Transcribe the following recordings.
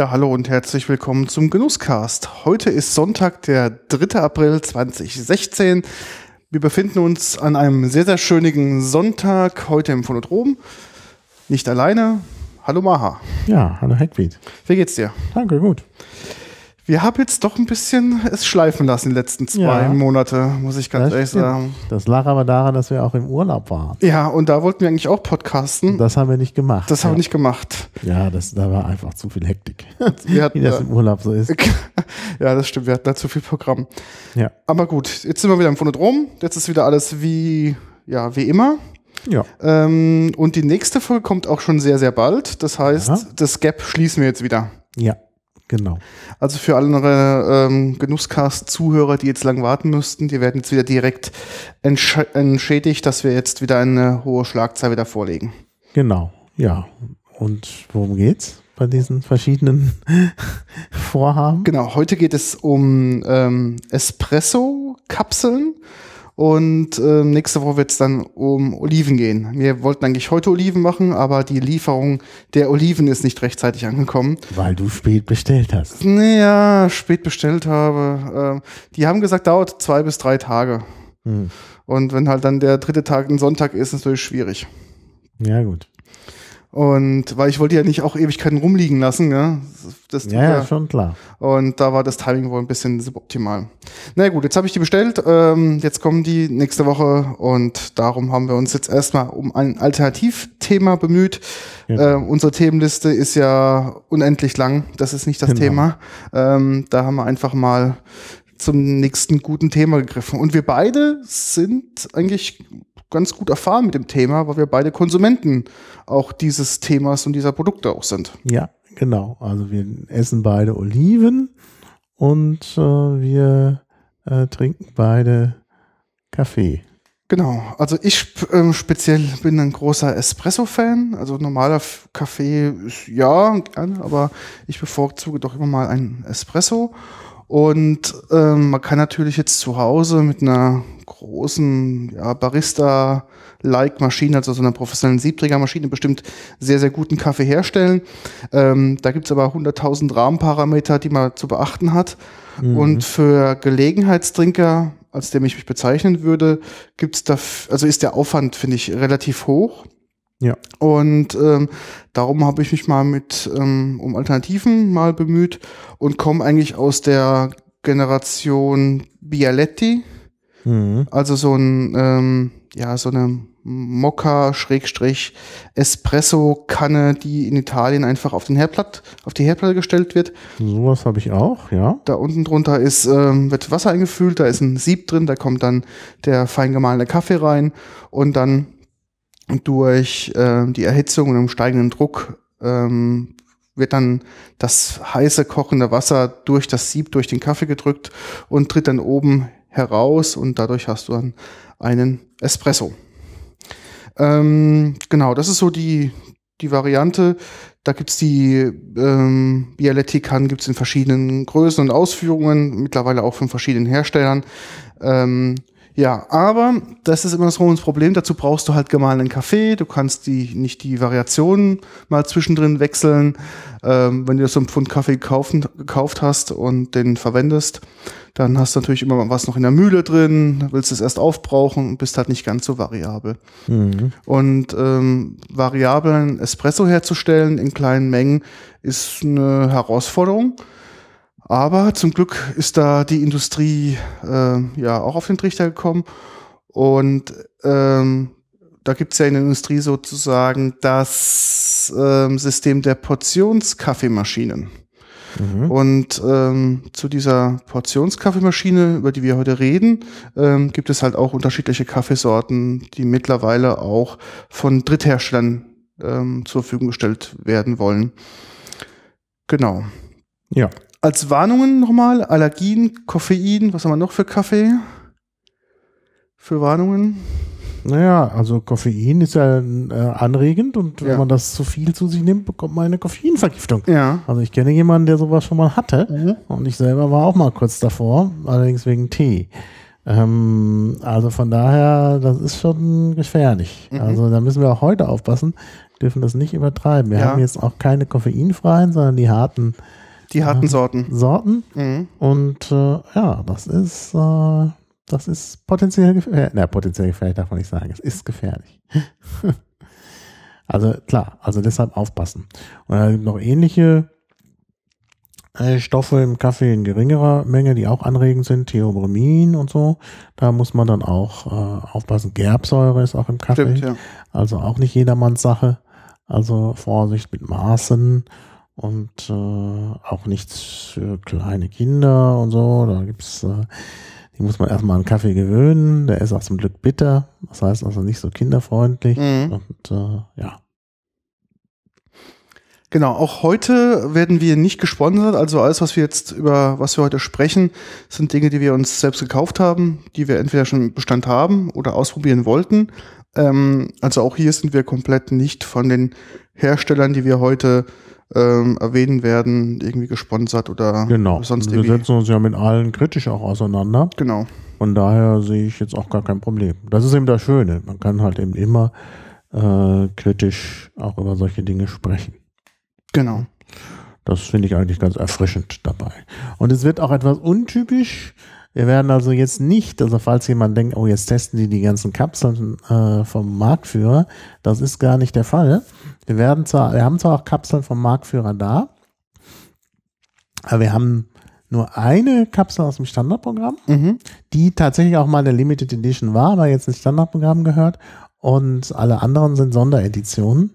Ja, hallo und herzlich willkommen zum Genusscast. Heute ist Sonntag, der 3. April 2016. Wir befinden uns an einem sehr, sehr schönigen Sonntag heute im Phonodrom. Nicht alleine. Hallo Maha. Ja, hallo Heckwied. Wie geht's dir? Danke, gut. Wir haben jetzt doch ein bisschen es schleifen lassen die letzten zwei Ja. Monate, muss ich ganz Das ehrlich stimmt. sagen. Das lag aber daran, dass wir auch im Urlaub waren. Ja, und da wollten wir eigentlich auch podcasten. Das haben wir nicht gemacht. Das haben ja. wir nicht gemacht. Ja, das, da war einfach zu viel Hektik. Wir hatten, Wie das im Urlaub so ist. ja, das stimmt. Wir hatten da zu viel Programm. Ja. Aber gut, jetzt sind wir wieder im Phonodrom. Jetzt ist wieder alles wie, ja, wie immer. Ja. Ähm, und die nächste Folge kommt auch schon sehr, sehr bald. Das heißt, Ja. das Gap schließen wir jetzt wieder. Ja, genau. Also für andere ähm, Genusscast-Zuhörer, die jetzt lang warten müssten, die werden jetzt wieder direkt entsch entschädigt, dass wir jetzt wieder eine hohe Schlagzahl wieder vorlegen. Genau. Ja. Und worum geht's bei diesen verschiedenen Vorhaben? Genau, heute geht es um ähm, Espresso-Kapseln und ähm, nächste Woche wird es dann um Oliven gehen. Wir wollten eigentlich heute Oliven machen, aber die Lieferung der Oliven ist nicht rechtzeitig angekommen. Weil du spät bestellt hast. Naja, spät bestellt habe. Ähm, die haben gesagt, dauert zwei bis drei Tage. Hm. Und wenn halt dann der dritte Tag ein Sonntag ist, ist es natürlich schwierig. Ja, gut. Und weil ich wollte ja nicht auch Ewigkeiten rumliegen lassen, ja. Das, Ja, ja, schon klar. Und da war das Timing wohl ein bisschen suboptimal. Na gut, jetzt habe ich die bestellt. Ähm, jetzt kommen die nächste Woche und darum haben wir uns jetzt erstmal um ein Alternativthema bemüht. Ja. Ähm, unsere Themenliste ist ja unendlich lang. Das ist nicht das Genau. Thema. Ähm, da haben wir einfach mal zum nächsten guten Thema gegriffen. Und wir beide sind eigentlich ganz gut erfahren mit dem Thema, weil wir beide Konsumenten auch dieses Themas und dieser Produkte auch sind. Ja, genau. Also wir essen beide Oliven und äh, wir äh, trinken beide Kaffee. Genau, also ich ähm, speziell bin ein großer Espresso-Fan. Also normaler Kaffee ist ja gerne, aber ich bevorzuge doch immer mal einen Espresso. Und ähm, man kann natürlich jetzt zu Hause mit einer großen ja, Barista-like-Maschine, also so einer professionellen Siebträgermaschine, bestimmt sehr, sehr guten Kaffee herstellen. Ähm, da gibt's aber 100.000 Rahmenparameter, die man zu beachten hat. Und für Gelegenheitstrinker, als dem ich mich bezeichnen würde, gibt's da, also ist der Aufwand, finde ich, relativ hoch. Ja. Und ähm, darum habe ich mich mal mit ähm, um Alternativen mal bemüht und komme eigentlich aus der Generation Bialetti, Mhm. also so ein ähm, ja so eine Mokka Schrägstrich Espresso Kanne, die in Italien einfach auf den Herdplatt auf die Herdplatte gestellt wird. Sowas habe ich auch, ja. Da unten drunter ist, ähm, wird Wasser eingefüllt, da ist ein Sieb drin, da kommt dann der fein gemahlene Kaffee rein und dann durch ähm, die Erhitzung und dem steigenden Druck ähm, wird dann das heiße kochende Wasser durch das Sieb, durch den Kaffee gedrückt und tritt dann oben heraus und dadurch hast du dann einen Espresso. Ähm, genau, das ist so die, die Variante. Da gibt's die ähm, Bialetti-Kannen gibt's in verschiedenen Größen und Ausführungen, mittlerweile auch von verschiedenen Herstellern. Ähm, ja, aber das ist immer das Problem. Dazu brauchst du halt gemahlenen Kaffee. Du kannst die nicht die Variationen mal zwischendrin wechseln. Ähm, wenn du so einen Pfund Kaffee kaufen, gekauft hast und den verwendest, dann hast du natürlich immer was noch in der Mühle drin, willst es erst aufbrauchen und bist halt nicht ganz so variabel. Mhm. Und ähm, variablen Espresso herzustellen in kleinen Mengen ist eine Herausforderung. Aber zum Glück ist da die Industrie äh, ja auch auf den Trichter gekommen. Und ähm, da gibt es ja in der Industrie sozusagen das ähm, System der Portionskaffeemaschinen. Mhm. Und ähm, zu dieser Portionskaffeemaschine, über die wir heute reden, ähm, gibt es halt auch unterschiedliche Kaffeesorten, die mittlerweile auch von Drittherstellern ähm, zur Verfügung gestellt werden wollen. Genau. Ja. Als Warnungen nochmal, Allergien, Koffein, was haben wir noch für Kaffee? Für Warnungen? Naja, also Koffein ist ja äh, anregend und wenn Ja. man das zu viel zu sich nimmt, bekommt man eine Koffeinvergiftung. Ja. Also ich kenne jemanden, der sowas schon mal hatte und ich selber war auch mal kurz davor, allerdings wegen Tee. Ähm, also von daher, das ist schon gefährlich. Mhm. Also da müssen wir auch heute aufpassen, dürfen das nicht übertreiben. Wir Ja. haben jetzt auch keine koffeinfreien, sondern die harten Die harten Sorten. Sorten Mhm. und äh, ja, das ist äh, das ist potenziell gefährlich. Na, potenziell gefährlich darf man nicht sagen. Es ist gefährlich. also klar, also deshalb aufpassen. Und es gibt noch ähnliche äh, Stoffe im Kaffee in geringerer Menge, die auch anregend sind, Theobromin und so. Da muss man dann auch äh, aufpassen. Gerbsäure ist auch im Kaffee. Stimmt, ja. Also auch nicht jedermanns Sache. Also Vorsicht mit Maßen und äh, auch nichts für kleine Kinder und so. Da gibt's, äh, die muss man erstmal an Kaffee gewöhnen. Der ist auch zum Glück bitter. Das heißt also nicht so kinderfreundlich. Mhm. Und äh, ja. Genau, auch heute werden wir nicht gesponsert. Also alles, was wir jetzt über was wir heute sprechen, sind Dinge, die wir uns selbst gekauft haben, die wir entweder schon im Bestand haben oder ausprobieren wollten. Ähm, also auch hier sind wir komplett nicht von den Herstellern, die wir heute ähm, erwähnen werden, irgendwie gesponsert oder Genau. sonst Wir irgendwie. setzen uns ja mit allen kritisch auch auseinander. Genau. Von daher sehe ich jetzt auch gar kein Problem. Das ist eben das Schöne. Man kann halt eben immer äh, kritisch auch über solche Dinge sprechen. Genau. Das finde ich eigentlich ganz erfrischend dabei. Und es wird auch etwas untypisch. Wir werden also jetzt nicht, also falls jemand denkt, oh, jetzt testen die die ganzen Kapseln äh, vom Marktführer, das ist gar nicht der Fall. Wir werden zwar, wir haben zwar auch Kapseln vom Marktführer da, aber wir haben nur eine Kapsel aus dem Standardprogramm, Mhm. die tatsächlich auch mal eine Limited Edition war, aber jetzt ins Standardprogramm gehört. Und alle anderen sind Sondereditionen,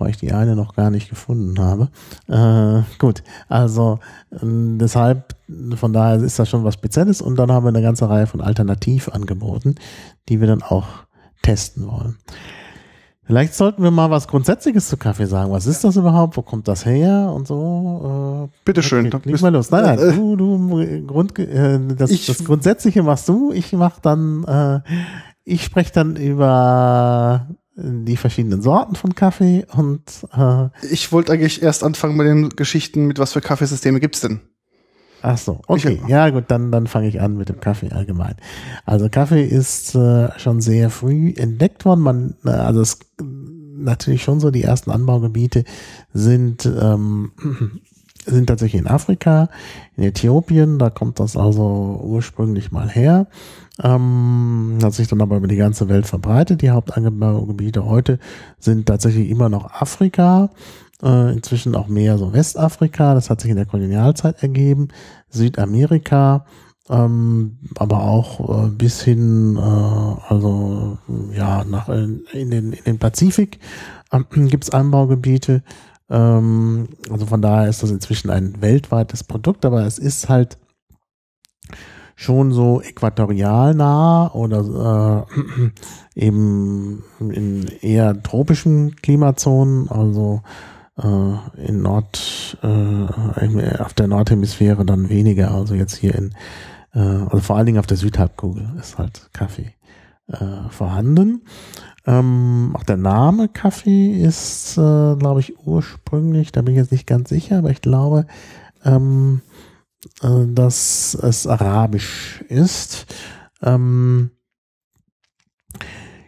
wobei ich die eine noch gar nicht gefunden habe. Äh, gut, also ähm, deshalb, von daher ist das schon was Spezielles. Und dann haben wir eine ganze Reihe von Alternativangeboten, die wir dann auch testen wollen. Vielleicht sollten wir mal was Grundsätzliches zu Kaffee sagen. Was ist das überhaupt? Wo kommt das her? Und so. Äh, Bitteschön. Okay, leg mal los. Nein, nein, Äh, du, du, Grund, äh, das, Ich- das Grundsätzliche machst du. Ich mach dann, äh, ich spreche dann über die verschiedenen Sorten von Kaffee und äh, Ich wollte eigentlich erst anfangen mit den Geschichten, mit was für Kaffeesysteme gibt's denn? ach so, okay, Ich- ja gut, dann dann fange ich an mit dem Kaffee allgemein. Also Kaffee ist äh, schon sehr früh entdeckt worden. Man, äh, also es natürlich schon so die ersten Anbaugebiete sind ähm, sind tatsächlich in Afrika, in Äthiopien, da kommt das also ursprünglich mal her. Ähm, hat sich dann aber über die ganze Welt verbreitet. Die Hauptanbaugebiete heute sind tatsächlich immer noch Afrika, äh, inzwischen auch mehr so Westafrika, das hat sich in der Kolonialzeit ergeben, Südamerika, ähm, aber auch äh, bis hin, äh, also ja, nach in, in, den, in den Pazifik ähm, gibt es Anbaugebiete. Ähm, also von daher ist das inzwischen ein weltweites Produkt, aber es ist halt schon so äquatorial nah oder äh, eben in eher tropischen Klimazonen, also äh, in Nord, äh, auf der Nordhemisphäre dann weniger, also jetzt hier in, äh, also vor allen Dingen auf der Südhalbkugel ist halt Kaffee äh, vorhanden. Ähm, auch der Name Kaffee ist, äh, glaube ich, ursprünglich, da bin ich jetzt nicht ganz sicher, aber ich glaube, ähm, äh, dass es arabisch ist. Ähm,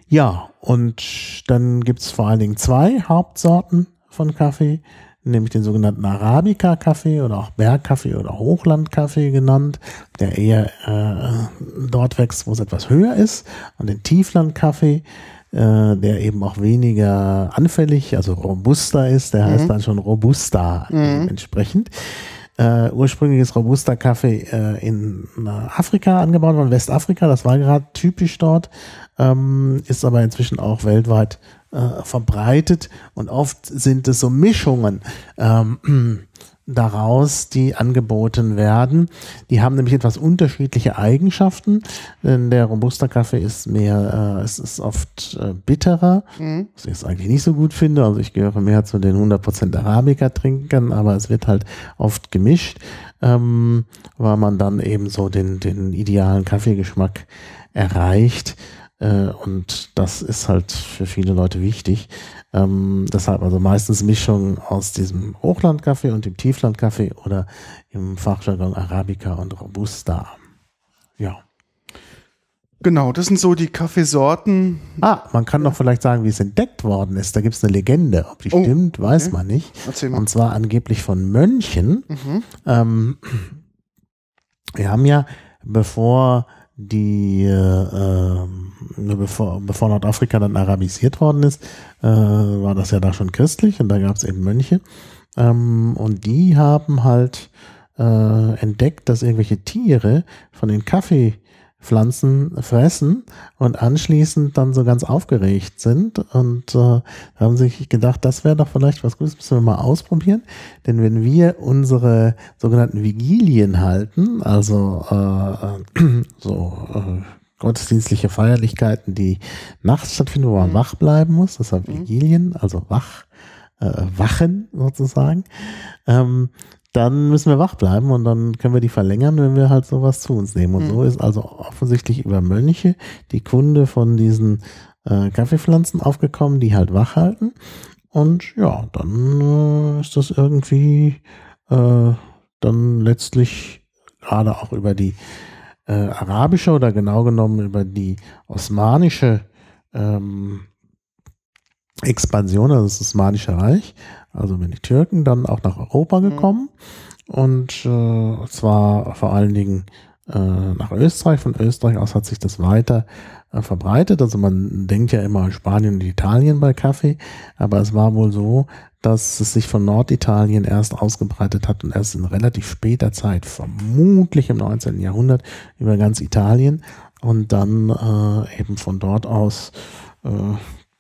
ja, und dann gibt's vor allen Dingen zwei Hauptsorten von Kaffee, nämlich den sogenannten Arabica-Kaffee oder auch Bergkaffee oder Hochlandkaffee genannt, der eher äh, dort wächst, wo es etwas höher ist, und den Tieflandkaffee, äh, der eben auch weniger anfällig, also robuster ist, der heißt dann schon Robusta Mhm. entsprechend. Äh, ursprünglich ist Robusta Kaffee äh, in äh, Afrika angebaut worden, Westafrika, das war gerade typisch dort, ähm, ist aber inzwischen auch weltweit äh, verbreitet und oft sind es so Mischungen ähm, daraus, die angeboten werden. Die haben nämlich etwas unterschiedliche Eigenschaften. Denn der Robusta-Kaffee ist mehr, äh, es ist oft äh, bitterer, Mhm. was ich jetzt eigentlich nicht so gut finde. Also ich gehöre mehr zu den 100% Arabica-Trinkern, aber es wird halt oft gemischt, ähm, weil man dann eben so den, den idealen Kaffeegeschmack erreicht. Äh, und das ist halt für viele Leute wichtig. Ähm, deshalb also meistens Mischung aus diesem Hochlandkaffee und dem Tieflandkaffee oder im Fachjargon Arabica und Robusta. Ja. Genau, das sind so die Kaffeesorten. Ah, man kann noch vielleicht sagen, wie es entdeckt worden ist. Da gibt es eine Legende. Ob die Oh, stimmt, weiß okay. man nicht. Erzähl mal. Und zwar angeblich von Mönchen. Mhm. Ähm, wir haben ja, bevor die, äh, ähm, bevor, bevor Nordafrika dann arabisiert worden ist, äh, war das ja da schon christlich und da gab es eben Mönche. Ähm, und die haben halt äh, entdeckt, dass irgendwelche Tiere von den Kaffeepflanzen fressen und anschließend dann so ganz aufgeregt sind und äh, haben sich gedacht, das wäre doch vielleicht was Gutes, müssen wir mal ausprobieren. Denn wenn wir unsere sogenannten Vigilien halten, also äh, äh, so äh, gottesdienstliche Feierlichkeiten, die nachts stattfinden, wo man Mhm. wach bleiben muss, deshalb Mhm. Vigilien, also wach, äh, Wachen sozusagen, ähm, dann müssen wir wach bleiben und dann können wir die verlängern, wenn wir halt sowas zu uns nehmen. Und Mhm. so ist also offensichtlich über Mönche die Kunde von diesen äh, Kaffeepflanzen aufgekommen, die halt wach halten. Und ja, dann äh, ist das irgendwie äh, dann letztlich gerade auch über die äh, arabische oder genau genommen über die osmanische ähm, Expansion, also das Osmanische Reich, also wenn die Türken dann auch nach Europa gekommen und äh, zwar vor allen Dingen äh, nach Österreich. Von Österreich aus hat sich das weiter äh, verbreitet. Also man denkt ja immer an Spanien und Italien bei Kaffee, aber es war wohl so, dass es sich von Norditalien erst ausgebreitet hat und erst in relativ später Zeit, vermutlich im 19. Jahrhundert, über ganz Italien und dann äh, eben von dort aus äh,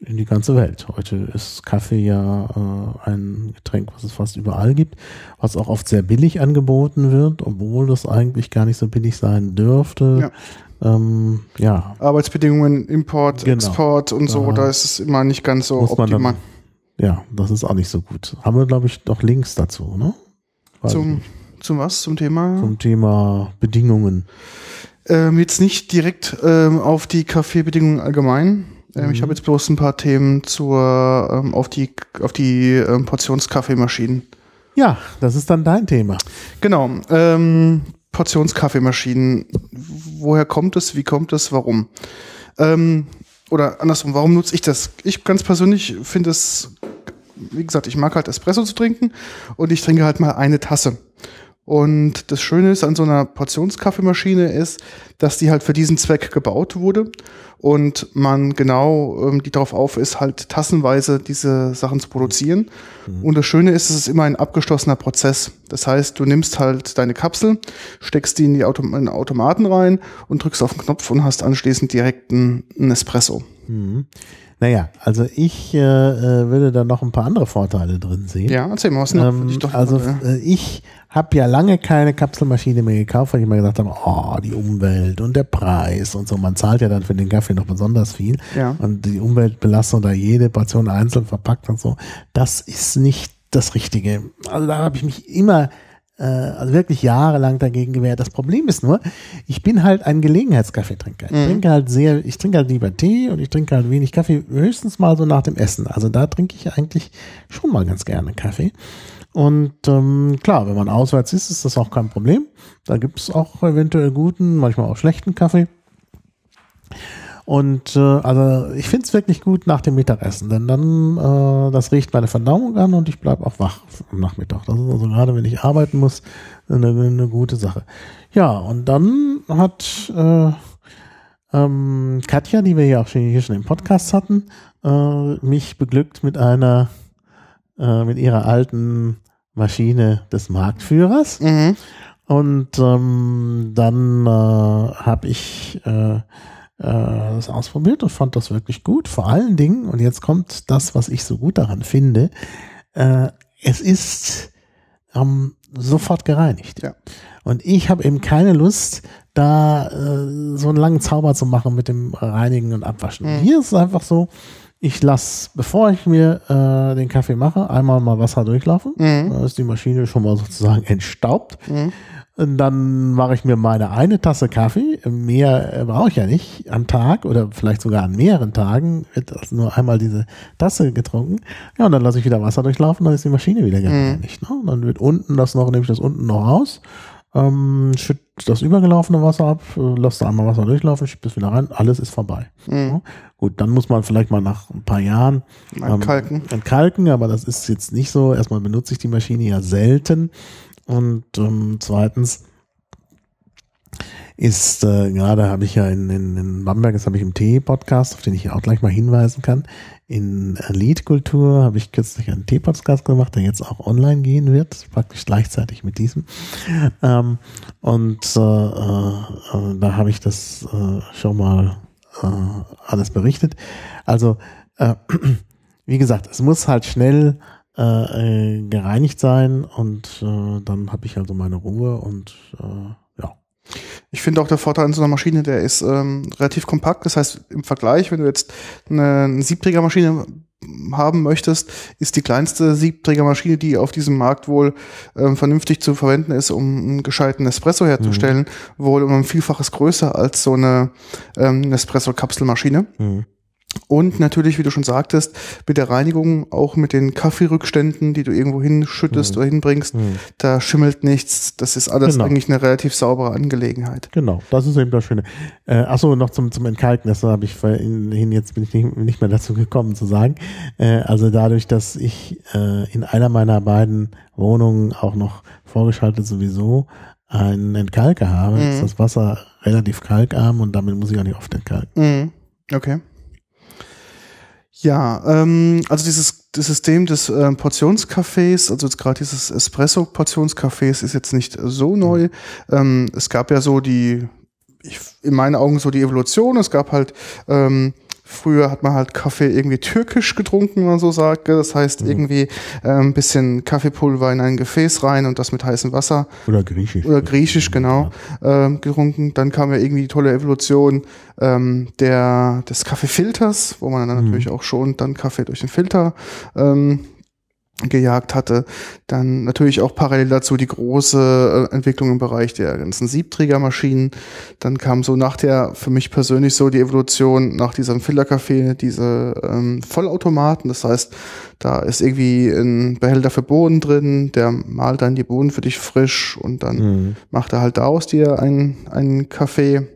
in die ganze Welt. Heute ist Kaffee ja äh, ein Getränk, was es fast überall gibt, was auch oft sehr billig angeboten wird, obwohl das eigentlich gar nicht so billig sein dürfte. Ja. Ähm, ja. Arbeitsbedingungen, Import, Genau. Export und so, Da da ist es immer nicht ganz so optimal. dann, ja, das ist auch nicht so gut. Haben wir, glaube ich, noch Links dazu, ne? Weiß Zum, zum was? Zum Thema? Zum Thema Bedingungen. Ähm, jetzt nicht direkt ähm, auf die Kaffeebedingungen allgemein. Ähm, Ich Mhm. habe jetzt bloß ein paar Themen zur, ähm, auf die, auf die ähm, Portionskaffeemaschinen. Ja, das ist dann dein Thema. Genau. Ähm, Portionskaffeemaschinen. Woher kommt es? Wie kommt es? Warum? Ähm, oder andersrum, warum nutze ich das? Ich ganz persönlich finde es, wie gesagt, ich mag halt Espresso zu trinken und ich trinke halt mal eine Tasse. Und das Schöne ist an so einer Portionskaffeemaschine ist, dass die halt für diesen Zweck gebaut wurde und man genau ähm, die darauf auf ist, halt tassenweise diese Sachen zu produzieren. Und das Schöne ist, es ist immer ein abgeschlossener Prozess. Das heißt, du nimmst halt deine Kapsel, steckst die in, die Autom in den Automaten rein und drückst auf den Knopf und hast anschließend direkt einen, einen Espresso. Mhm. Naja, also ich äh, äh, würde da noch ein paar andere Vorteile drin sehen. Ja, erzähl mal was noch. Ähm, Ich doch- also äh, ich habe ja lange keine Kapselmaschine mehr gekauft, weil ich immer gesagt habe, oh, die Umwelt und der Preis und so. Man zahlt ja dann für den Kaffee noch besonders viel. Ja. Und die Umweltbelastung, da jede Portion einzeln verpackt und so, das ist nicht das Richtige. Also da habe ich mich immer also wirklich jahrelang dagegen gewehrt. Das Problem ist nur, ich bin halt ein Gelegenheitskaffeetrinker. Ich Mhm. trinke halt sehr, ich trinke halt lieber Tee und ich trinke halt wenig Kaffee, höchstens mal so nach dem Essen. Also da trinke ich eigentlich schon mal ganz gerne Kaffee. Und ähm, klar, wenn man auswärts ist, ist das auch kein Problem. Da gibt es auch eventuell guten, manchmal auch schlechten Kaffee. Und äh, also ich finde es wirklich gut nach dem Mittagessen, denn dann äh, das riecht meine Verdauung an und ich bleibe auch wach am Nachmittag. Das ist also gerade, wenn ich arbeiten muss, eine, eine gute Sache. Ja, und dann hat äh, ähm, Katja, die wir ja auch schon hier schon im Podcast hatten, äh, mich beglückt mit einer, äh, mit ihrer alten Maschine des Marktführers. mhm. Und ähm, dann äh, habe ich äh, äh, das ausprobiert und fand das wirklich gut. Vor allen Dingen, und jetzt kommt das, was ich so gut daran finde, äh, es ist ähm, sofort gereinigt. Ja. Und ich habe eben keine Lust, da äh, so einen langen Zauber zu machen mit dem Reinigen und Abwaschen. Mhm. Hier ist es einfach so, ich lasse, bevor ich mir äh, den Kaffee mache, einmal mal Wasser durchlaufen. Mhm. Da ist die Maschine schon mal sozusagen entstaubt. Mhm. Und dann mache ich mir meine eine Tasse Kaffee. Mehr äh, brauche ich ja nicht am Tag oder vielleicht sogar an mehreren Tagen. Wird also nur einmal diese Tasse getrunken. Ja, und dann lasse ich wieder Wasser durchlaufen, dann ist die Maschine wieder gereinigt. Ne? Und dann wird unten das noch, nehme ich das unten noch raus, ähm, schütt das übergelaufene Wasser ab, äh, lasse da einmal Wasser durchlaufen, schiebt es wieder rein, alles ist vorbei. Mhm. Ja? Gut, dann muss man vielleicht mal nach ein paar Jahren ähm, entkalken, aber das ist jetzt nicht so. Erstmal benutze ich die Maschine ja selten. Und ähm, zweitens ist, äh, gerade habe ich ja in, in, in Bamberg, das habe ich im Tee-Podcast, auf den ich auch gleich mal hinweisen kann. In Liedkultur habe ich kürzlich einen Tee-Podcast gemacht, der jetzt auch online gehen wird, praktisch gleichzeitig mit diesem. Ähm, und äh, äh, da habe ich das äh, schon mal äh, alles berichtet. Also, äh, wie gesagt, es muss halt schnell äh, äh, gereinigt sein und äh, dann habe ich also meine Ruhe und äh, ja. Ich finde auch der Vorteil an so einer Maschine, der ist ähm, relativ kompakt. Das heißt, im Vergleich, wenn du jetzt eine, Siebträgermaschine haben möchtest, ist die kleinste Siebträgermaschine, die auf diesem Markt wohl ähm, vernünftig zu verwenden ist, um einen gescheiten Espresso herzustellen, wohl um ein Vielfaches größer als so eine ähm, Nespresso-Kapselmaschine. Mhm. Und natürlich, wie du schon sagtest, mit der Reinigung, auch mit den Kaffeerückständen, die du irgendwo hinschüttest Mhm. oder hinbringst, Mhm. da schimmelt nichts. Das ist alles Genau. eigentlich eine relativ saubere Angelegenheit. Genau, das ist eben das Schöne. Äh, achso, noch zum, zum Entkalken, das habe ich vorhin, jetzt bin ich nicht, nicht mehr dazu gekommen zu sagen. Äh, also dadurch, dass ich äh, in einer meiner beiden Wohnungen auch noch vorgeschaltet sowieso einen Entkalker habe, Mhm. ist das Wasser relativ kalkarm und damit muss ich auch nicht oft entkalken. Mhm. Okay. Ja, ähm, also dieses das System des ähm, Portionscafés, also jetzt gerade dieses Espresso-Portionscafés ist jetzt nicht so neu. Ähm, es gab ja so die, ich, in meinen Augen so die Evolution. Es gab halt ähm, Früher hat man halt Kaffee irgendwie türkisch getrunken, wenn man so sagt. Das heißt, irgendwie ein ähm, bisschen Kaffeepulver in ein Gefäß rein und das mit heißem Wasser Oder griechisch. oder griechisch, genau, ähm, getrunken. Dann kam ja irgendwie die tolle Evolution ähm, der, des Kaffeefilters, wo man dann Mhm. natürlich auch schon dann Kaffee durch den Filter ähm, gejagt hatte. Dann natürlich auch parallel dazu die große äh, Entwicklung im Bereich der ganzen Siebträgermaschinen. Dann kam so nach der, für mich persönlich so die Evolution nach diesem Filterkaffee, diese ähm, Vollautomaten. Das heißt, da ist irgendwie ein Behälter für Bohnen drin, der malt dann die Bohnen für dich frisch und dann Mhm. macht er halt daraus dir einen, einen Kaffee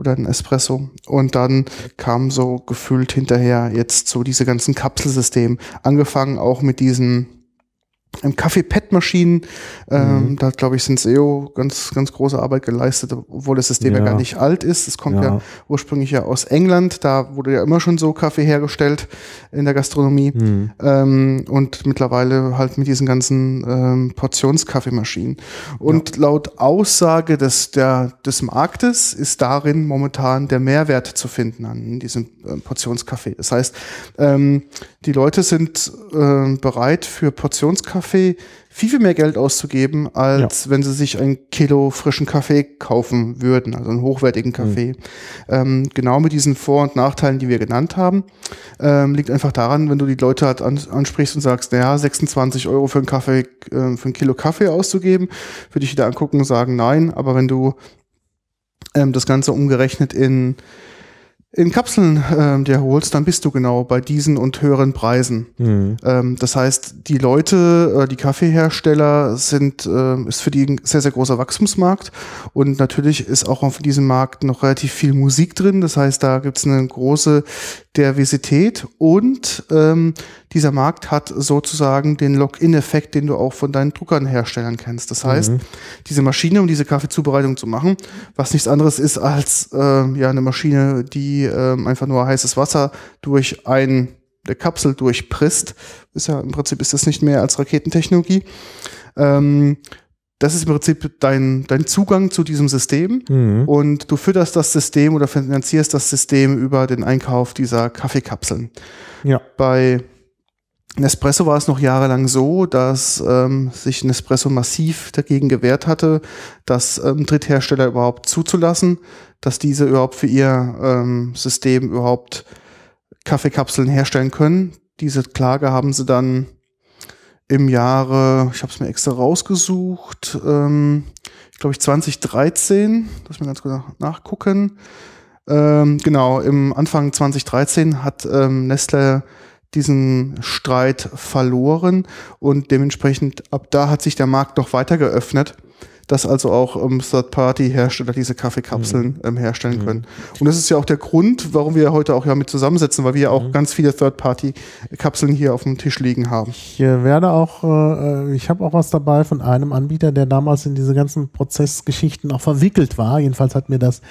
oder einen Espresso. Und dann kam so gefühlt hinterher jetzt so diese ganzen Kapselsysteme, angefangen auch mit diesen ähm, Kaffee-Pad-Maschinen. Ähm, Mhm. Da, glaube ich, sind SEO ganz, ganz große Arbeit geleistet, obwohl das System ja, Ja. gar nicht alt ist. Es kommt ja. Ja. ursprünglich ja aus England. Da wurde ja immer schon so Kaffee hergestellt in der Gastronomie. Mhm. Ähm, und mittlerweile halt mit diesen ganzen ähm, Portionskaffeemaschinen. Und laut Aussage des, der, des Marktes ist darin momentan der Mehrwert zu finden an diesem ähm, Portionskaffee. Das heißt, ähm, die Leute sind ähm, bereit für Portionskaffee viel, viel mehr Geld auszugeben, als wenn sie sich ein Kilo frischen Kaffee kaufen würden, also einen hochwertigen Kaffee. Ähm, genau mit diesen Vor- und Nachteilen, die wir genannt haben, ähm, liegt einfach daran, wenn du die Leute halt an, ansprichst und sagst, naja, 26 Euro für einen Kaffee, äh, für ein Kilo Kaffee auszugeben, würde ich wieder angucken und sagen, nein, aber wenn du ähm, das Ganze umgerechnet in in Kapseln ähm, dir holst, dann bist du genau bei diesen und höheren Preisen. Mhm. Ähm, das heißt, die Leute, äh, die Kaffeehersteller sind, äh, ist für die ein sehr, sehr großer Wachstumsmarkt und natürlich ist auch auf diesem Markt noch relativ viel Musik drin. Das heißt, da gibt es eine große Diversität und ähm, dieser Markt hat sozusagen den Lock-in-Effekt, den du auch von deinen Druckern Herstellern kennst. Das heißt, diese Maschine, um diese Kaffeezubereitung zu machen, was nichts anderes ist als ähm, ja eine Maschine, die ähm, einfach nur heißes Wasser durch ein der Kapsel durchpresst, ist ja im Prinzip ist das nicht mehr als Raketentechnologie. Ähm, das ist im Prinzip dein, dein Zugang zu diesem System Mhm. und du fütterst das System oder finanzierst das System über den Einkauf dieser Kaffeekapseln. Ja. Bei Nespresso war es noch jahrelang so, dass ähm, sich Nespresso massiv dagegen gewehrt hatte, das ähm, Dritthersteller überhaupt zuzulassen, dass diese überhaupt für ihr ähm, System überhaupt Kaffeekapseln herstellen können. Diese Klage haben sie dann im Jahre, ich habe es mir extra rausgesucht, ähm, glaube ich 2013, lass mir ganz kurz nachgucken. Ähm, genau, im Anfang 2013 hat ähm, Nestle diesen Streit verloren und dementsprechend ab da hat sich der Markt noch weiter geöffnet, dass also auch ähm, Third-Party-Hersteller diese Kaffeekapseln mhm. ähm, herstellen mhm. können. Und das ist ja auch der Grund, warum wir heute auch ja mit zusammensetzen, weil wir ja auch mhm. ganz viele Third-Party-Kapseln hier auf dem Tisch liegen haben. Ich äh, werde auch, äh, ich habe auch was dabei von einem Anbieter, der damals in diese ganzen Prozessgeschichten auch verwickelt war. Jedenfalls hat mir das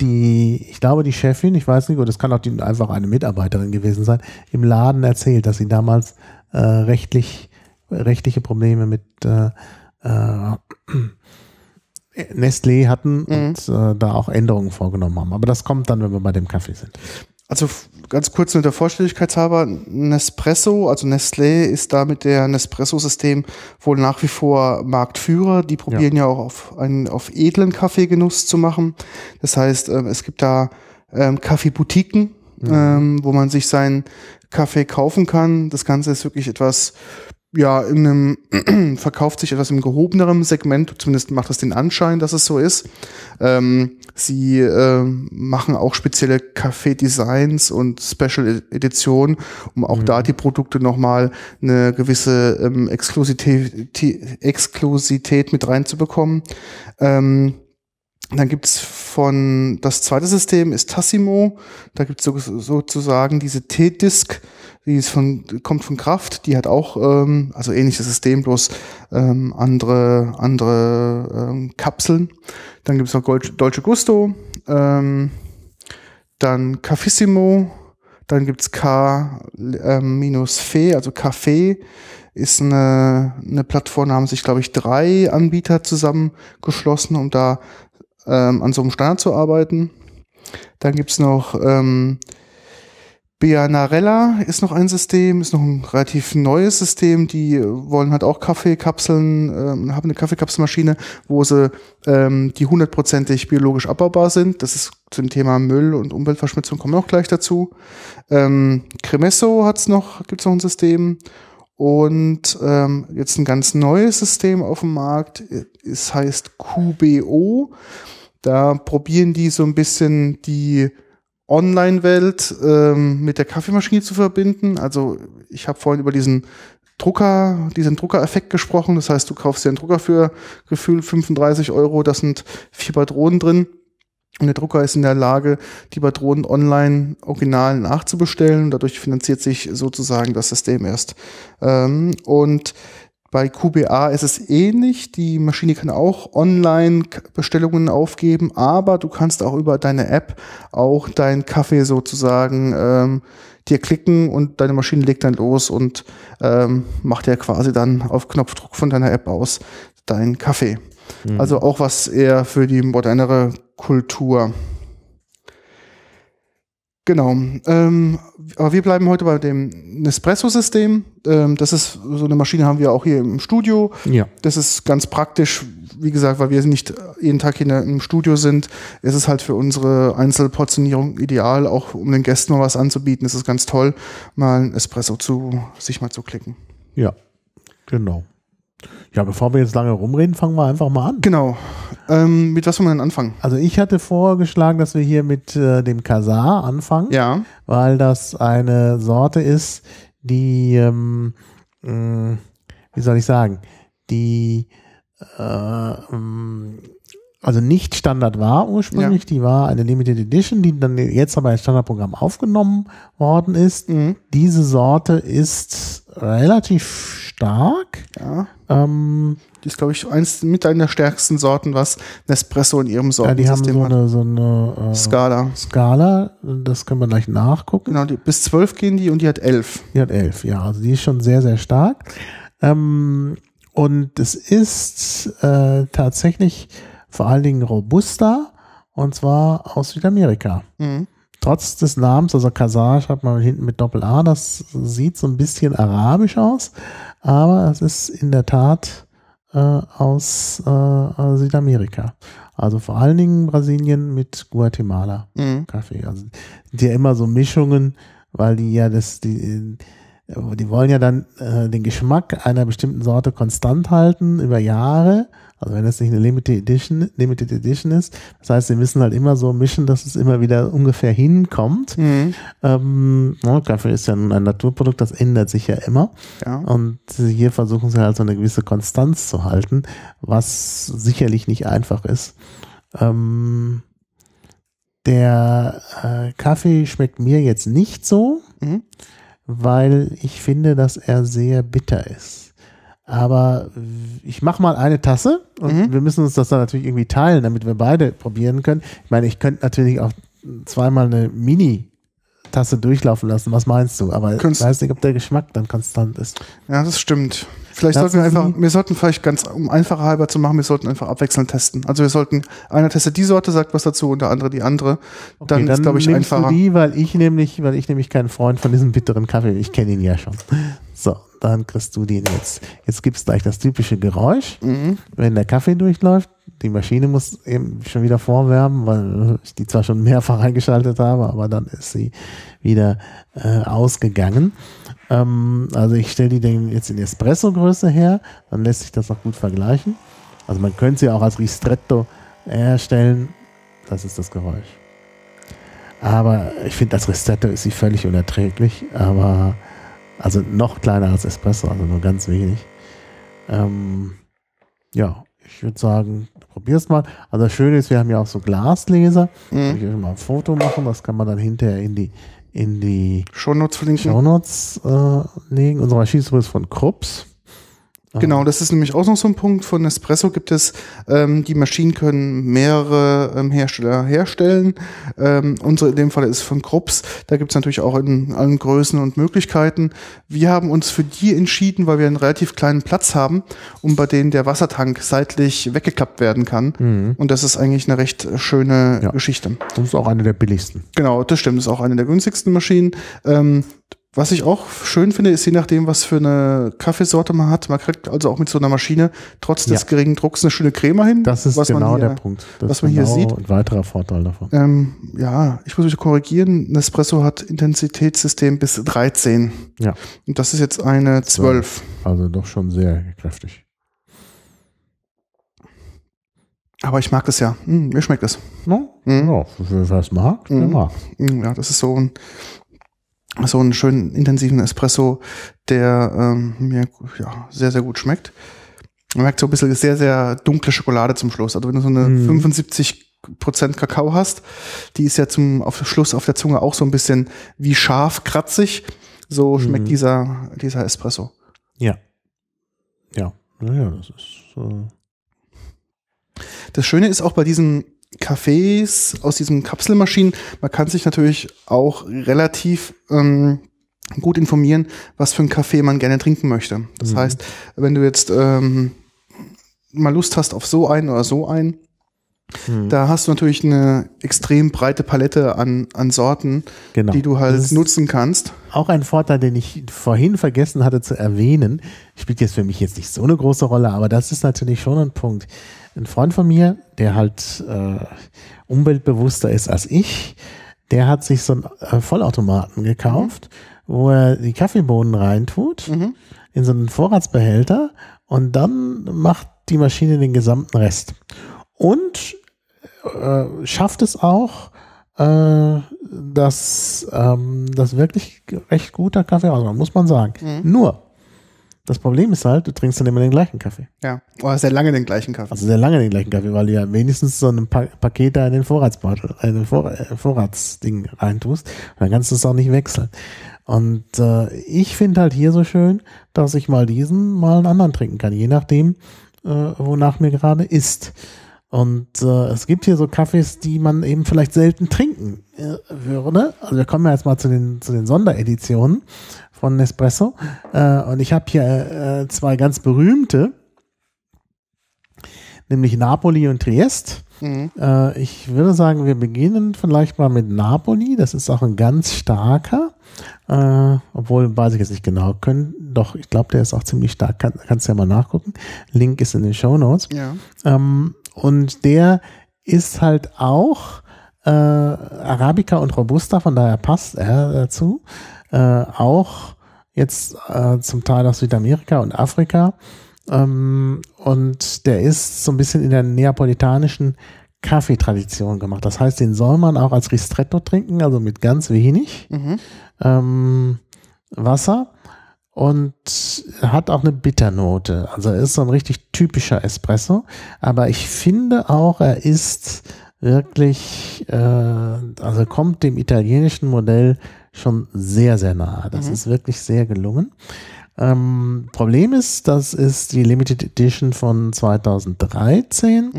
die, ich glaube, die Chefin, ich weiß nicht, oder es kann auch die, einfach eine Mitarbeiterin gewesen sein, im Laden erzählt, dass sie damals äh, rechtlich, rechtliche Probleme mit äh, äh, Nestlé hatten mhm. und äh, da auch Änderungen vorgenommen haben. Aber das kommt dann, wenn wir bei dem Kaffee sind. Also ganz kurz nur der Vollständigkeitshalber, Nespresso, also Nestlé ist da mit der Nespresso-System wohl nach wie vor Marktführer. Die probieren ja, ja auch auf einen auf edlen Kaffeegenuss zu machen. Das heißt, ähm, es gibt da ähm, Kaffeeboutiquen, mhm. ähm, wo man sich seinen Kaffee kaufen kann. Das Ganze ist wirklich etwas ja, in einem, verkauft sich etwas im gehobeneren Segment, zumindest macht das den Anschein, dass es so ist. Ähm, sie äh, machen auch spezielle Café-Designs und Special-Editionen, um auch mhm. da die Produkte nochmal eine gewisse ähm, Exklusivität, Exklusivität mit reinzubekommen. Ähm, dann gibt's von, das zweite System ist Tassimo. Da gibt's so, sozusagen diese T-Disk, die ist von, kommt von Kraft, die hat auch, ähm, also ähnliches System, bloß ähm, andere, andere ähm, Kapseln. Dann gibt's noch Dolce Gusto, ähm, dann Cafissimo, dann gibt's K ähm, also Café ist eine, eine Plattform, da haben sich, glaube ich, drei Anbieter zusammengeschlossen, um da ähm, an so einem Standard zu arbeiten. Dann gibt's noch ähm, Bianarella ist noch ein System, ist noch ein relativ neues System. Die wollen halt auch Kaffeekapseln, ähm, haben eine Kaffeekapselmaschine, wo sie ähm, die hundertprozentig biologisch abbaubar sind. Das ist zum Thema Müll und Umweltverschmutzung kommen auch gleich dazu. Ähm, Cremesso hat's noch, gibt's noch ein System. Und ähm, jetzt ein ganz neues System auf dem Markt. Es heißt QBO. Da probieren die so ein bisschen die Online-Welt ähm, mit der Kaffeemaschine zu verbinden. Also ich habe vorhin über diesen Drucker, diesen Druckereffekt gesprochen. Das heißt, du kaufst dir einen Drucker für gefühlt 35 Euro, da sind vier Patronen drin. Und der Drucker ist in der Lage, die Patronen online original nachzubestellen. Dadurch finanziert sich sozusagen das System erst. Ähm, und bei QBA ist es ähnlich. Die Maschine kann auch Online-Bestellungen aufgeben, aber du kannst auch über deine App auch deinen Kaffee sozusagen ähm, dir klicken und deine Maschine legt dann los und ähm, macht ja quasi dann auf Knopfdruck von deiner App aus deinen Kaffee. Mhm. Also auch was eher für die modernere Kultur. Genau. Ähm, aber wir bleiben heute bei dem Nespresso-System. Ähm, das ist so eine Maschine haben wir auch hier im Studio. Ja. Das ist ganz praktisch, wie gesagt, weil wir nicht jeden Tag hier im Studio sind. Ist es halt für unsere Einzelportionierung ideal, auch um den Gästen mal was anzubieten. Es ist ganz toll, mal ein Espresso zu sich mal zu klicken. Ja, genau. Ja, bevor wir jetzt lange rumreden, fangen wir einfach mal an. Genau. Ähm, mit was wollen wir denn anfangen? Also ich hatte vorgeschlagen, dass wir hier mit äh, dem Kasar anfangen. Ja. Weil das eine Sorte ist, die, ähm, mm, wie soll ich sagen, die äh, ähm, also nicht Standard war ursprünglich, ja. die war eine Limited Edition, die dann jetzt aber als Standardprogramm aufgenommen worden ist. Mhm. Diese Sorte ist relativ stark. Ja. Ähm, die ist, glaube ich, eins mit einer der stärksten Sorten, was Nespresso in ihrem Sortensystem ja, die haben so eine, so eine äh, Skala. Skala, das können wir gleich nachgucken. Genau, die, bis zwölf gehen die und die hat elf. Die hat elf, ja. Also die ist schon sehr, sehr stark. Ähm, und es ist äh, tatsächlich vor allen Dingen Robusta und zwar aus Südamerika. Mhm. trotz des Namens, also Kasar schreibt man hinten mit Doppel-A, das sieht so ein bisschen arabisch aus, aber es ist in der Tat äh, aus äh, Südamerika. Also vor allen Dingen Brasilien mit Guatemala Mhm. Kaffee. Also die ja immer so Mischungen, weil die ja das, die, die wollen ja dann äh, den Geschmack einer bestimmten Sorte konstant halten über Jahre. Also wenn das nicht eine Limited Edition, Limited Edition ist. Das heißt, sie müssen halt immer so mischen, dass es immer wieder ungefähr hinkommt. Mhm. Ähm, Kaffee ist ja nun ein Naturprodukt, das ändert sich ja immer. Ja. Und hier versuchen sie halt so eine gewisse Konstanz zu halten, was sicherlich nicht einfach ist. Ähm, der äh, Kaffee schmeckt mir jetzt nicht so, Mhm. weil ich finde, dass er sehr bitter ist. Aber ich mache mal eine Tasse und Mhm. wir müssen uns das dann natürlich irgendwie teilen, damit wir beide probieren können. Ich meine, ich könnte natürlich auch zweimal eine Mini-Tasse durchlaufen lassen. Was meinst du? Aber ich weiß nicht, ob der Geschmack dann konstant ist. Ja, das stimmt. Vielleicht sollten wir einfach, wir sollten vielleicht ganz, um einfacher halber zu machen, wir sollten einfach abwechselnd testen. Also wir sollten, einer testet die Sorte, sagt was dazu und der andere die andere. dann Okay, ist, glaube ich, nimmst einfacher. Du die, weil ich nämlich, weil ich nämlich kein Freund von diesem bitteren Kaffee bin. Ich kenne ihn ja schon. So, dann kriegst du den jetzt. Jetzt gibt es gleich das typische Geräusch, Mhm. wenn der Kaffee durchläuft. Die Maschine muss eben schon wieder vorwärmen, weil ich die zwar schon mehrfach eingeschaltet habe, aber dann ist sie wieder äh, ausgegangen. Ähm, also ich stelle die dann jetzt in Espresso-Größe her, dann lässt sich das auch gut vergleichen. Also man könnte sie auch als Ristretto herstellen. Das ist das Geräusch. Aber ich finde, als Ristretto ist sie völlig unerträglich, aber also noch kleiner als Espresso, also nur ganz wenig. Ähm, ja, ich würde sagen, probier's mal. Also das Schöne ist, wir haben ja auch so Glasgläser. Mhm. Ich will mal ein Foto machen, das kann man dann hinterher in die in die Shownotes verlinken. Shownotes äh, legen. Unsere Maschine ist übrigens von Krups. Genau, das ist nämlich auch noch so ein Punkt. Von Nespresso gibt es, ähm, die Maschinen können mehrere ähm, Hersteller herstellen. Ähm, unsere in dem Fall ist von Krups. Da gibt es natürlich auch in allen Größen und Möglichkeiten. Wir haben uns für die entschieden, weil wir einen relativ kleinen Platz haben und bei denen der Wassertank seitlich weggeklappt werden kann. Und das ist eigentlich eine recht schöne Ja. Geschichte. Das ist auch eine der billigsten. Genau, das stimmt. Das ist auch eine der günstigsten Maschinen. Ähm, was ich auch schön finde, ist je nachdem, was für eine Kaffeesorte man hat. Man kriegt also auch mit so einer Maschine trotz des Ja. geringen Drucks eine schöne Creme hin. Das ist genau hier- der Punkt. Das was man hier genau sieht. Ein weiterer Vorteil davon. Ähm, ja, ich muss mich korrigieren. Nespresso hat Intensitätssystem bis 13. Ja. Und das ist jetzt eine 12. Also doch schon sehr kräftig. Aber ich mag das ja. Hm, mir schmeckt das. No? Mhm. Ja, wer was mag, der Mhm. mag. Hm, Ja, das ist so ein, so einen schönen intensiven Espresso, der ähm, mir ja, sehr, sehr gut schmeckt. Man merkt so ein bisschen sehr, sehr dunkle Schokolade zum Schluss. Also wenn du so eine Mhm. 75% Kakao hast, die ist ja zum auf Schluss auf der Zunge auch so ein bisschen wie scharf, kratzig. So schmeckt Mhm. dieser, dieser Espresso. Ja. Ja. Naja, das ist. Äh, Das Schöne ist auch bei diesen Cafés aus diesen Kapselmaschinen, man kann sich natürlich auch relativ ähm, gut informieren, was für einen Kaffee man gerne trinken möchte. Das Mhm. heißt, wenn du jetzt ähm, mal Lust hast auf so einen oder so einen, hm, da hast du natürlich eine extrem breite Palette an, an Sorten, genau. die du halt nutzen kannst. Auch ein Vorteil, den ich vorhin vergessen hatte zu erwähnen, spielt jetzt für mich jetzt nicht so eine große Rolle, aber das ist natürlich schon ein Punkt. Ein Freund von mir, der halt äh, umweltbewusster ist als ich, der hat sich so einen äh, Vollautomaten gekauft, wo er die Kaffeebohnen reintut Mhm. in so einen Vorratsbehälter und dann macht die Maschine den gesamten Rest. Und äh, schafft es auch, äh, dass ähm, das wirklich recht guter Kaffee rauskommt, muss man sagen. Mhm. Nur, das Problem ist halt, du trinkst dann immer den gleichen Kaffee. Ja, oder sehr lange den gleichen Kaffee. Also sehr lange den gleichen Kaffee, weil du ja wenigstens so ein pa Paket da in den Vorratsbeutel, in den Vor äh, Vorratsding reintust. Und dann kannst du es auch nicht wechseln. Und äh, ich finde halt hier so schön, dass ich mal diesen, mal einen anderen trinken kann, je nachdem, äh, wonach mir gerade ist. Und äh, es gibt hier so Kaffees, die man eben vielleicht selten trinken äh, würde. Also wir kommen ja jetzt mal zu den, zu den Sondereditionen von Nespresso. Äh, und ich habe hier äh, zwei ganz berühmte, nämlich Napoli und Triest. Mhm. Äh, ich würde sagen, wir beginnen vielleicht mal mit Napoli. Das ist auch ein ganz starker. Äh, obwohl, weiß ich jetzt nicht genau. Können, doch, ich glaube, der ist auch ziemlich stark. Kann, kannst du ja mal nachgucken. Link ist in den Show Notes. Ja. Ähm, und der ist halt auch äh, Arabica und Robusta, von daher passt er dazu. Äh, auch jetzt äh, zum Teil aus Südamerika und Afrika. Ähm, und der ist so ein bisschen in der neapolitanischen Kaffeetradition gemacht. Das heißt, den soll man auch als Ristretto trinken, also mit ganz wenig Mhm. ähm, Wasser und hat auch eine Bitternote. Also er ist so ein richtig typischer Espresso. Aber ich finde auch, er ist wirklich, äh, also kommt dem italienischen Modell schon sehr, sehr nahe. Das Mhm. ist wirklich sehr gelungen. Ähm, Problem ist, das ist die Limited Edition von 2013,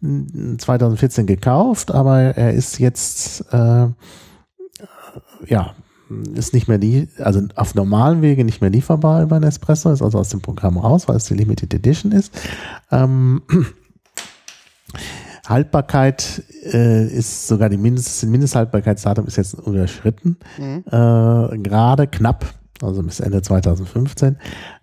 Mhm. 2014 gekauft, aber er ist jetzt, äh, ja, ist nicht mehr die, also auf normalen Wege nicht mehr lieferbar über einen Espresso, ist also aus dem Programm raus, weil es die Limited Edition ist. Ähm, Haltbarkeit äh, ist sogar die Mindest, Mindesthaltbarkeitsdatum ist jetzt überschritten, Mhm. äh, gerade knapp, also bis Ende 2015.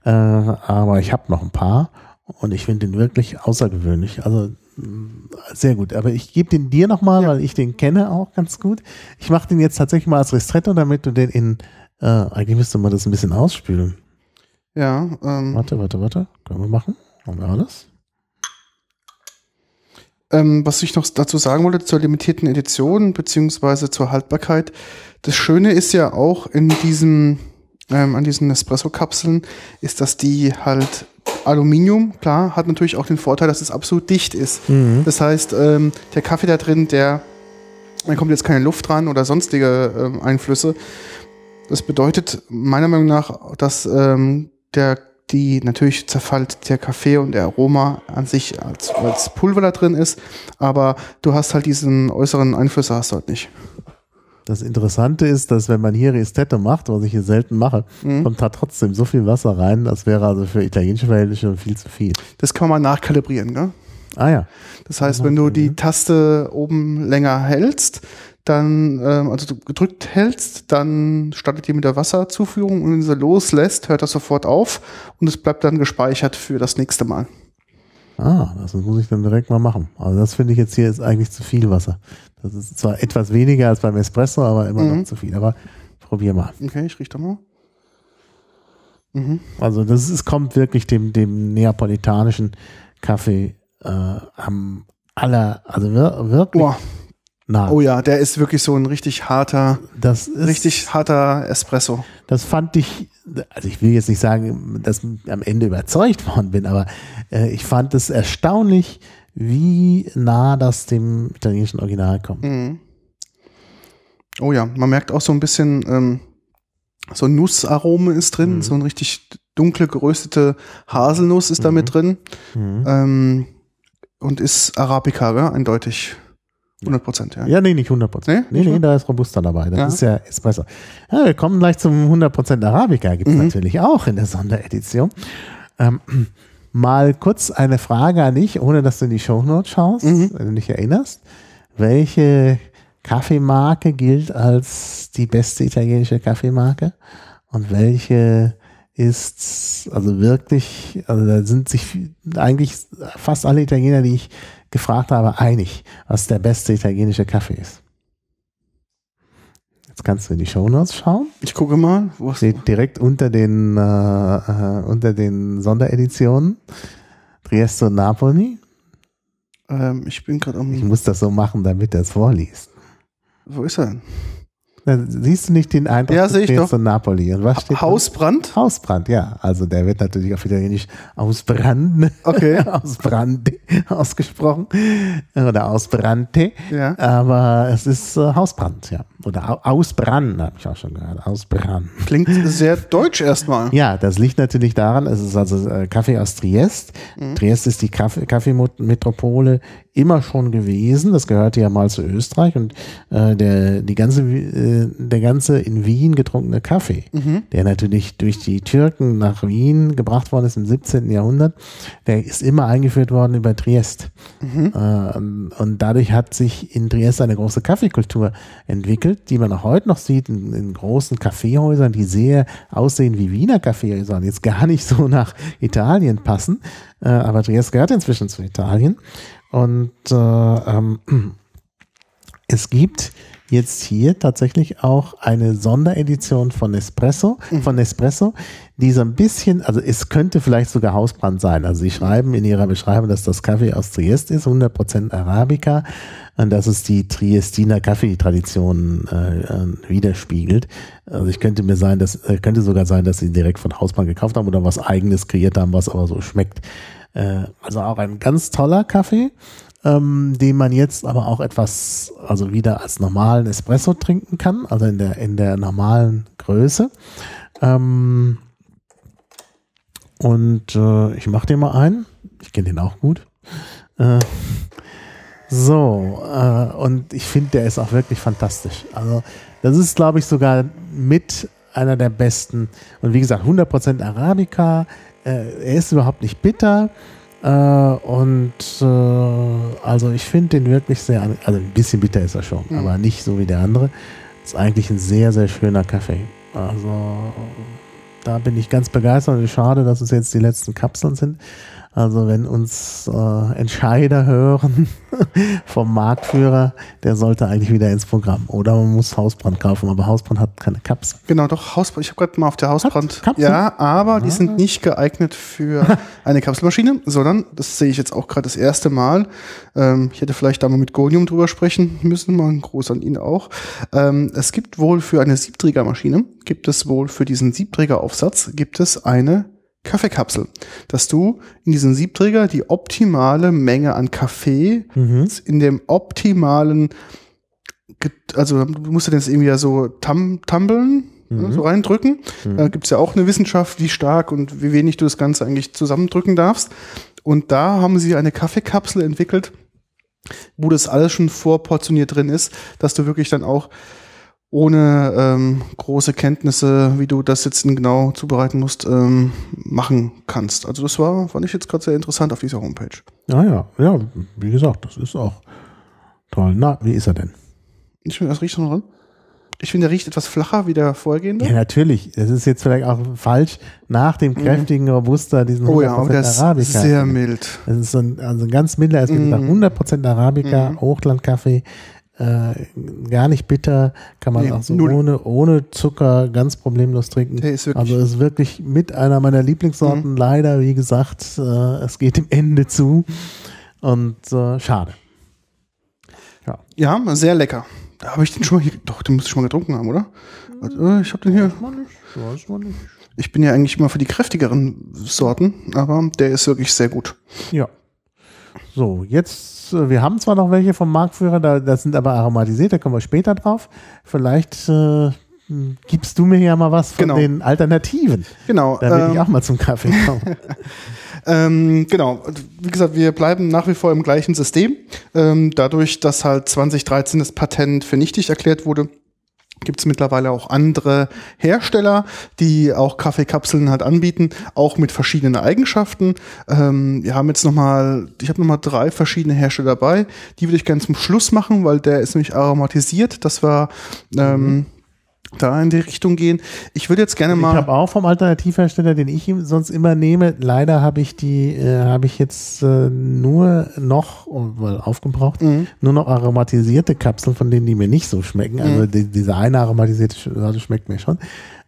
Äh, aber ich habe noch ein paar und ich finde den wirklich außergewöhnlich. Also mh, sehr gut. Aber ich gebe den dir nochmal, Ja. weil ich den kenne auch ganz gut. Ich mache den jetzt tatsächlich mal als Ristretto, damit du den in, äh, eigentlich müsste man das ein bisschen ausspülen. Ja, ähm, Warte, warte, warte. Können wir machen? Haben wir alles? Ähm, was ich noch dazu sagen wollte zur limitierten Edition beziehungsweise zur Haltbarkeit. Das Schöne ist ja auch in diesem, ähm, an diesen Espresso-Kapseln, ist, dass die halt Aluminium, klar, hat natürlich auch den Vorteil, dass es absolut dicht ist. Das heißt, ähm, der Kaffee da drin, der, da kommt jetzt keine Luft dran oder sonstige ähm, Einflüsse. Das bedeutet meiner Meinung nach, dass ähm, der die natürlich zerfällt der Kaffee und der Aroma an sich als, als Pulver da drin ist, aber du hast halt diesen äußeren Einflüsse hast du halt nicht. Das Interessante ist, dass wenn man hier Ristretto macht, was ich hier selten mache, Mhm. kommt da trotzdem so viel Wasser rein, das wäre also für italienische Verhältnisse viel zu viel. Das kann man nachkalibrieren, gell? Ah ja. Das heißt, wenn du die Taste oben länger hältst, dann, ähm, also du gedrückt hältst, dann startet die mit der Wasserzuführung und wenn sie loslässt, hört das sofort auf und es bleibt dann gespeichert für das nächste Mal. Ah, das muss ich dann direkt mal machen. Also das finde ich jetzt hier ist eigentlich zu viel Wasser. Das ist zwar etwas weniger als beim Espresso, aber immer Mhm. noch zu viel. Aber probier mal. Okay, ich riech doch mal. Also das ist, kommt wirklich dem, dem neapolitanischen Kaffee äh, am aller, also wir, wirklich Boah. Nah. Oh ja, der ist wirklich so ein richtig harter, das ist, richtig harter Espresso. Das fand ich, also ich will jetzt nicht sagen, dass ich am Ende überzeugt worden bin, aber äh, ich fand es erstaunlich, wie nah das dem italienischen Original kommt. Mhm. Oh ja, man merkt auch so ein bisschen, ähm, so Nussarome ist drin, Mhm. so ein richtig dunkle geröstete Haselnuss ist da mit drin Mhm. ähm, und ist Arabica, gell? eindeutig. 100 Prozent, ja. Ja, nee, nicht 100 Prozent. Nee? Nee, nee, da ist Robusta dabei. Das Ja. ist ja Espresso. Ja, wir kommen gleich zum 100% Arabica. Gibt es Mhm. natürlich auch in der Sonderedition. Ähm, mal kurz eine Frage an dich, ohne dass du in die Shownotes schaust, Mhm. wenn du dich erinnerst. Welche Kaffeemarke gilt als die beste italienische Kaffeemarke? Und welche ist also wirklich, also da sind sich eigentlich fast alle Italiener, die ich gefragt habe, einig, was der beste italienische Kaffee ist. Jetzt kannst du in die Shownotes schauen. Ich gucke mal, wo ist Steht direkt unter den, äh, äh, unter den Sondereditionen. Trieste und Napoli. ähm, ich bin gerade Ich am. muss das so machen, damit er es vorliest. Wo ist er denn? Na, siehst du nicht den Eindruck Ja, zu sehe ich doch. und Napoli? Und was steht da? Hausbrand? Hausbrand, ja. Also der wird natürlich auf Italienisch ausbranden. Okay. Ausbrande ausgesprochen. Oder ausbrannte. Ja. Aber es ist äh, Hausbrand, ja. Oder au ausbrennen, habe ich auch schon gehört. Ausbrennen. Klingt sehr deutsch erstmal. Ja, das liegt natürlich daran, es ist also äh, Kaffee aus Triest. Mhm. Triest ist die Kaffee- Kaffeemetropole immer schon gewesen. Das gehörte ja mal zu Österreich und äh, der, die ganze, äh, der ganze in Wien getrunkene Kaffee, Mhm. der natürlich durch die Türken nach Wien gebracht worden ist im 17. Jahrhundert, der ist immer eingeführt worden über Triest. Mhm. Äh, und dadurch hat sich in Triest eine große Kaffeekultur entwickelt, die man auch heute noch sieht in, in großen Kaffeehäusern, die sehr aussehen wie Wiener Kaffeehäuser und jetzt gar nicht so nach Italien passen. Äh, aber Triest gehört inzwischen zu Italien. Und äh, ähm, es gibt jetzt hier tatsächlich auch eine Sonderedition von Espresso, von Nespresso, die so ein bisschen, also es könnte vielleicht sogar Hausbrand sein. Also sie schreiben in ihrer Beschreibung, dass das Kaffee aus Triest ist, 100% Arabica und dass es die Triestiner Kaffeetradition äh, äh, widerspiegelt. Also ich könnte mir sein, dass äh, könnte sogar sein, dass sie direkt von Hausbrand gekauft haben oder was eigenes kreiert haben, was aber so schmeckt. Äh, also auch ein ganz toller Kaffee ähm, den man jetzt aber auch etwas, also wieder als normalen Espresso trinken kann, also in der, in der normalen Größe. Ähm, und äh, ich mache den mal ein. Ich kenne den auch gut. Äh, so, äh, und ich finde, der ist auch wirklich fantastisch. Also, das ist, glaube ich, sogar mit einer der besten. Und wie gesagt, 100% Arabica. Äh, er ist überhaupt nicht bitter. Äh, und äh, also ich finde den wirklich sehr, also ein bisschen bitter ist er schon, Mhm. aber nicht so wie der andere. Ist eigentlich ein sehr, sehr schöner Kaffee. Also da bin ich ganz begeistert und schade, dass es jetzt die letzten Kapseln sind. Also wenn uns äh, Entscheider hören vom Marktführer, der sollte eigentlich wieder ins Programm. Oder man muss Hausbrand kaufen, aber Hausbrand hat keine Kapseln. Genau, doch, Hausbrand. Ich habe gerade mal auf der Hausbrand. Kapseln? Ja, aber die Ah. sind nicht geeignet für eine Kapselmaschine, sondern, das sehe ich jetzt auch gerade das erste Mal. Ähm, ich hätte vielleicht da mal mit Gonium drüber sprechen müssen, mal ein Gruß an ihn auch. Ähm, es gibt wohl für eine Siebträgermaschine, gibt es wohl für diesen Siebträgeraufsatz, gibt es eine Kaffeekapsel, dass du in diesen Siebträger die optimale Menge an Kaffee Mhm. in dem optimalen, also du musst dir das irgendwie ja so tam, tumbeln, ne, so reindrücken. Da gibt's ja auch eine Wissenschaft, wie stark und wie wenig du das Ganze eigentlich zusammendrücken darfst. Und da haben sie eine Kaffeekapsel entwickelt, wo das alles schon vorportioniert drin ist, dass du wirklich dann auch ohne ähm, große Kenntnisse, wie du das jetzt genau zubereiten musst, ähm, machen kannst. Also das war, fand ich jetzt gerade sehr interessant auf dieser Homepage. Ja, ja, ja, wie gesagt, das ist auch toll. Na, wie ist er denn? Ich finde, das riecht schon dran. Ich finde, der riecht etwas flacher wie der vorhergehende. Ja, natürlich. Das ist jetzt vielleicht auch falsch nach dem kräftigen Robusta, diesen 100% oh ja, aber der ist Arabica. sehr mild. Das ist so ein, also ein ganz milder, er ist wie gesagt 100% Arabica, Hochlandkaffee, äh, gar nicht bitter, kann man Nee, auch so null. ohne, ohne Zucker ganz problemlos trinken. Ist also ist wirklich mit einer meiner Lieblingssorten, leider, wie gesagt, äh, es geht dem Ende zu und äh, schade. Ja, sehr lecker. Da habe ich den schon mal hier, doch, den muss ich schon mal getrunken haben, oder? Also, ich habe den hier. Weiß man nicht. Ich bin ja eigentlich immer für die kräftigeren Sorten, aber der ist wirklich sehr gut. Ja. So, jetzt, äh, wir haben zwar noch welche vom Marktführer, da, das sind aber aromatisiert, da kommen wir später drauf. Vielleicht äh, m, gibst du mir ja mal was von Genau. den Alternativen, Genau. damit ähm, ich auch mal zum Kaffee komme. Ähm, genau. Wie gesagt, wir bleiben nach wie vor im gleichen System. Ähm, dadurch, dass halt 2013 das Patent vernichtigt erklärt wurde, gibt es mittlerweile auch andere Hersteller, die auch Kaffeekapseln halt anbieten, auch mit verschiedenen Eigenschaften. Ähm, wir haben jetzt nochmal, ich habe nochmal drei verschiedene Hersteller dabei. Die würde ich gerne zum Schluss machen, weil der ist nämlich aromatisiert. Das war ähm, da in die Richtung gehen. Ich würde jetzt gerne Ich mal. habe auch vom Alternativhersteller, den ich ihm sonst immer nehme, leider habe ich die, äh, habe ich jetzt äh, nur noch, oh, weil aufgebraucht, Mhm. nur noch aromatisierte Kapseln, von denen die mir nicht so schmecken. Also die, diese eine aromatisierte Sorte schmeckt mir schon.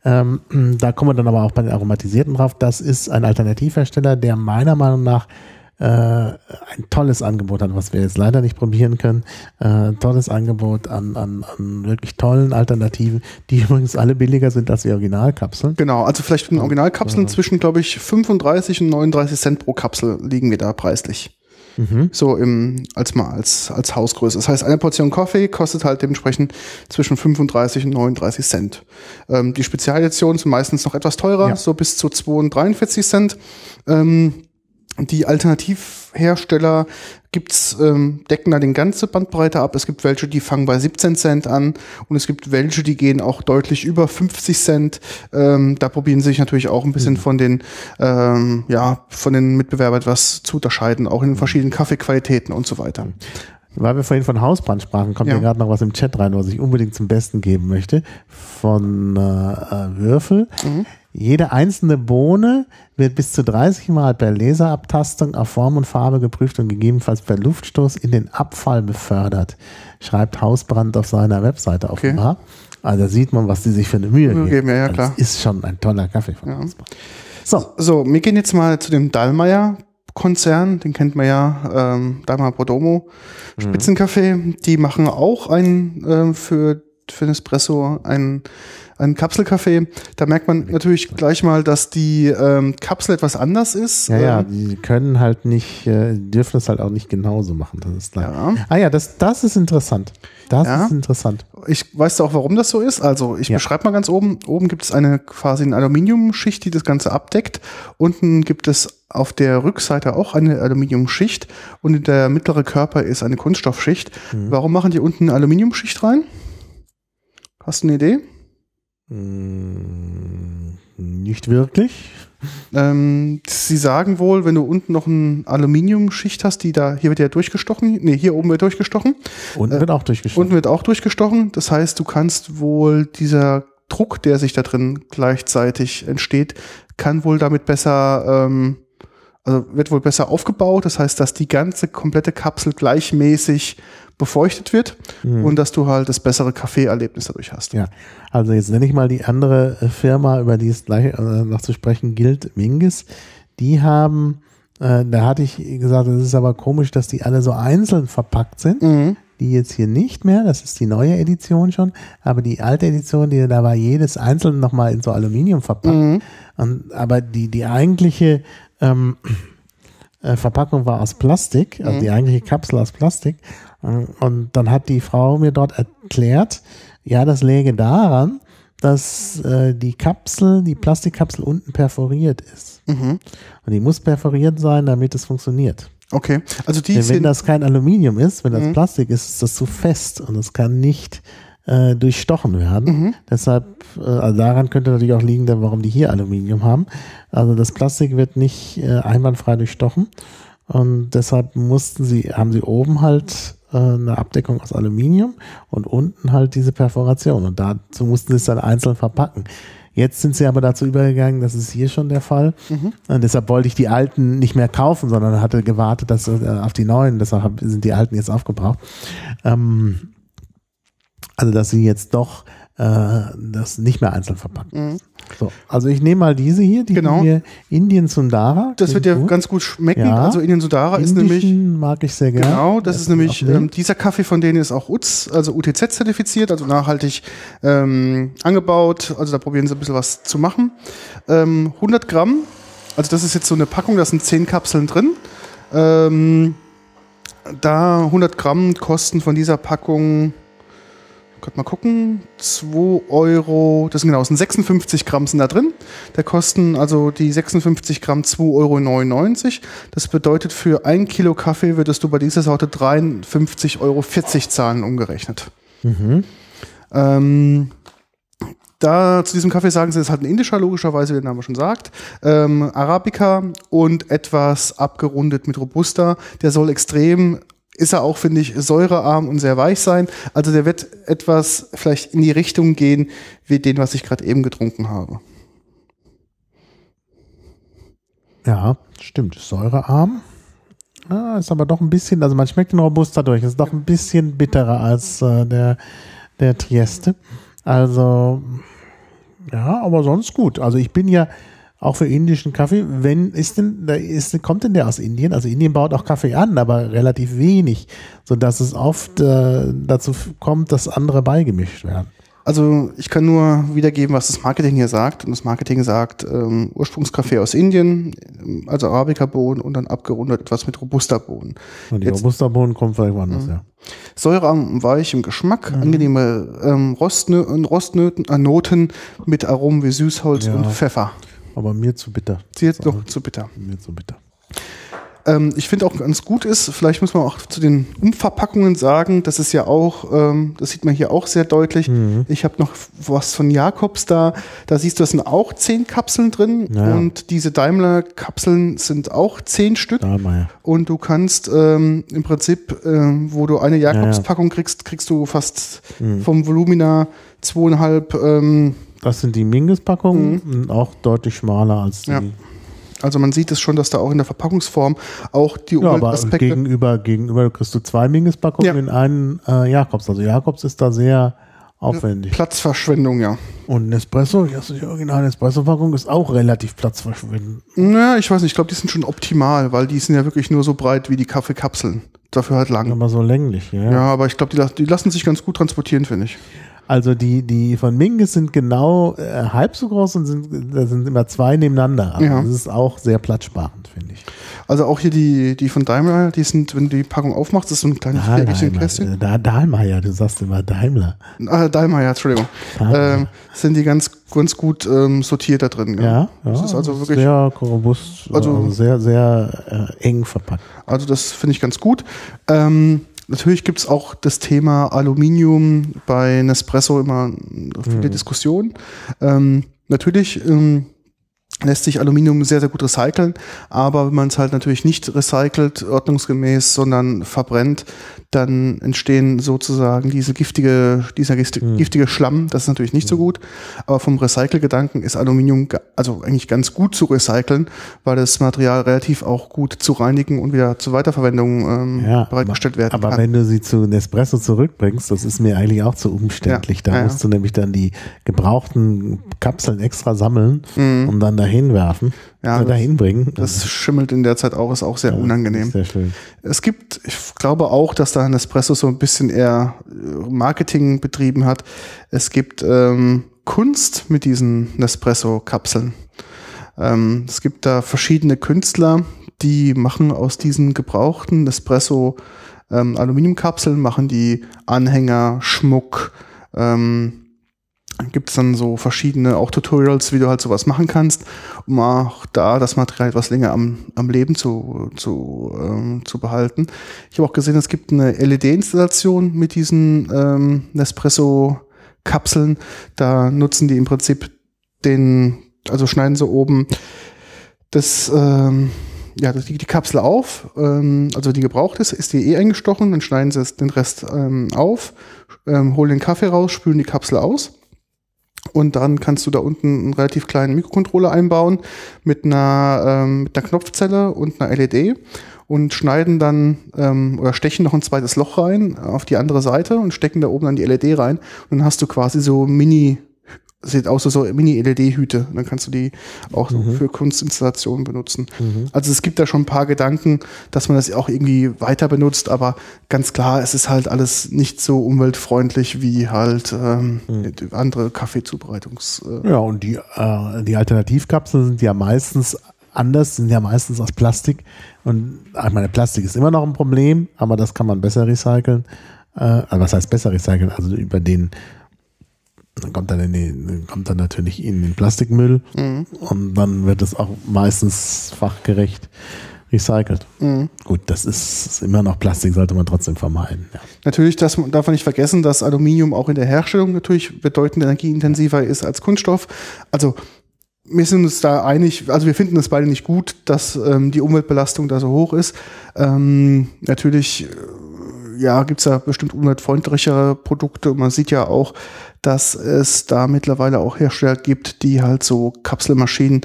Ähm, da kommen wir dann aber auch bei den aromatisierten drauf. Das ist ein Alternativhersteller, der meiner Meinung nach äh, ein tolles Angebot hat, was wir jetzt leider nicht probieren können. Äh, tolles Angebot an, an, an wirklich tollen Alternativen, die übrigens alle billiger sind als die Originalkapseln. Genau, also vielleicht mit den Originalkapseln zwischen, glaube ich, 35 und 39 Cent pro Kapsel liegen wir da preislich. So im, als mal als, als Hausgröße. Das heißt, eine Portion Kaffee kostet halt dementsprechend zwischen 35 und 39 Cent. Ähm, die Spezialeditionen sind meistens noch etwas teurer, Ja. so bis zu 2 und 43 Cent. Ähm, die Alternativhersteller gibt's, ähm, decken da den ganze Bandbreite ab. Es gibt welche, die fangen bei 17 Cent an und es gibt welche, die gehen auch deutlich über 50 Cent. Ähm, da probieren sie sich natürlich auch ein bisschen mhm. von den, ähm, ja, von den Mitbewerbern etwas zu unterscheiden, auch in den verschiedenen Kaffeequalitäten und so weiter. Weil wir vorhin von Hausbrand sprachen, kommt ja. gerade noch was im Chat rein, was ich unbedingt zum Besten geben möchte. Von äh, äh Würfel. Mhm. Jede einzelne Bohne wird bis zu 30 Mal per Laserabtastung auf Form und Farbe geprüft und gegebenenfalls per Luftstoß in den Abfall befördert. Schreibt Hausbrand auf seiner Webseite offenbar. Okay. Also da sieht man, was die sich für eine Mühe geben. geben ja, ja, klar. Das ist schon ein toller Kaffee von ja. Hausbrand. So. so, wir gehen jetzt mal zu dem Dallmayr Konzern, den kennt man ja, ähm, Dallmayr Prodomo mhm. Spitzenkaffee. Die machen auch einen äh, für, für Nespresso einen ein Kapselkaffee. Da merkt man natürlich gleich mal, dass die ähm, Kapsel etwas anders ist. Ja, ja, ähm, die können halt nicht, äh, dürfen es halt auch nicht genauso machen. Das ist klar. Ja. Ah ja, das, das ist interessant. Das ja. ist interessant. Ich weiß auch, warum das so ist. Also ich ja. beschreibe mal ganz oben. Oben gibt es eine quasi eine Aluminiumschicht, die das Ganze abdeckt. Unten gibt es auf der Rückseite auch eine Aluminiumschicht und der mittlere Körper ist eine Kunststoffschicht. Mhm. Warum machen die unten eine Aluminiumschicht rein? Hast du eine Idee? Hm, nicht wirklich. Ähm, sie sagen wohl, wenn du unten noch eine Aluminiumschicht hast, die da, hier wird ja durchgestochen, nee, hier oben wird durchgestochen. Unten äh, wird auch durchgestochen. Unten wird auch durchgestochen. Das heißt, du kannst wohl dieser Druck, der sich da drin gleichzeitig entsteht, kann wohl damit besser, ähm, also wird wohl besser aufgebaut. Das heißt, dass die ganze komplette Kapsel gleichmäßig befeuchtet wird mhm. und dass du halt das bessere Kaffeeerlebnis dadurch hast. Ja, also jetzt nenne ich mal die andere äh, Firma, über die es gleich äh, noch zu sprechen gilt, Mingus. Die haben, äh, da hatte ich gesagt, es ist aber komisch, dass die alle so einzeln verpackt sind. Mhm. Die jetzt hier nicht mehr, das ist die neue Edition schon, aber die alte Edition, die, da war jedes einzelne nochmal in so Aluminium verpackt. Mhm. Und, aber die, die eigentliche ähm, äh, Verpackung war aus Plastik, also mhm. die eigentliche Kapsel aus Plastik. Und dann hat die Frau mir dort erklärt, ja, das läge daran, dass äh, die Kapsel, die Plastikkapsel unten perforiert ist. Mhm. Und die muss perforiert sein, damit es funktioniert. Okay, also die Denn wenn das kein Aluminium ist, wenn das mhm. Plastik ist, ist das zu fest und es kann nicht äh, durchstochen werden. Mhm. Deshalb, äh, also daran könnte natürlich auch liegen, warum die hier Aluminium haben. Also das Plastik wird nicht äh, einwandfrei durchstochen und deshalb mussten sie, haben sie oben halt äh, eine Abdeckung aus Aluminium und unten halt diese Perforation. Und dazu mussten sie es dann einzeln verpacken. Jetzt sind sie aber dazu übergegangen, das ist hier schon der Fall. Mhm. Und deshalb wollte ich die alten nicht mehr kaufen, sondern hatte gewartet dass, äh, auf die neuen. Deshalb sind die alten jetzt aufgebraucht. Ähm, also, dass sie jetzt doch äh, das nicht mehr einzeln verpackt. Mhm. So, also ich nehme mal diese hier, die genau. hier Indien Sundara. Das wird ja gut. ganz gut schmecken. Ja. Also Indien Sundara ist nämlich mag ich sehr gerne. Genau, das, das ist nämlich ähm, dieser Kaffee von denen ist auch UTZ, also UTZ zertifiziert, also nachhaltig ähm, angebaut. Also da probieren sie ein bisschen was zu machen. Ähm, 100 Gramm, also das ist jetzt so eine Packung, da sind 10 Kapseln drin. Ähm, da 100 Gramm kosten von dieser Packung Könnt mal gucken. 2 Euro, das sind genau, das sind 56 Gramm sind da drin. Der kosten also die 56 Gramm 2,99 Euro. Das bedeutet, für ein Kilo Kaffee würdest du bei dieser Sorte 53,40 Euro zahlen, umgerechnet. Mhm. Ähm, da zu diesem Kaffee sagen sie, es ist halt ein indischer, logischerweise, wie der Name schon sagt. Ähm, Arabica und etwas abgerundet mit Robusta. Der soll extrem ist er auch, finde ich, säurearm und sehr weich sein. Also der wird etwas vielleicht in die Richtung gehen, wie den, was ich gerade eben getrunken habe. Ja, stimmt. Säurearm. Ah, ist aber doch ein bisschen, also man schmeckt den Robusta durch, ist doch ein bisschen bitterer als äh, der, der Trieste. Also, ja, aber sonst gut. Also ich bin ja, auch für indischen Kaffee. Wenn ist denn, da ist, kommt denn der aus Indien? Also Indien baut auch Kaffee an, aber relativ wenig, so dass es oft äh, dazu kommt, dass andere beigemischt werden. Also ich kann nur wiedergeben, was das Marketing hier sagt. Und das Marketing sagt ähm, Ursprungskaffee aus Indien, also Arabica-Bohnen und dann abgerundet etwas mit Robusta-Bohnen. Und die Robusta-Bohnen kommen vielleicht woanders, ja. Säurearm und weich im Geschmack, mhm. angenehme ähm, Rostnö Rostnoten, äh, Noten mit Aromen wie Süßholz ja. und Pfeffer. Aber mir zu bitter. Sie jetzt doch zu bitter. Mir zu bitter. Ähm, ich finde auch ganz gut ist, vielleicht muss man auch zu den Umverpackungen sagen, das ist ja auch, ähm, das sieht man hier auch sehr deutlich. Mhm. Ich habe noch was von Jakobs da, da siehst du, da sind auch zehn Kapseln drin Ja. und diese Daimler-Kapseln sind auch zehn Stück. Dahlmeier. Und du kannst ähm, im Prinzip, ähm, wo du eine Jakobs-Packung kriegst, kriegst du fast vom Volumina zweieinhalb, ähm, Das sind die Mingus-Packungen, und auch deutlich schmaler als die. Ja. also man sieht es schon, dass da auch in der Verpackungsform auch die Ja, aber Umweltaspekte. gegenüber, gegenüber kriegst du zwei Mingus-Packungen Ja. in einen äh, Jakobs. Also Jakobs ist da sehr aufwendig. Platzverschwendung, ja. Und Nespresso, die originale Nespresso-Packung, ist auch relativ platzverschwendend. Ja, ich weiß nicht, ich glaube, die sind schon optimal, weil die sind ja wirklich nur so breit wie die Kaffeekapseln. Dafür halt lang. Aber so länglich, ja. Ja, aber ich glaube, die, die lassen sich ganz gut transportieren, finde ich. Also die, die von Mingus sind genau äh, halb so groß und sind, da sind immer zwei nebeneinander. Also Ja. Das ist auch sehr platzsparend, finde ich. Also auch hier die, die von Daimler, die sind, wenn du die Packung aufmachst, ist so ein kleines Kästchen. Äh, Da, Dahlmeier, du sagst immer Daimler. Ah, Daimler, ja, Entschuldigung. Ähm, sind die ganz, ganz gut ähm, sortiert da drin. Ja, ja. Das ist also wirklich, sehr robust, Also- also, sehr, sehr äh, eng verpackt. also das finde ich ganz gut. Ähm, natürlich gibt es auch das Thema Aluminium bei Nespresso immer viele Diskussionen. Ähm, natürlich ähm, lässt sich Aluminium sehr, sehr gut recyceln, aber wenn man es halt natürlich nicht recycelt, ordnungsgemäß, sondern verbrennt, dann entstehen sozusagen diese giftige, dieser giftige, giftige Schlamm, das ist natürlich nicht so gut, aber vom Recycelgedanken ist Aluminium also eigentlich ganz gut zu recyceln, weil das Material relativ auch gut zu reinigen und wieder zur Weiterverwendung ähm, Ja, bereitgestellt werden Aber kann. wenn du sie zu Nespresso zurückbringst, das ist mir eigentlich auch zu umständlich. Ja, da ja, musst du nämlich dann die gebrauchten Kapseln extra sammeln und dann dahin werfen. Ja, das- dahin bringen. das schimmelt in der Zeit auch, ist auch sehr unangenehm. Sehr schön. Es gibt, ich glaube auch, dass da Nespresso so ein bisschen eher äh, Marketing betrieben hat. Es gibt ähm, Kunst mit diesen Nespresso-Kapseln. Ähm, es gibt da verschiedene Künstler, die machen aus diesen gebrauchten Nespresso ähm, Aluminiumkapseln, machen die Anhänger, Schmuck, ähm, gibt es dann so verschiedene auch Tutorials, wie du halt sowas machen kannst, um auch da das Material etwas länger am, am Leben zu, zu, ähm, zu behalten. Ich habe auch gesehen, es gibt eine LED-Installation mit diesen ähm, Nespresso-Kapseln. Da nutzen die im Prinzip den, also schneiden sie oben das, ähm, ja, die, die Kapsel auf, ähm, also die gebraucht ist, ist die eh eingestochen, dann schneiden sie den Rest ähm, auf, ähm, holen den Kaffee raus, spülen die Kapsel aus. Und dann kannst du da unten einen relativ kleinen Mikrocontroller einbauen mit einer, ähm, mit einer Knopfzelle und einer LED und schneiden dann ähm, oder stechen noch ein zweites Loch rein auf die andere Seite und stecken da oben dann die LED rein. Und dann hast du quasi so Mini, sieht aus wie so Mini-LED-Hüte. Dann kannst du die auch so für Kunstinstallationen benutzen. Also es gibt da schon ein paar Gedanken, dass man das auch irgendwie weiter benutzt, aber ganz klar, es ist halt alles nicht so umweltfreundlich wie halt ähm, andere Kaffeezubereitungs. Äh, Ja, und die, äh, die Alternativkapseln sind ja meistens anders, sind ja meistens aus Plastik. Und ich meine, Plastik ist immer noch ein Problem, aber das kann man besser recyceln. Äh, also was heißt besser recyceln? Also über den dann kommt dann, in den, kommt dann natürlich in den Plastikmüll und dann wird es auch meistens fachgerecht recycelt. Gut, das ist immer noch Plastik, sollte man trotzdem vermeiden. Ja. Natürlich das darf man nicht vergessen, dass Aluminium auch in der Herstellung natürlich bedeutend energieintensiver ist als Kunststoff. Also wir sind uns da einig, also wir finden es beide nicht gut, dass ähm, die Umweltbelastung da so hoch ist. Ähm, natürlich äh, ja, gibt's ja bestimmt umweltfreundlichere Produkte. Und man sieht ja auch, dass es da mittlerweile auch Hersteller gibt, die halt so Kapselmaschinen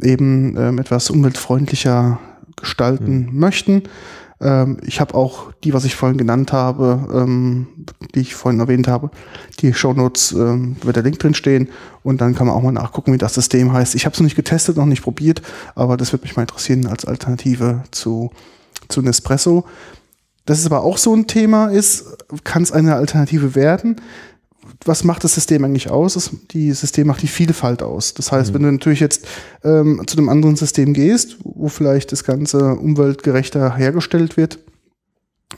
eben ähm, etwas umweltfreundlicher gestalten möchten. Ähm, ich habe auch die, was ich vorhin genannt habe, ähm, die ich vorhin erwähnt habe, die Shownotes, ähm, wird der Link drin stehen und dann kann man auch mal nachgucken, wie das System heißt. Ich habe es noch nicht getestet, noch nicht probiert, aber das wird mich mal interessieren als Alternative zu, zu Nespresso. Das ist aber auch so ein Thema ist, kann es eine Alternative werden? was macht das System eigentlich aus? Das, die System macht die Vielfalt aus. Das heißt, wenn du natürlich jetzt ähm, zu einem anderen System gehst, wo vielleicht das Ganze umweltgerechter hergestellt wird,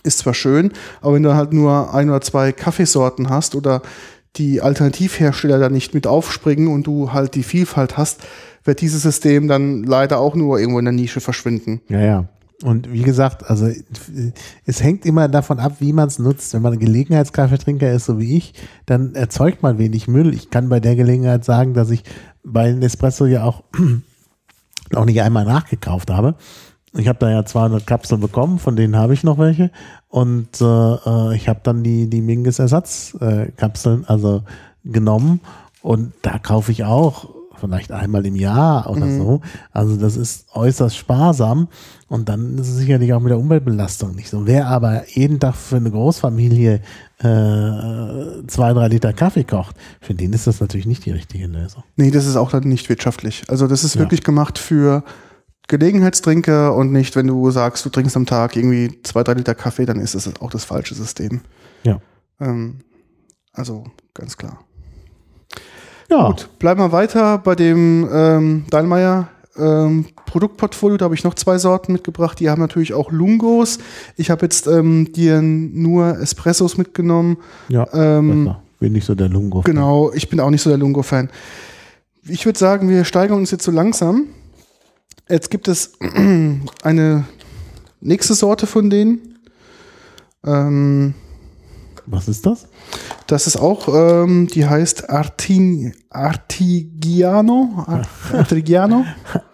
ist zwar schön, aber wenn du halt nur ein oder zwei Kaffeesorten hast oder die Alternativhersteller da nicht mit aufspringen und du halt die Vielfalt hast, wird dieses System dann leider auch nur irgendwo in der Nische verschwinden. Ja, ja. Und wie gesagt, also es hängt immer davon ab, wie man es nutzt. Wenn man Gelegenheitskaffeetrinker ist, so wie ich, dann erzeugt man wenig Müll. Ich kann bei der Gelegenheit sagen, dass ich bei Nespresso ja auch auch nicht einmal nachgekauft habe. Ich habe da ja 200 Kapseln bekommen, von denen habe ich noch welche. Und äh, äh ich habe dann die, die Mingus Ersatzkapseln also genommen. Und da kaufe ich auch vielleicht einmal im Jahr oder mhm. so. Also das ist äußerst sparsam und dann ist es sicherlich auch mit der Umweltbelastung nicht so. Wer aber jeden Tag für eine Großfamilie äh, zwei, drei Liter Kaffee kocht, für den ist das natürlich nicht die richtige Lösung. Nee, das ist auch dann nicht wirtschaftlich. Also das ist ja. wirklich gemacht für Gelegenheitstrinker und nicht, wenn du sagst, du trinkst am Tag irgendwie zwei, drei Liter Kaffee, dann ist das auch das falsche System. Ja. Ähm, also ganz klar. Ja. Gut, bleiben wir weiter bei dem ähm, Dahlmeier ähm, Produktportfolio. Da habe ich noch zwei Sorten mitgebracht. Die haben natürlich auch Lungos. Ich habe jetzt ähm, dir nur Espressos mitgenommen. Ja, ähm, bin nicht so der Lungo. -Fan. Genau, ich bin auch nicht so der Lungo-Fan. Ich würde sagen, wir steigern uns jetzt so langsam. Jetzt gibt es eine nächste Sorte von denen. Ähm, Was ist das? Das ist auch, ähm, die heißt Artin, Artigiano. Artigiano.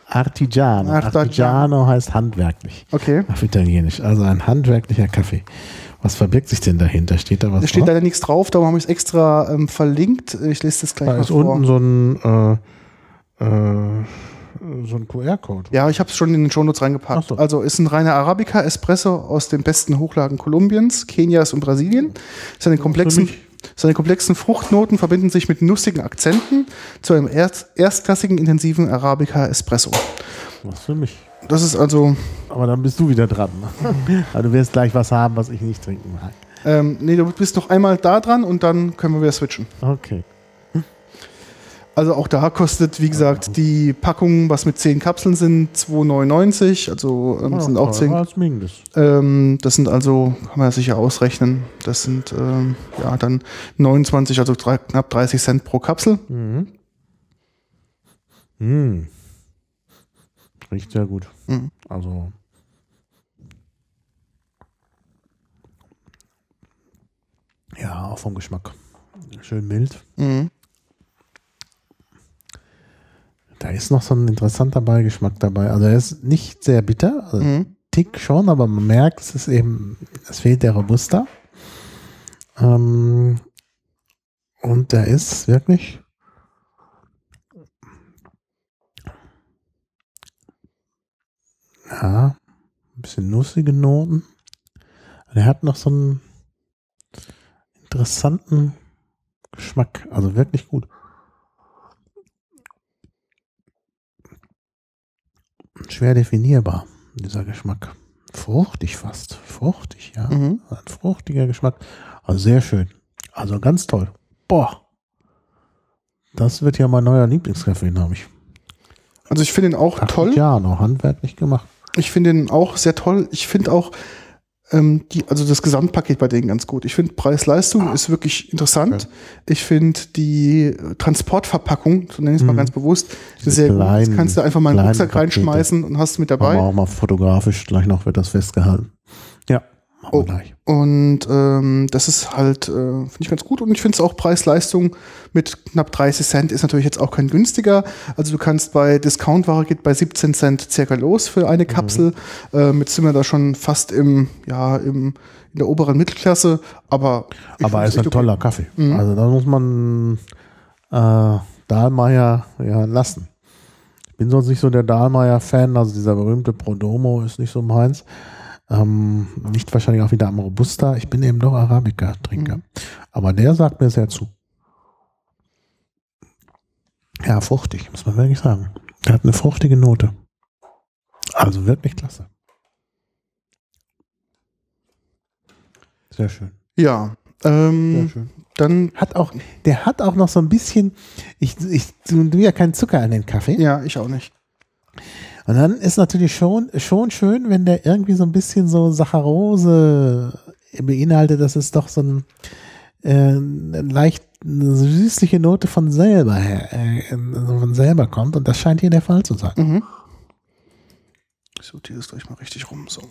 Artigiano. Artigiano heißt handwerklich. Okay. Auf Italienisch. Also ein handwerklicher Kaffee. Was verbirgt sich denn dahinter? Steht da was? Da steht leider nichts drauf, darum habe ich es extra ähm, verlinkt. Ich lese das gleich da mal ist vor. unten so ein äh, äh, so ein QR-Code. Ja, ich habe es schon in den Shownotes reingepackt. So. Also ist ein reiner Arabica Espresso aus den besten Hochlagen Kolumbiens, Kenias und Brasilien. Seine komplexen, seine komplexen Fruchtnoten verbinden sich mit nussigen Akzenten zu einem erst, erstklassigen intensiven Arabica Espresso. Was für mich. Das ist also. Aber dann bist du wieder dran. also du wirst gleich was haben, was ich nicht trinken mag. Ähm, nee, du bist noch einmal da dran und dann können wir wieder switchen. Okay. Also auch da kostet, wie gesagt, die Packung, was mit 10 Kapseln sind, 2,99. Also ähm, sind auch 10. Ähm, das sind also, kann man ja sicher ausrechnen, das sind ähm, ja dann 29, also drei, knapp 30 Cent pro Kapsel. Mhm. Mhm. Riecht sehr gut. Mhm. Also. Ja, auch vom Geschmack. Schön mild. Mhm. Da ist noch so ein interessanter Beigeschmack dabei. Also er ist nicht sehr bitter, also mhm. Tick schon, aber man merkt, es ist eben, es fehlt der Robusta. Ähm, und der ist wirklich ja, ein bisschen nussige Noten. Er hat noch so einen interessanten Geschmack, also wirklich gut. Schwer definierbar, dieser Geschmack. Fruchtig fast. Fruchtig, ja. Mhm. Ein fruchtiger Geschmack. Also sehr schön. Also ganz toll. Boah. Das wird ja mein neuer Lieblingskaffee, glaube ich. Also ich finde ihn auch Ach, toll. Ja, noch handwerklich gemacht. Ich finde ihn auch sehr toll. Ich finde auch, ähm, die, also das Gesamtpaket bei denen ganz gut. Ich finde Preis-Leistung ah. ist wirklich interessant. Okay. Ich finde die Transportverpackung, so nenne ich es mal mhm. ganz bewusst, Diese sehr kleinen, gut. Das kannst du einfach mal in den Rucksack reinschmeißen und hast mit dabei. Aber auch mal fotografisch, gleich noch wird das festgehalten. Oh, und ähm, das ist halt, äh, finde ich ganz gut. Und ich finde es auch Preis-Leistung mit knapp 30 Cent ist natürlich jetzt auch kein günstiger. Also du kannst bei Discount-Ware geht bei 17 Cent circa los für eine mhm. Kapsel. Mhm. Äh, mit sind wir da schon fast im, ja, im, in der oberen Mittelklasse. Aber aber ist ein okay. toller Kaffee. Mhm. Also da muss man äh, Dahlmeier ja lassen. Ich bin sonst nicht so der Dahlmeier-Fan, also dieser berühmte Prodomo ist nicht so meins. Ähm, nicht wahrscheinlich auch wieder am Robusta. Ich bin eben doch Arabica-Trinker. Mhm. Aber der sagt mir sehr zu. Ja, fruchtig, muss man wirklich sagen. Der hat eine fruchtige Note. Also wirklich klasse. Sehr schön. Ja, ähm, Sehr schön. Dann hat auch, der hat auch noch so ein bisschen, ich, ich tue ja keinen Zucker an den Kaffee. Ja, ich auch nicht. Und dann ist natürlich schon, schon schön, wenn der irgendwie so ein bisschen so Saccharose beinhaltet, dass es doch so ein äh, leicht eine süßliche Note von selber her, äh, von selber kommt. Und das scheint hier der Fall zu sein. Mhm. Ich sortiere das gleich mal richtig rum. So,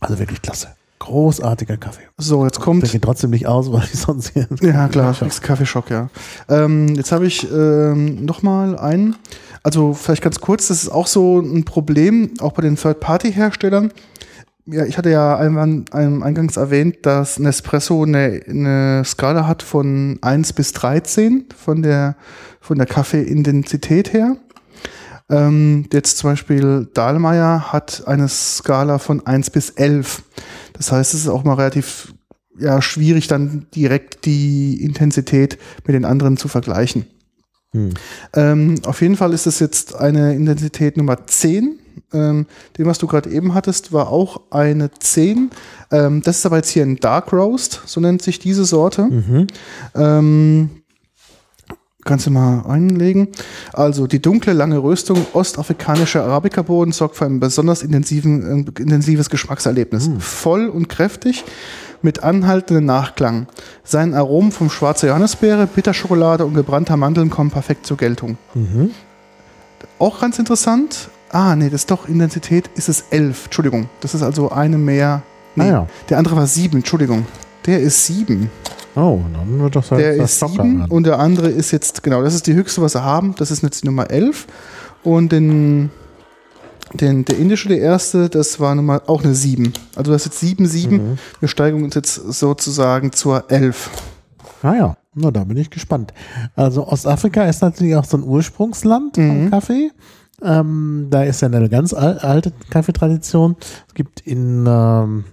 Also wirklich klasse. Großartiger Kaffee. so jetzt Der kommt. geht trotzdem nicht aus, weil ich sonst hier. Ja, klar, Kaffeeschock, ja. Ähm, jetzt habe ich ähm, nochmal einen. Also vielleicht ganz kurz, das ist auch so ein Problem, auch bei den Third-Party-Herstellern. Ja, ich hatte ja einwann- ein- eingangs erwähnt, dass Nespresso eine, eine Skala hat von 1 bis 13 von der, von der Kaffeeintensität her. Ähm, jetzt zum Beispiel Dahlmeier hat eine Skala von 1 bis 11. Das heißt, es ist auch mal relativ ja, schwierig, dann direkt die Intensität mit den anderen zu vergleichen. Hm. Ähm, auf jeden Fall ist es jetzt eine Intensität Nummer 10. Ähm, dem, was du gerade eben hattest, war auch eine 10. Ähm, das ist aber jetzt hier ein Dark Roast, so nennt sich diese Sorte. Mhm. Ähm, kannst du mal einlegen. Also die dunkle, lange Röstung ostafrikanischer Arabica-Bohnen sorgt für ein besonders intensiven, äh, intensives Geschmackserlebnis. Voll und kräftig mit anhaltendem Nachklang. Sein Aromen vom schwarzer Johannisbeere, Bitterschokolade und gebrannter Mandeln kommen perfekt zur Geltung. Mhm. Auch ganz interessant. Ah, nee, das ist doch Intensität, ist es 11. Entschuldigung. Das ist also eine mehr. Nee, Ah ja. der andere war 7. Entschuldigung. Der ist 7. Oh, dann wird das halt Der das ist locker 7 werden. und der andere ist jetzt, genau, das ist die höchste, was sie haben. Das ist jetzt die Nummer 11. Und den, den, der indische, der erste, das war Nummer, auch eine 7. Also das ist jetzt 7, 7. Mhm. Wir steigen uns jetzt sozusagen zur 11. Ah ja, na, da bin ich gespannt. Also Ostafrika ist natürlich auch so ein Ursprungsland vom Mhm. Kaffee. Ähm, da ist ja eine ganz al alte Kaffeetradition. Es gibt in ähm,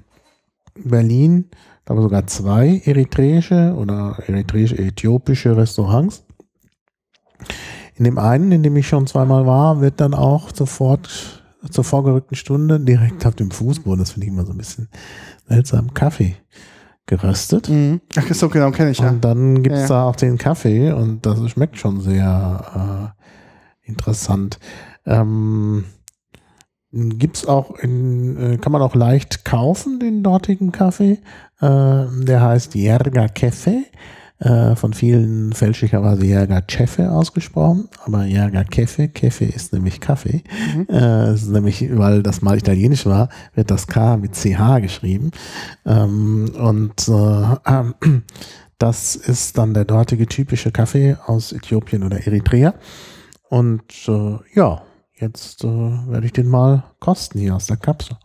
Berlin, aber sogar zwei eritreische oder eritreisch-äthiopische Restaurants. In dem einen, in dem ich schon zweimal war, wird dann auch sofort zur vorgerückten Stunde direkt auf dem Fußboden, das finde ich immer so ein bisschen seltsam, Kaffee geröstet. Mhm. Ach, so genau, kenne ich ja. Und dann gibt es Ja. da auch den Kaffee und das schmeckt schon sehr äh, interessant. Ähm, gibt es auch in, äh, kann man auch leicht kaufen, den dortigen Kaffee. Äh, der heißt Yerga Kefe. Äh, von vielen fälschlicherweise Yerga Chefe ausgesprochen, aber Yerga Kefe, Kefe ist nämlich Kaffee. Mhm. Äh, es ist nämlich, weil das mal italienisch war, wird das K mit CH geschrieben. Ähm, und äh, das ist dann der dortige typische Kaffee aus Äthiopien oder Eritrea. Und äh, ja, jetzt äh, werde ich den mal kosten hier aus der Kapsel.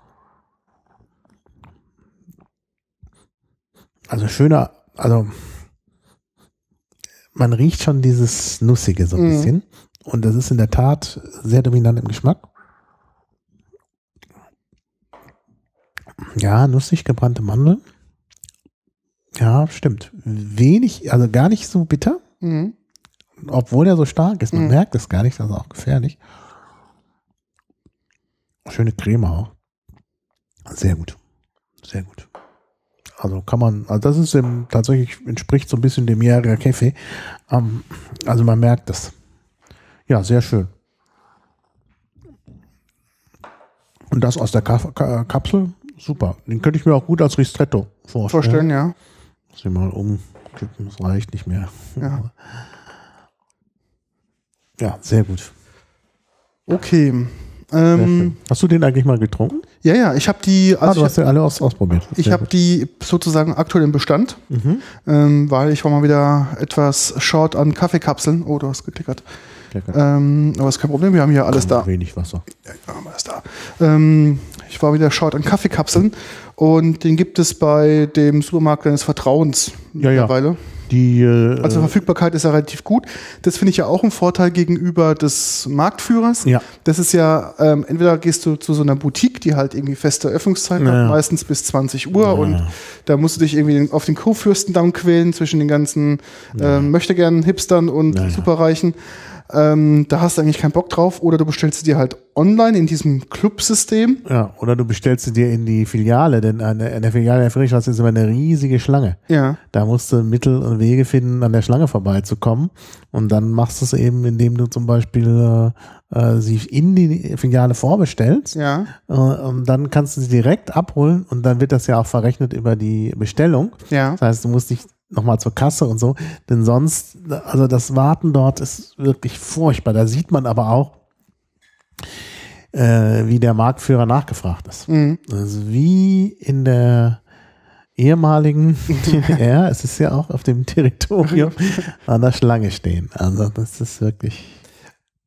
Also schöner, also man riecht schon dieses Nussige so ein Mhm. bisschen. Und das ist in der Tat sehr dominant im Geschmack. Ja, nussig gebrannte Mandeln. Ja, stimmt. Wenig, also gar nicht so bitter, Mhm. obwohl er so stark ist. Man Mhm. merkt es gar nicht, das ist auch gefährlich. Schöne Creme auch. Sehr gut. Sehr gut. Also kann man, also das ist im, tatsächlich entspricht so ein bisschen dem Jäger Kaffee. Ähm, also man merkt das. Ja, sehr schön. Und das aus der Ka Ka Kapsel, super. Den könnte ich mir auch gut als Ristretto vorstellen. Vorstellen, ja. Muss ich mal umkippen, das reicht nicht mehr. Ja. Ja, sehr gut. Okay. Ähm. Hast du den eigentlich mal getrunken? ja, ja, ich habe die, ah, also du ich hast ja alle aus, ausprobiert. Ich habe die sozusagen aktuell im Bestand, Mhm. ähm, weil ich war mal wieder etwas short an Kaffeekapseln. Oh, du hast geklickert. Ähm, aber ist kein Problem, wir haben hier alles da. Wenig Wasser. Ja, alles da. Ähm, ich war wieder short an Kaffeekapseln und den gibt es bei dem Supermarkt deines Vertrauens Ja, ja. Die, äh, Also Verfügbarkeit ist ja relativ gut. Das finde ich ja auch ein Vorteil gegenüber des Marktführers. ja, Das ist ja, ähm, entweder gehst du zu so einer Boutique, die halt irgendwie feste Öffnungszeiten Ja. hat, meistens bis 20 Uhr Ja. und da musst du dich irgendwie auf den Kurfürstendamm quälen zwischen den ganzen ähm, möchtegern Hipstern und. Superreichen. Ähm, da hast du eigentlich keinen Bock drauf oder du bestellst sie dir halt online in diesem Clubsystem. ja. Oder du bestellst sie dir in die Filiale, denn an der, an der Filiale der Friedrichstraße ist immer eine riesige Schlange. Ja, Da musst du Mittel und Wege finden, an der Schlange vorbeizukommen. Und dann machst du es eben, indem du zum Beispiel äh, äh, sie in die Filiale vorbestellst. ja, Äh, und dann kannst du sie direkt abholen und dann wird das ja auch verrechnet über die Bestellung. ja. Das heißt, du musst nicht nochmal zur Kasse und so, denn sonst, also das Warten dort ist wirklich furchtbar. Da sieht man aber auch, äh, wie der Marktführer nachgefragt ist. Mhm. Also wie in der ehemaligen DDR, es ist ja auch auf dem Territorium an der Schlange stehen. Also das ist wirklich.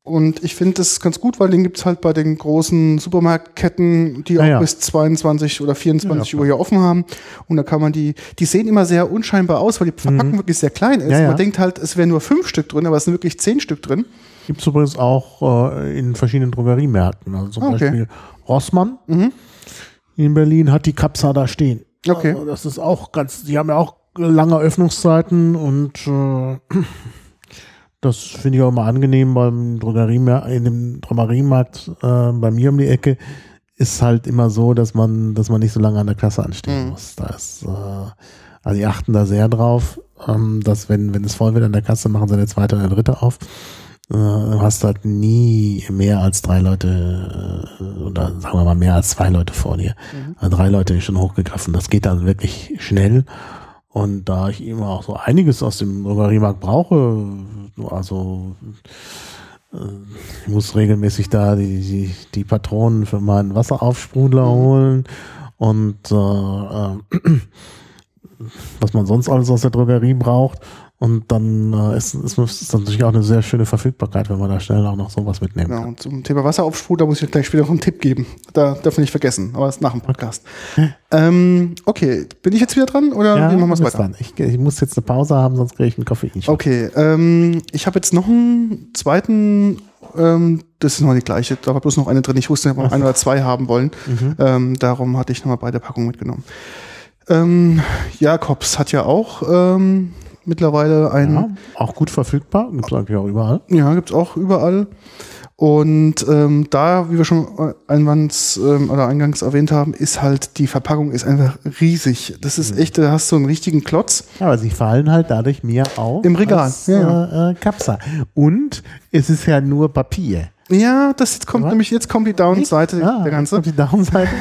Und ich finde das ganz gut, weil den gibt's halt bei den großen Supermarktketten, die auch Ja, bis 22 oder 24 Ja, Uhr hier offen haben. Und da kann man die, die sehen immer sehr unscheinbar aus, weil die Verpackung wirklich sehr klein ist. Mhm. Ja, ja. Man denkt halt, es wären nur fünf Stück drin, aber es sind wirklich zehn Stück drin. Gibt es übrigens auch äh, in verschiedenen Drogeriemärkten. Also zum Ah, okay. Beispiel Rossmann Mhm. in Berlin hat die Kapsa da stehen. Okay. Also das ist auch ganz, die haben ja auch lange Öffnungszeiten und äh, das finde ich auch immer angenehm beim Drogeriemarkt, in dem Drogeriemarkt äh, bei mir um die Ecke ist halt immer so, dass man, dass man nicht so lange an der Kasse anstehen Mhm. muss. Da ist, äh, also die achten da sehr drauf, ähm, dass wenn, wenn es voll wird an der Kasse, machen sie eine zweite oder dritte auf. Äh, du hast halt nie mehr als drei Leute äh, oder sagen wir mal mehr als zwei Leute vor dir. Also drei Leute ist schon hochgegriffen. Das geht dann wirklich schnell. Und da ich immer auch so einiges aus dem Drogeriemarkt brauche, also äh, ich muss regelmäßig da die, die, die Patronen für meinen Wasseraufsprudler holen und äh, äh, was man sonst alles aus der Drogerie braucht. Und dann äh, ist, ist, ist das natürlich auch eine sehr schöne Verfügbarkeit, wenn man da schnell auch noch sowas mitnehmen Genau. kann. Und zum Thema Wasseraufsprudel, da muss ich gleich später noch einen Tipp geben. Da darf man nicht vergessen, aber das ist nach dem Podcast. ähm, okay, bin ich jetzt wieder dran oder wie machen wir es weiter? dann. Ich, ich muss jetzt eine Pause haben, sonst kriege ich einen Koffein. Okay, ähm, ich habe jetzt noch einen zweiten, ähm, das ist noch die gleiche, da war bloß noch eine drin. Ich wusste, ob wir ein oder zwei haben wollen. Mhm. Ähm, darum hatte ich nochmal beide Packungen mitgenommen. Ähm, Jakobs hat ja auch ähm, mittlerweile ein, Ja, auch gut verfügbar, gibt es eigentlich auch überall. ja, gibt's auch überall. Und ähm, da, wie wir schon eingangs, ähm, oder eingangs erwähnt haben, ist halt die Verpackung ist einfach riesig. Das Mhm. ist echt, da hast du einen richtigen Klotz. Aber sie fallen halt dadurch mehr auf. Im Regal, Als, ja, Äh, äh, Kapsa. Und es ist ja nur Papier. Ja, das jetzt kommt Was? nämlich, jetzt kommt die Down-Seite, Ah, der ganze. Die Downseite.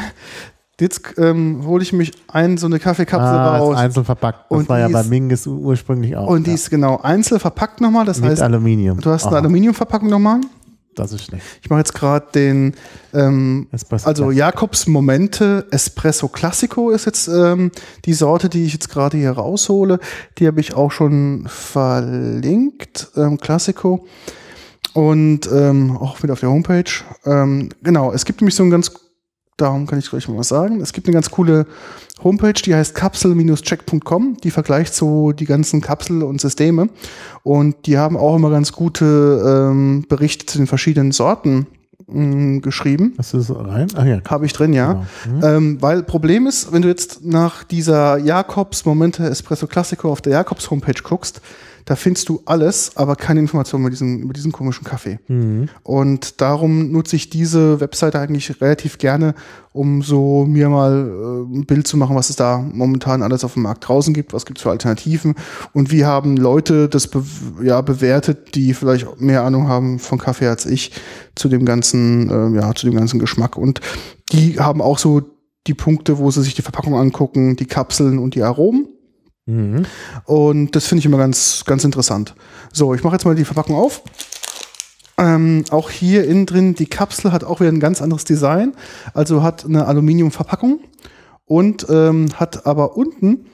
Jetzt ähm, hole ich mich ein, so eine Kaffeekapsel Ah, ist raus. einzeln verpackt. Das Und war ja bei ist- Mingus ursprünglich auch. Und die ja. ist genau einzeln verpackt nochmal. Das mit heißt, Aluminium. du hast eine Aha, Aluminiumverpackung nochmal. Das ist schlecht. Ich mache jetzt gerade den, ähm, also. Jakobs Momente Espresso Classico ist jetzt ähm, die Sorte, die ich jetzt gerade hier raushole. Die habe ich auch schon verlinkt. Ähm, Classico. Und ähm, auch wieder auf der Homepage. Ähm, genau, es gibt nämlich so ein ganz, darum kann ich gleich mal was sagen. Es gibt eine ganz coole Homepage, die heißt kapsel-check.com. Die vergleicht so die ganzen Kapsel und Systeme. Und die haben auch immer ganz gute ähm, Berichte zu den verschiedenen Sorten mh, geschrieben. Hast du das rein? Ach ja. Habe ich drin, ja. Genau. Mhm. Ähm, weil Problem ist, wenn du jetzt nach dieser Jakobs Momente Espresso Classico auf der Jakobs Homepage guckst, da findest du alles, aber keine Informationen über diesen, über diesen komischen Kaffee. Mhm. Und darum nutze ich diese Webseite eigentlich relativ gerne, um so mir mal äh, ein Bild zu machen, was es da momentan alles auf dem Markt draußen gibt, was gibt es für Alternativen und wie haben Leute das be ja, bewertet, die vielleicht mehr Ahnung haben von Kaffee als ich, zu dem ganzen, äh, ja, zu dem ganzen Geschmack. Und die haben auch so die Punkte, wo sie sich die Verpackung angucken, die Kapseln und die Aromen. Mhm. Und das finde ich immer ganz, ganz interessant. So, ich mache jetzt mal die Verpackung auf. Ähm, auch hier innen drin, die Kapsel hat auch wieder ein ganz anderes Design. Also hat eine Aluminiumverpackung und ähm, hat aber unten,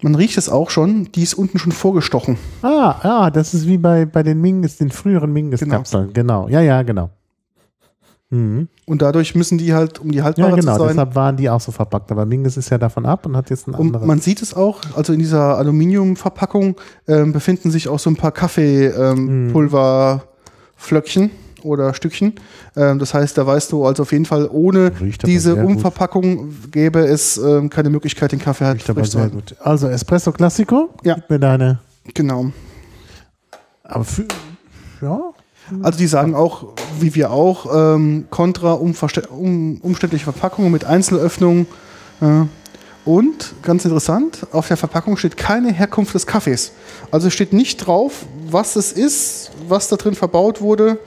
man riecht es auch schon, die ist unten schon vorgestochen. Ah, ja, das ist wie bei, bei den Mingus, den früheren Mingus-Kapseln. Genau. Ja, ja, genau. Mhm. Und dadurch müssen die halt, um die Ja, haltbarer genau. zu sein. Deshalb waren die auch so verpackt. Aber Mingus ist ja davon ab und hat jetzt ein Und anderes. man sieht es auch, also in dieser Aluminiumverpackung ähm, befinden sich auch so ein paar Kaffeepulverflöckchen ähm, Pulverflöckchen oder Stückchen. Ähm, das heißt, da weißt du also auf jeden Fall, ohne diese sehr gut. Umverpackung gäbe es ähm, keine Möglichkeit, den Kaffee halt frisch zu halten. gut. Also Espresso Classico. Ja. Gib mir deine. Genau. Aber für, ja. Also die sagen auch, wie wir auch, ähm, kontra um, umständliche Verpackungen mit Einzelöffnungen. Äh, und ganz interessant, auf der Verpackung steht keine Herkunft des Kaffees. Also steht nicht drauf, was es ist, was da drin verbaut wurde.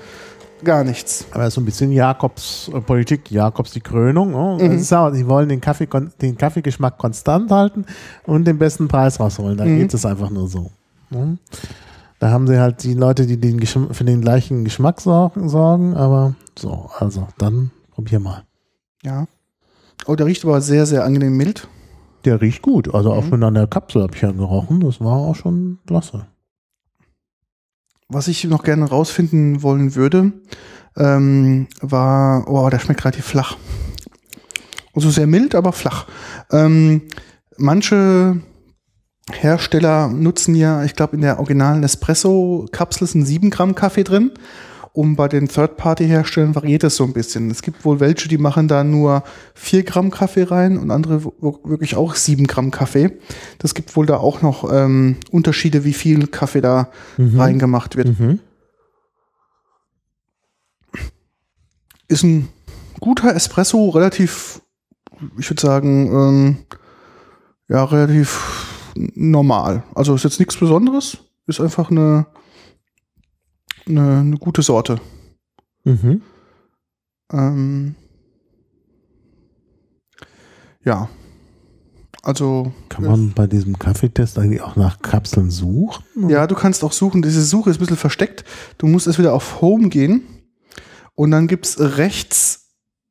Gar nichts. Aber so ein bisschen Jakobs äh, Politik, Jakobs die Krönung. Ne? Mhm. Auch, die wollen den, Kaffee, den Kaffeegeschmack konstant halten und den besten Preis rausholen. Da Mhm. geht es einfach nur so. Ne? Da haben sie halt die Leute, die den Geschm für den gleichen Geschmack sorgen, sorgen, aber so, also dann Probier mal. Ja. Oh, der riecht aber sehr, sehr angenehm mild. Der riecht gut. Also auch Mhm. schon an der Kapsel habe ich ja gerochen. Das war auch schon klasse. Was ich noch gerne rausfinden wollen würde, ähm, war, oh, der schmeckt relativ flach. Also sehr mild, aber flach. Ähm, manche Hersteller nutzen ja, ich glaube, in der originalen Espresso-Kapsel sind 7 Gramm Kaffee drin. Und bei den Third-Party-Herstellern variiert es so ein bisschen. Es gibt wohl welche, die machen da nur 4 Gramm Kaffee rein und andere wirklich auch 7 Gramm Kaffee. Das gibt wohl da auch noch ähm, Unterschiede, wie viel Kaffee da reingemacht wird. Mhm. Ist ein guter Espresso, relativ, ich würde sagen, ähm, ja, relativ normal. Also ist jetzt nichts Besonderes, ist einfach eine, eine, eine gute Sorte. Mhm. Ähm, ja. Also, Kann man bei diesem Kaffeetest eigentlich auch nach Kapseln suchen? ja, du kannst auch suchen. Diese Suche ist ein bisschen versteckt. Du musst erst wieder auf Home gehen und dann gibt's rechts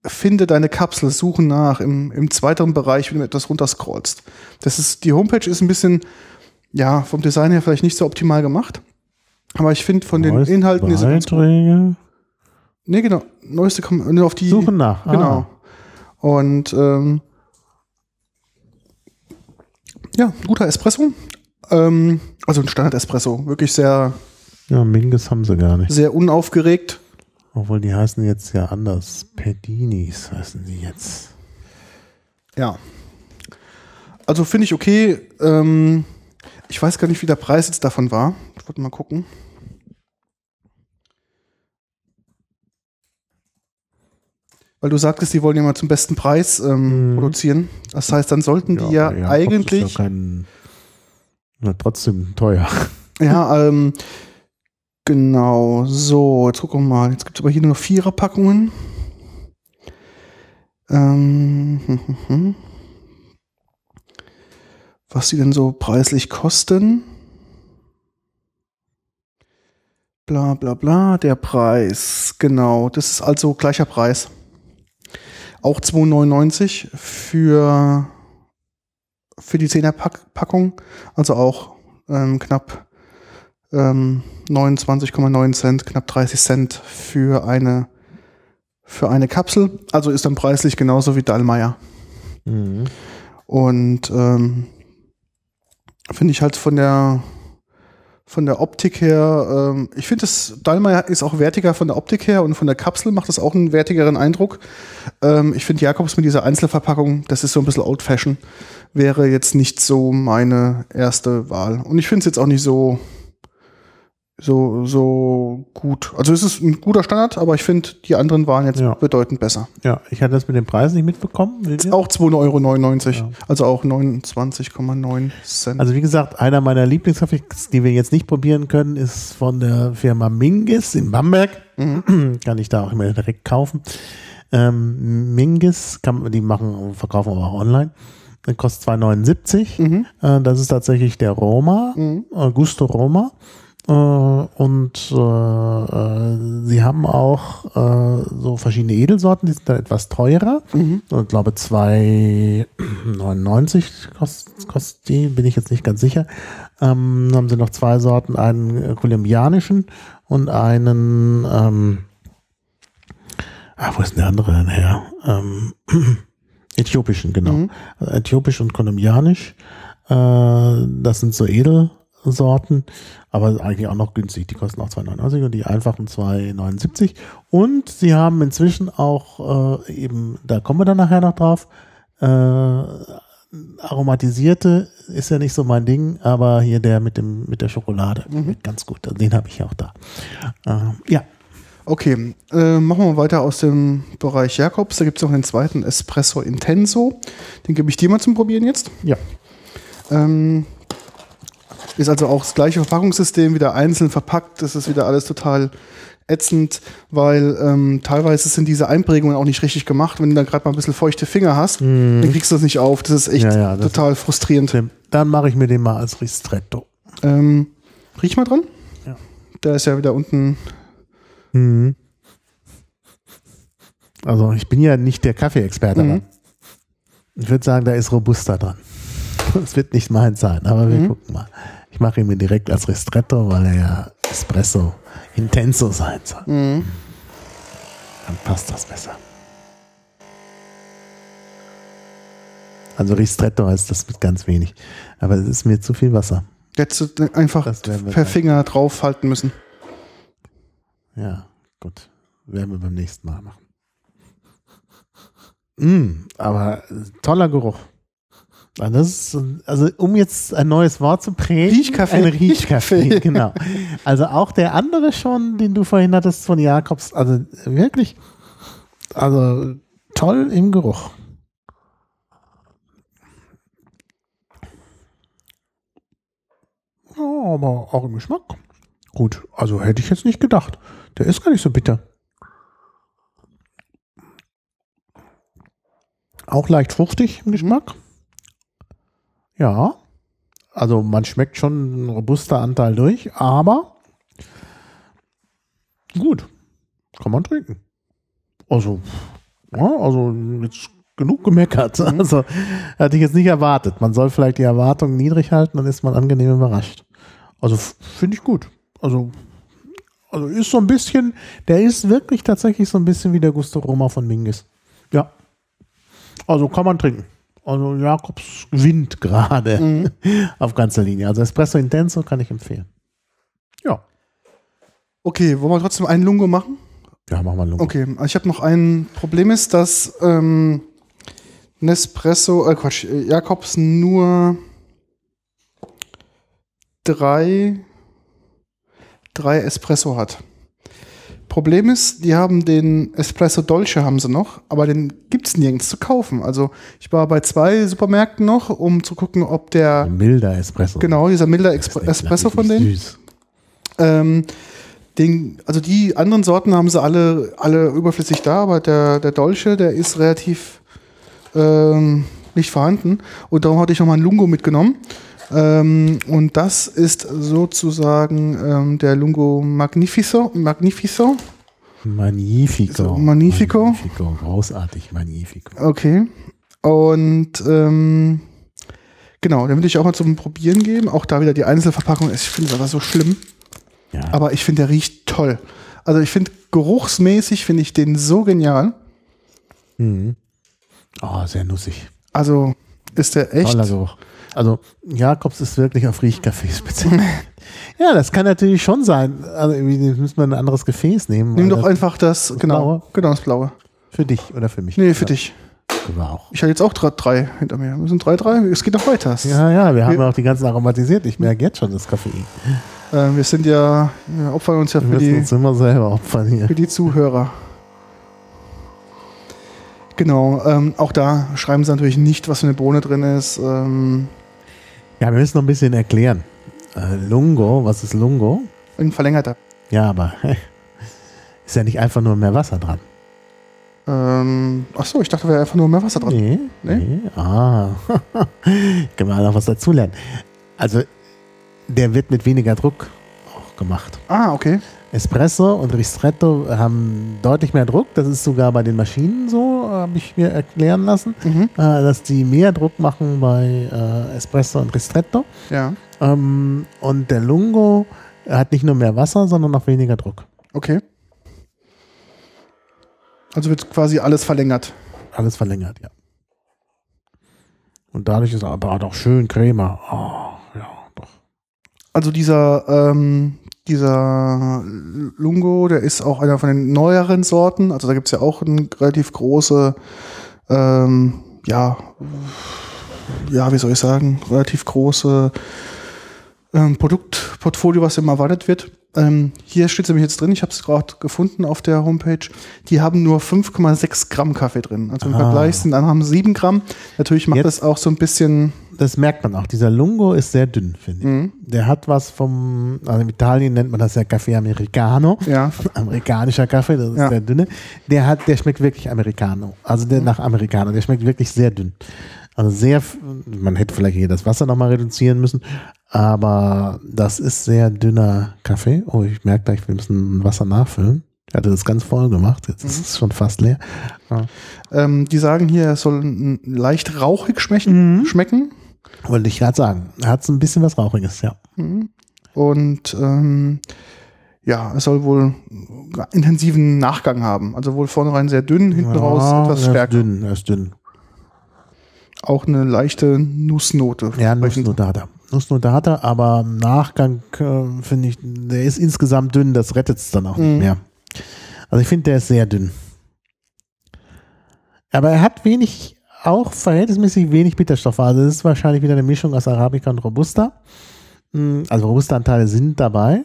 finde deine Kapsel, suchen nach im, im zweiten Bereich, wenn du etwas runterscrollst. Das ist, die Homepage ist ein bisschen, ja, vom Design her vielleicht nicht so optimal gemacht. Aber ich finde von den Neueste Inhalten ist. Beiträge. Nee, genau. Neueste kommen nur auf die. Suchen nach. Ah. Genau. Und ähm, ja, guter Espresso. Ähm, also ein Standard-Espresso. Wirklich sehr, Ja, Mingus haben sie gar nicht. sehr unaufgeregt. Obwohl die heißen jetzt ja anders. Pedinis heißen die jetzt. Ja. Also finde ich okay. Ähm, ich weiß gar nicht, wie der Preis jetzt davon war. Ich wollte mal gucken. Weil du sagtest, die wollen ja mal zum besten Preis ähm, Mhm. produzieren. Das heißt, dann sollten die ja, aber Jakobs eigentlich. Ist ja kein, na, trotzdem teuer. Ja, ähm, genau. So, jetzt gucken wir mal. Jetzt gibt es aber hier nur noch Viererpackungen. Ähm, hm, hm, hm. Was die denn so preislich kosten? Bla bla bla, der Preis. Genau, das ist also gleicher Preis. Auch 2,99 für, für die 10er Pack Packung. Also auch ähm, knapp ähm, 29,9 Cent, knapp 30 Cent für eine, für eine Kapsel. Also ist dann preislich genauso wie Dallmayr. Mhm. Und ähm, finde ich halt von der von der Optik her, ähm, ich finde das Dallmayr ist auch wertiger von der Optik her und von der Kapsel macht das auch einen wertigeren Eindruck. Ähm, ich finde Jakobs mit dieser Einzelverpackung, das ist so ein bisschen old fashion, wäre jetzt nicht so meine erste Wahl. Und ich finde es jetzt auch nicht so so so gut. Also es ist ein guter Standard, aber ich finde die anderen waren jetzt Ja. bedeutend besser. Ja, ich hatte das mit dem Preis nicht mitbekommen. Auch 2,99 Euro, Ja. also auch 29,9 Cent. Also wie gesagt, einer meiner Lieblingskaffees, die wir jetzt nicht probieren können, ist von der Firma Mingus in Bamberg. Mhm. Kann ich da auch immer direkt kaufen. Ähm, Mingus, kann, die machen, verkaufen aber auch online. Kostet 2,79. Mhm. Äh, das ist tatsächlich der Roma, Mhm. Gusto Roma. Äh, und äh, äh, sie haben auch äh, so verschiedene Edelsorten, die sind dann etwas teurer. Mhm. Ich glaube 2,99 kostet, kostet die, bin ich jetzt nicht ganz sicher. Ähm, dann haben sie noch zwei Sorten, einen kolumbianischen und einen, ähm, ah, wo ist denn der andere denn her? Ähm, äthiopischen, genau. Mhm. Also Äthiopisch und kolumbianisch. Äh, das sind so Edelsorten, aber eigentlich auch noch günstig. Die kosten auch 2,99 und die einfachen 2,79. Und sie haben inzwischen auch äh, eben, da kommen wir dann nachher noch drauf, äh, aromatisierte ist ja nicht so mein Ding, aber hier der mit dem mit der Schokolade, Mhm. ganz gut. Den habe ich auch da. Äh, ja, Okay, äh, machen wir weiter aus dem Bereich Jakobs. Da gibt es noch einen zweiten Espresso Intenso. Den gebe ich dir mal zum Probieren jetzt. ja. Ähm, ist also auch das gleiche Verpackungssystem, wieder einzeln verpackt. Das ist wieder alles total ätzend, weil ähm, teilweise sind diese Einprägungen auch nicht richtig gemacht. Wenn du da gerade mal ein bisschen feuchte Finger hast, dann kriegst du das nicht auf. Das ist echt. Ja, ja, das total frustrierend. Dann mache ich mir den mal als Ristretto. Ähm, riech mal dran. Ja. Der ist ja wieder unten. Mhm. Also ich bin ja nicht der Kaffeeexperte. Mhm. Ich würde sagen, da ist Robusta dran. Das wird nicht meins sein, aber wir Mhm. gucken mal. Ich mache ihn mir direkt als Ristretto, weil er ja Espresso Intenso sein soll. Mhm. Dann passt das besser. Also Ristretto heißt das mit ganz wenig. Aber es ist mir zu viel Wasser. Jetzt einfach per. Finger draufhalten müssen. Ja, gut. Werden wir beim nächsten Mal machen. Mm, aber toller Geruch. Ah, ist, also um jetzt ein neues Wort zu prägen. Riechkaffee. Ein Riechkaffee, Riechkaffee. genau. Also auch der andere schon, den du vorhin hattest von Jakobs, also wirklich, also toll im Geruch. Ja, aber auch im Geschmack. Gut, also hätte ich jetzt nicht gedacht. Der ist gar nicht so bitter. Auch leicht fruchtig im Geschmack. Ja. Also man schmeckt schon einen robuster Anteil durch, aber gut. Kann man trinken. Also, ja, also jetzt genug gemeckert. Also hatte ich jetzt nicht erwartet. Man soll vielleicht die Erwartungen niedrig halten, dann ist man angenehm überrascht. Also finde ich gut. Also, also ist so ein bisschen, der ist wirklich tatsächlich so ein bisschen wie der Gusto Roma von Mingus. Ja. Also kann man trinken. Also Jakobs gewinnt gerade auf ganzer Linie. Also Espresso Intenso kann ich empfehlen. Ja. Okay, wollen wir trotzdem einen Lungo machen? Ja, machen wir Lungo. Okay, ich habe noch ein Problem ist, dass ähm, Nespresso, äh Quatsch, äh, Jakobs nur drei, drei Espresso hat. Problem ist, die haben den Espresso Dolce haben sie noch, aber den gibt's nirgends zu kaufen. Also ich war bei zwei Supermärkten noch, um zu gucken, ob der, milder Espresso. genau, dieser milder Expre Espresso von denen, Süß. ähm, den, also die anderen Sorten haben sie alle, alle überflüssig da, aber der, der Dolce, der ist relativ ähm, nicht vorhanden. Und darum hatte ich nochmal einen Lungo mitgenommen. Ähm, und das ist sozusagen ähm, der Lungo Magnifico. Magnifico. Magnifico. So, Magnifico. Magnifico. Großartig, Magnifico. Okay. Und ähm, genau, den würde ich auch mal zum Probieren geben. Auch da wieder die Einzelverpackung. Ich finde es aber so schlimm. Ja. Aber ich finde, der riecht toll. Also ich finde, geruchsmäßig finde ich den so genial. Mhm. Oh, sehr nussig. Also ist der echt. Toller Geruch. Also Jakobs ist wirklich auf Riechkaffee speziell. ja, das kann natürlich schon sein. Also irgendwie müssen wir ein anderes Gefäß nehmen. Nimm doch das einfach das, genau, Blaue? genau das Blaue. Für dich oder für mich? Nee, für ja, dich. Auch. Ich habe jetzt auch drei, hinter mir. Wir sind drei, drei. Es geht noch weiter. Ja, ja, wir haben Wir- ja auch die ganzen aromatisiert. Ich merke jetzt schon das Koffein. Äh, wir sind ja, wir opfern uns ja Wir für müssen die, uns immer selber opfern hier. für die Zuhörer. Genau, ähm, auch da schreiben sie natürlich nicht, was für eine Bohne drin ist. Ähm, Ja, wir müssen noch ein bisschen erklären. Äh, Lungo, was ist Lungo? ein verlängerter. Ja, aber ist ja nicht einfach nur mehr Wasser dran. Ähm, ach so, ich dachte, da wäre einfach nur mehr Wasser dran. Nee. Nee? nee. Ah. Können wir noch was dazulernen. Also, der wird mit weniger Druck auch gemacht. Ah, okay. Espresso und Ristretto haben deutlich mehr Druck. Das ist sogar bei den Maschinen so, habe ich mir erklären lassen, Mhm. äh, dass die mehr Druck machen bei äh, Espresso und Ristretto. Ja, Ähm, und der Lungo hat nicht nur mehr Wasser, sondern auch weniger Druck. okay. Also wird quasi alles verlängert. Alles verlängert, ja. Und dadurch ist er aber auch schön Crema. Oh, ja, doch. Also dieser, ähm, dieser Lungo, der ist auch einer von den neueren Sorten. Also da gibt es ja auch eine relativ große, ähm, ja, ja, wie soll ich sagen, relativ große ähm, Produktportfolio, was immer erwartet wird. Ähm, hier steht es nämlich jetzt drin, ich habe es gerade gefunden auf der Homepage. Die haben nur 5,6 Gramm Kaffee drin. Also im Ah. Vergleich sind andere haben 7 Gramm. Natürlich macht Jetzt- das auch so ein bisschen. Das merkt man auch. Dieser Lungo ist sehr dünn, finde ich. Mhm. Der hat was vom, also in Italien nennt man das ja Kaffee Americano. Ja, Amerikanischer Kaffee, das ist Ja. der dünne. Der hat, der schmeckt wirklich Americano. Also der nach Americano, der schmeckt wirklich sehr dünn. Also sehr, man hätte vielleicht hier das Wasser nochmal reduzieren müssen, aber das ist sehr dünner Kaffee. Oh, ich merke gleich, wir müssen Wasser nachfüllen. Ich hatte das ganz voll gemacht, jetzt ist es schon fast leer. Ähm, die sagen hier, es soll leicht rauchig schmecken. Mhm. schmecken. Wollte ich gerade sagen. Hat es ein bisschen was Rauchiges, ja. Und ähm, ja, es soll wohl intensiven Nachgang haben. Also wohl vornherein sehr dünn, hinten raus etwas er stärker. dünn, er ist dünn. Auch eine leichte Nussnote. Ja, Sprechen. Nussnodata. Nussnodata, aber im Nachgang äh, finde ich, der ist insgesamt dünn, das rettet es dann auch Mhm. nicht mehr. Also ich finde, der ist sehr dünn. Aber er hat wenig, auch verhältnismäßig wenig Bitterstoffe. Also es ist wahrscheinlich wieder eine Mischung aus Arabica und Robusta. Mm, Also Robusta-Anteile sind dabei.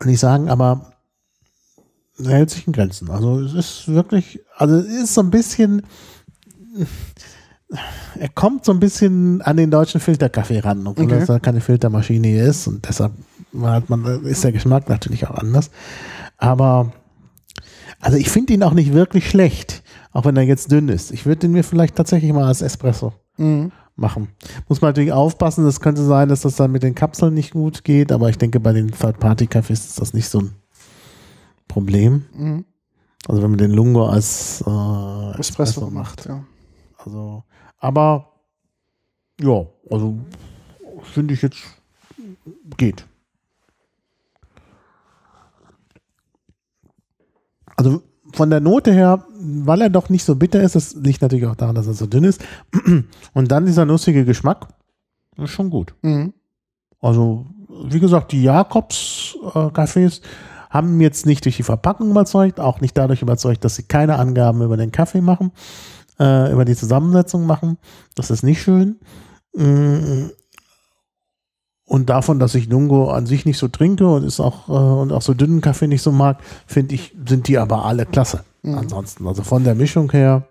Will ich sagen, aber er hält sich in Grenzen. Also es ist wirklich, also es ist so ein bisschen, er kommt so ein bisschen an den deutschen Filterkaffee ran, obwohl Okay. das ja keine Filtermaschine ist und deshalb hat man, ist der Geschmack natürlich auch anders. Aber also ich finde ihn auch nicht wirklich schlecht, auch wenn er jetzt dünn ist. Ich würde ihn mir vielleicht tatsächlich mal als Espresso Mhm. machen. Muss man natürlich aufpassen, es könnte sein, dass das dann mit den Kapseln nicht gut geht, aber ich denke, bei den Third-Party-Cafés ist das nicht so ein Problem. Mhm. Also wenn man den Lungo als äh, Espresso gemacht, ja. Also, aber ja, also finde ich jetzt geht. Also von der Note her, weil er doch nicht so bitter ist, das liegt natürlich auch daran, dass er so dünn ist. Und dann dieser nussige Geschmack, ist schon gut. Mhm. Also, wie gesagt, die Jakobs-Cafés haben jetzt nicht durch die Verpackung überzeugt, auch nicht dadurch überzeugt, dass sie keine Angaben über den Kaffee machen, äh, über die Zusammensetzung machen. Das ist nicht schön. Und davon, dass ich Lungo an sich nicht so trinke und ist auch äh, und auch so dünnen Kaffee nicht so mag, finde ich, sind die aber alle klasse. Ansonsten, also von der Mischung her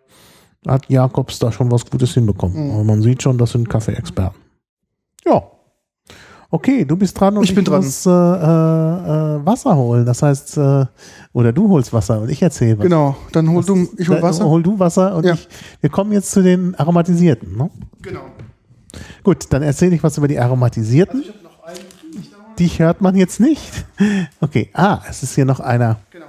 hat Jakobs da schon was Gutes hinbekommen. Aber man sieht schon, das sind Kaffee-Experten. Ja. Okay, du bist dran und Ich bin dran. muss äh, äh, äh, Wasser holen. Das heißt, äh, oder du holst Wasser und ich erzähle was. Genau, dann hol du, ich hol Dann Wasser. Hol du Wasser und Ja. ich, wir kommen jetzt zu den aromatisierten. Ne? Genau. Gut, dann erzähle ich was über die aromatisierten. Die hört man jetzt nicht. Okay, ah, es ist hier noch einer. Genau.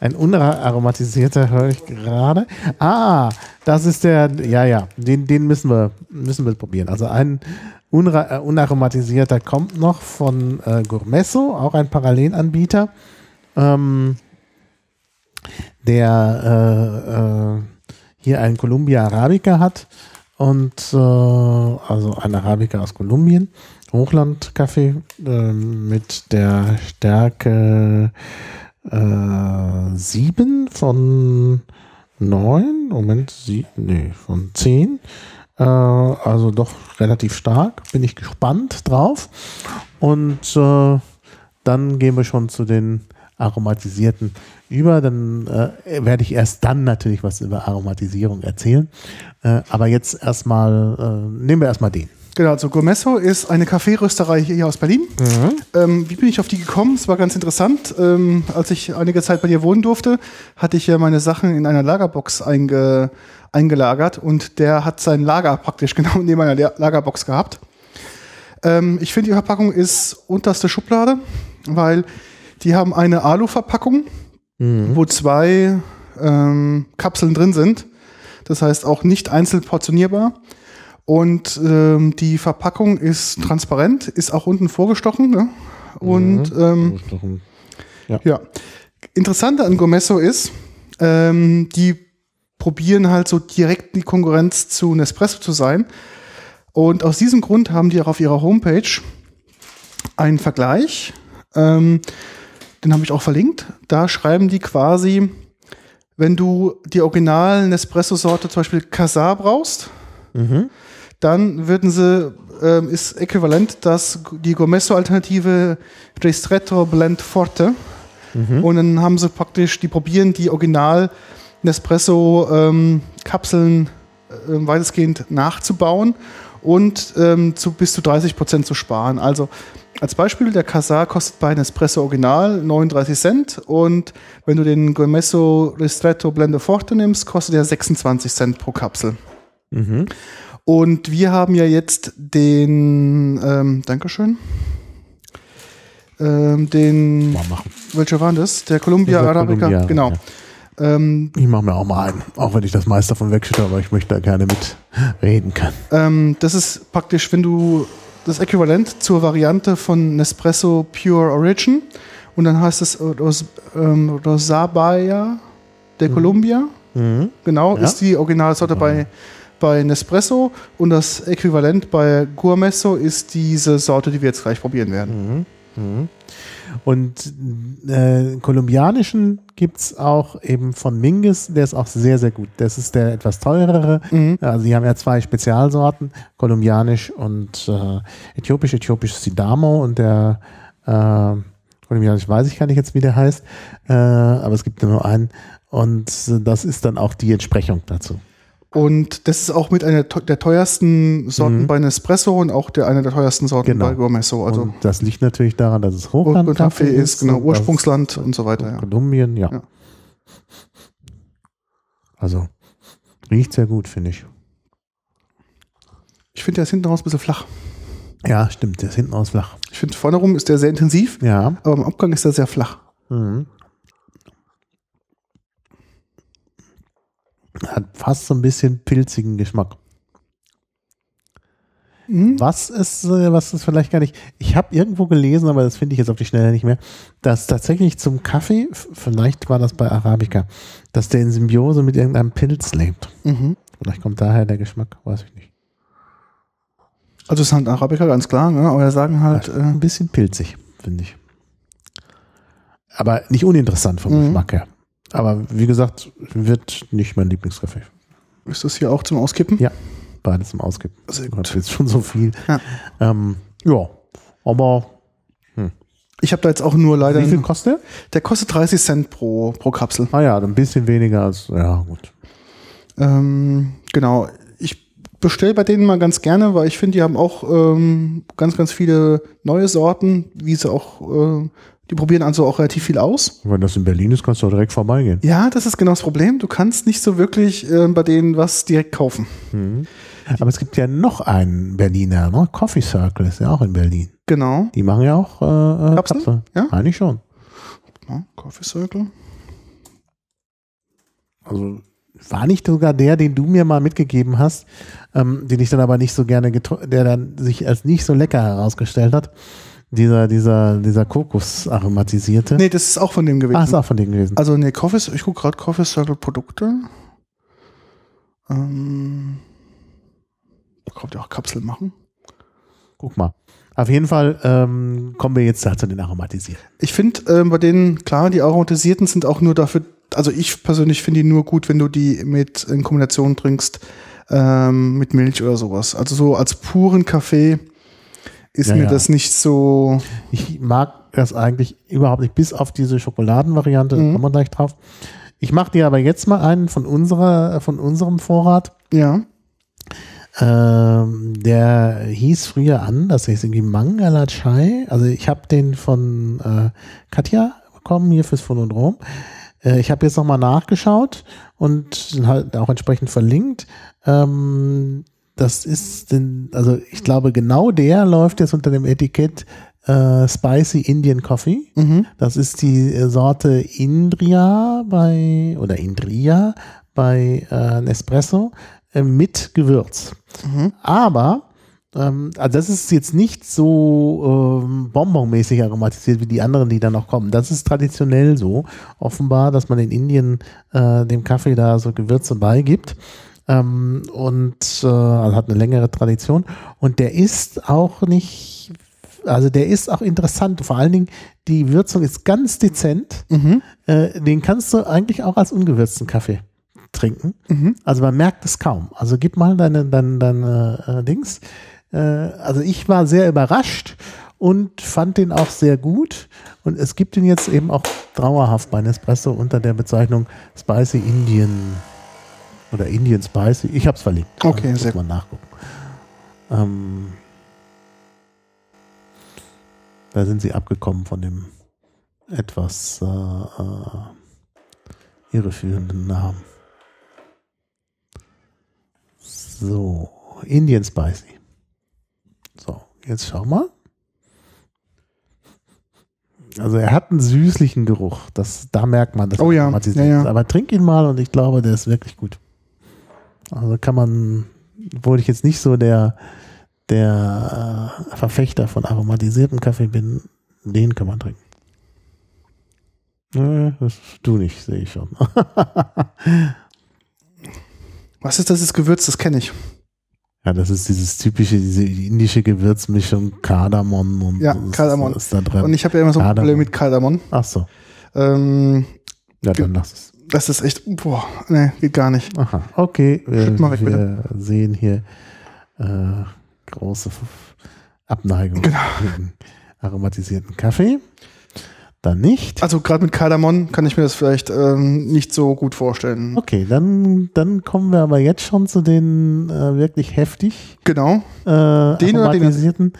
Ein unaromatisierter höre ich gerade. Ah, das ist der, ja, ja, den, den müssen wir, müssen wir probieren. Also ein unra, äh, unaromatisierter kommt noch von äh, Gourmesso, auch ein Parallelanbieter, ähm, der äh, äh, hier einen Columbia Arabica hat und äh, also ein Arabica aus Kolumbien, Hochlandkaffee äh, mit der Stärke äh, 7 von 9, Moment, sie, nee, von 10. Äh, also doch relativ stark. Bin ich gespannt drauf. Und äh, dann gehen wir schon zu den aromatisierten über. Dann äh, werde ich erst dann natürlich was über Aromatisierung erzählen. Äh, aber jetzt erstmal, äh, nehmen wir erstmal den. Genau, also Gourmesso ist eine Kaffeerösterei hier aus Berlin. Ähm, wie bin ich auf die gekommen? Es war ganz interessant. Ähm, als ich einige Zeit bei dir wohnen durfte, hatte ich ja meine Sachen in einer Lagerbox einge eingelagert und der hat sein Lager praktisch genau neben einer La- Lagerbox gehabt. Ähm, ich finde, die Verpackung ist unterste Schublade, weil die haben eine Alu-Verpackung, wo zwei ähm, Kapseln drin sind. Das heißt auch nicht einzeln portionierbar. Und ähm, die Verpackung ist transparent, ist auch unten vorgestochen. Ne? Und ähm, ja, Interessante an Gomesso ist, ähm, die probieren halt so direkt die Konkurrenz zu Nespresso zu sein. Und aus diesem Grund haben die auch auf ihrer Homepage einen Vergleich. Ähm, den habe ich auch verlinkt. Da schreiben die quasi, wenn du die original Nespresso-Sorte zum Beispiel Casar brauchst, dann würden sie, ähm, ist äquivalent das, die Gomesso-Alternative Ristretto Blend Forte. Und dann haben sie praktisch, die probieren die Original Nespresso-Kapseln äh, weitestgehend nachzubauen und ähm, zu bis zu 30 Prozent zu sparen. Also als Beispiel, der Casar kostet bei Nespresso Original 39 Cent und wenn du den Gomesso Ristretto Blende Forte nimmst, kostet er 26 Cent pro Kapsel. Und wir haben ja jetzt den, ähm, Dankeschön, ähm, den, Mal machen. welcher war das? Der Columbia Arabica, Columbia, genau. ja. Ähm, Ich mache mir auch mal einen, auch wenn ich das meiste davon wegschütte, aber ich möchte da gerne mitreden können. ähm, das ist praktisch, wenn du das Äquivalent zur Variante von Nespresso Pure Origin. Und dann heißt es Ros, ähm, Rosabaya de Columbia, genau, Ja. ist die Originalsorte bei, bei Nespresso. Und das Äquivalent bei Gourmesso ist diese Sorte, die wir jetzt gleich probieren werden. Und äh, kolumbianischen gibt's auch eben von Mingus, der ist auch sehr, sehr gut. Das ist der etwas teurere. Mhm. Also sie haben ja zwei Spezialsorten, kolumbianisch und äh, äthiopisch. Äthiopisch ist Sidamo und der äh, kolumbianisch weiß ich gar nicht jetzt, wie der heißt, äh, aber es gibt nur einen. Und das ist dann auch die Entsprechung dazu. Und das ist auch mit einer der teuersten Sorten bei Nespresso und auch der einer der teuersten Sorten Mhm. Genau. bei Gourmesso. Also und das liegt natürlich daran, dass es Hochlandkaffee Kaffee ist, genau, Ursprungsland und so weiter. Ja. Kolumbien, ja. Ja. Also riecht sehr gut, finde ich. Ich finde, der ist hinten raus ein bisschen flach. Ja, stimmt, der ist hinten aus flach. Ich finde, vorne rum ist der sehr intensiv, Ja. aber im Abgang ist er sehr flach. Mhm. Hat fast so ein bisschen pilzigen Geschmack. Mhm. Was ist, äh, was ist vielleicht gar nicht. Ich habe irgendwo gelesen, aber das finde ich jetzt auf die Schnelle nicht mehr, dass tatsächlich zum Kaffee, vielleicht war das bei Arabica, dass der in Symbiose mit irgendeinem Pilz lebt. Mhm. Vielleicht kommt daher der Geschmack, weiß ich nicht. Also es ist halt Arabica, ganz klar, ne? aber wir sagen halt, äh, Ein bisschen pilzig, finde ich. Aber nicht uninteressant vom Mhm. Geschmack her. Aber wie gesagt, wird nicht mein Lieblingskaffee. ist das hier auch zum Auskippen? Ja, beides zum Auskippen. Sehr gut. habe jetzt schon so viel. Ja. Ähm, ja, aber Ich habe da jetzt auch nur leider, wie viel kostet der? der kostet 30 Cent pro, pro Kapsel. Ah ja, ein bisschen weniger als, ja gut. Ähm, genau. Ich bestelle bei denen mal ganz gerne, weil ich finde, die haben auch ähm, ganz, ganz viele neue Sorten, wie sie auch, äh, die probieren also auch relativ viel aus. Wenn das in Berlin ist, kannst du auch direkt vorbeigehen. Ja, das ist genau das Problem. Du kannst nicht so wirklich äh, bei denen was direkt kaufen. Aber es gibt ja noch einen Berliner, ne? Coffee Circle ist ja auch in Berlin. Genau. Die machen ja auch äh, äh, Kapsel? Kapsel. Ja? Eigentlich schon. Ja, Coffee Circle. Also war nicht sogar der, den du mir mal mitgegeben hast, ähm, den ich dann aber nicht so gerne, getro- der dann sich als nicht so lecker herausgestellt hat. Dieser, dieser, dieser Kokos aromatisierte. Nee, das ist auch von dem gewesen. Ah, ist auch von denen gewesen. Also nee, Coffee, ich gucke gerade Coffee Circle Produkte. Ähm, da kommt ja auch Kapsel machen. Guck mal. Auf jeden Fall ähm, kommen wir jetzt da zu den aromatisierten. Ich finde ähm, bei denen, klar, die aromatisierten sind auch nur dafür, also ich persönlich finde die nur gut, wenn du die mit in Kombination trinkst ähm, mit Milch oder sowas. Also so als puren Kaffee ist Ja, mir ja. das nicht so. Ich mag das eigentlich überhaupt nicht, bis auf diese Schokoladenvariante, da Mhm. kommen wir gleich drauf. Ich mache dir aber jetzt mal einen von unserer, von unserem Vorrat. Ja. Ähm, der hieß früher anders, der hieß irgendwie Mangala Chai. Also ich habe den von äh, Katja bekommen, hier fürs Phonodrom. Äh, ich habe jetzt nochmal nachgeschaut und halt auch entsprechend verlinkt. Ähm, das ist, den, also ich glaube genau der läuft jetzt unter dem Etikett äh, Spicy Indian Coffee. Mhm. Das ist die äh, Sorte Indria bei, oder Indria bei äh, Nespresso äh, mit Gewürz. Mhm. Aber, ähm, also das ist jetzt nicht so ähm, bonbonmäßig aromatisiert wie die anderen, die da noch kommen. Das ist traditionell so, offenbar, dass man in Indien äh, dem Kaffee da so Gewürze beigibt. Ähm, und äh, also hat eine längere Tradition. Und der ist auch nicht, also der ist auch interessant. Vor allen Dingen, die Würzung ist ganz dezent. Mhm. Äh, den kannst du eigentlich auch als ungewürzten Kaffee trinken. Mhm. Also man merkt es kaum. Also gib mal deine, deine, deine äh, Dings. Äh, also ich war sehr überrascht und fand den auch sehr gut. Und es gibt ihn jetzt eben auch dauerhaft bei Nespresso unter der Bezeichnung Spicy Indian oder Indian Spicy. Ich habe es verlinkt. Okay, also, sehr muss man nachgucken. Ähm, da sind sie abgekommen von dem etwas äh, äh, irreführenden Namen. So, Indian Spicy. So, jetzt schau mal. also er hat einen süßlichen Geruch. Das, da merkt man das. Oh ja, ja, ja. Aber trink ihn mal und ich glaube, der ist wirklich gut. Also kann man, obwohl ich jetzt nicht so der, der äh, Verfechter von aromatisiertem Kaffee bin, den kann man trinken. Nö, das du nicht, sehe ich schon. Was ist das, das Gewürz? Das kenne ich. Ja, das ist dieses typische, diese indische Gewürzmischung, Kardamom und Ja, Kardamom. ist da drin. Und ich habe ja immer so ein Kardamom. Problem mit Kardamom. Ach so, Ähm, ja, dann lass es. Das ist echt, boah, nee, geht gar nicht. Aha, okay. Wir, Schütt mal weg, wir sehen hier äh, große Abneigung Genau. gegen aromatisierten Kaffee. Dann nicht. Also gerade mit Kardamom kann ich mir das vielleicht ähm, nicht so gut vorstellen. Okay, dann, dann kommen wir aber jetzt schon zu den äh, wirklich heftig Genau. äh, Den oder den- aromatisierten.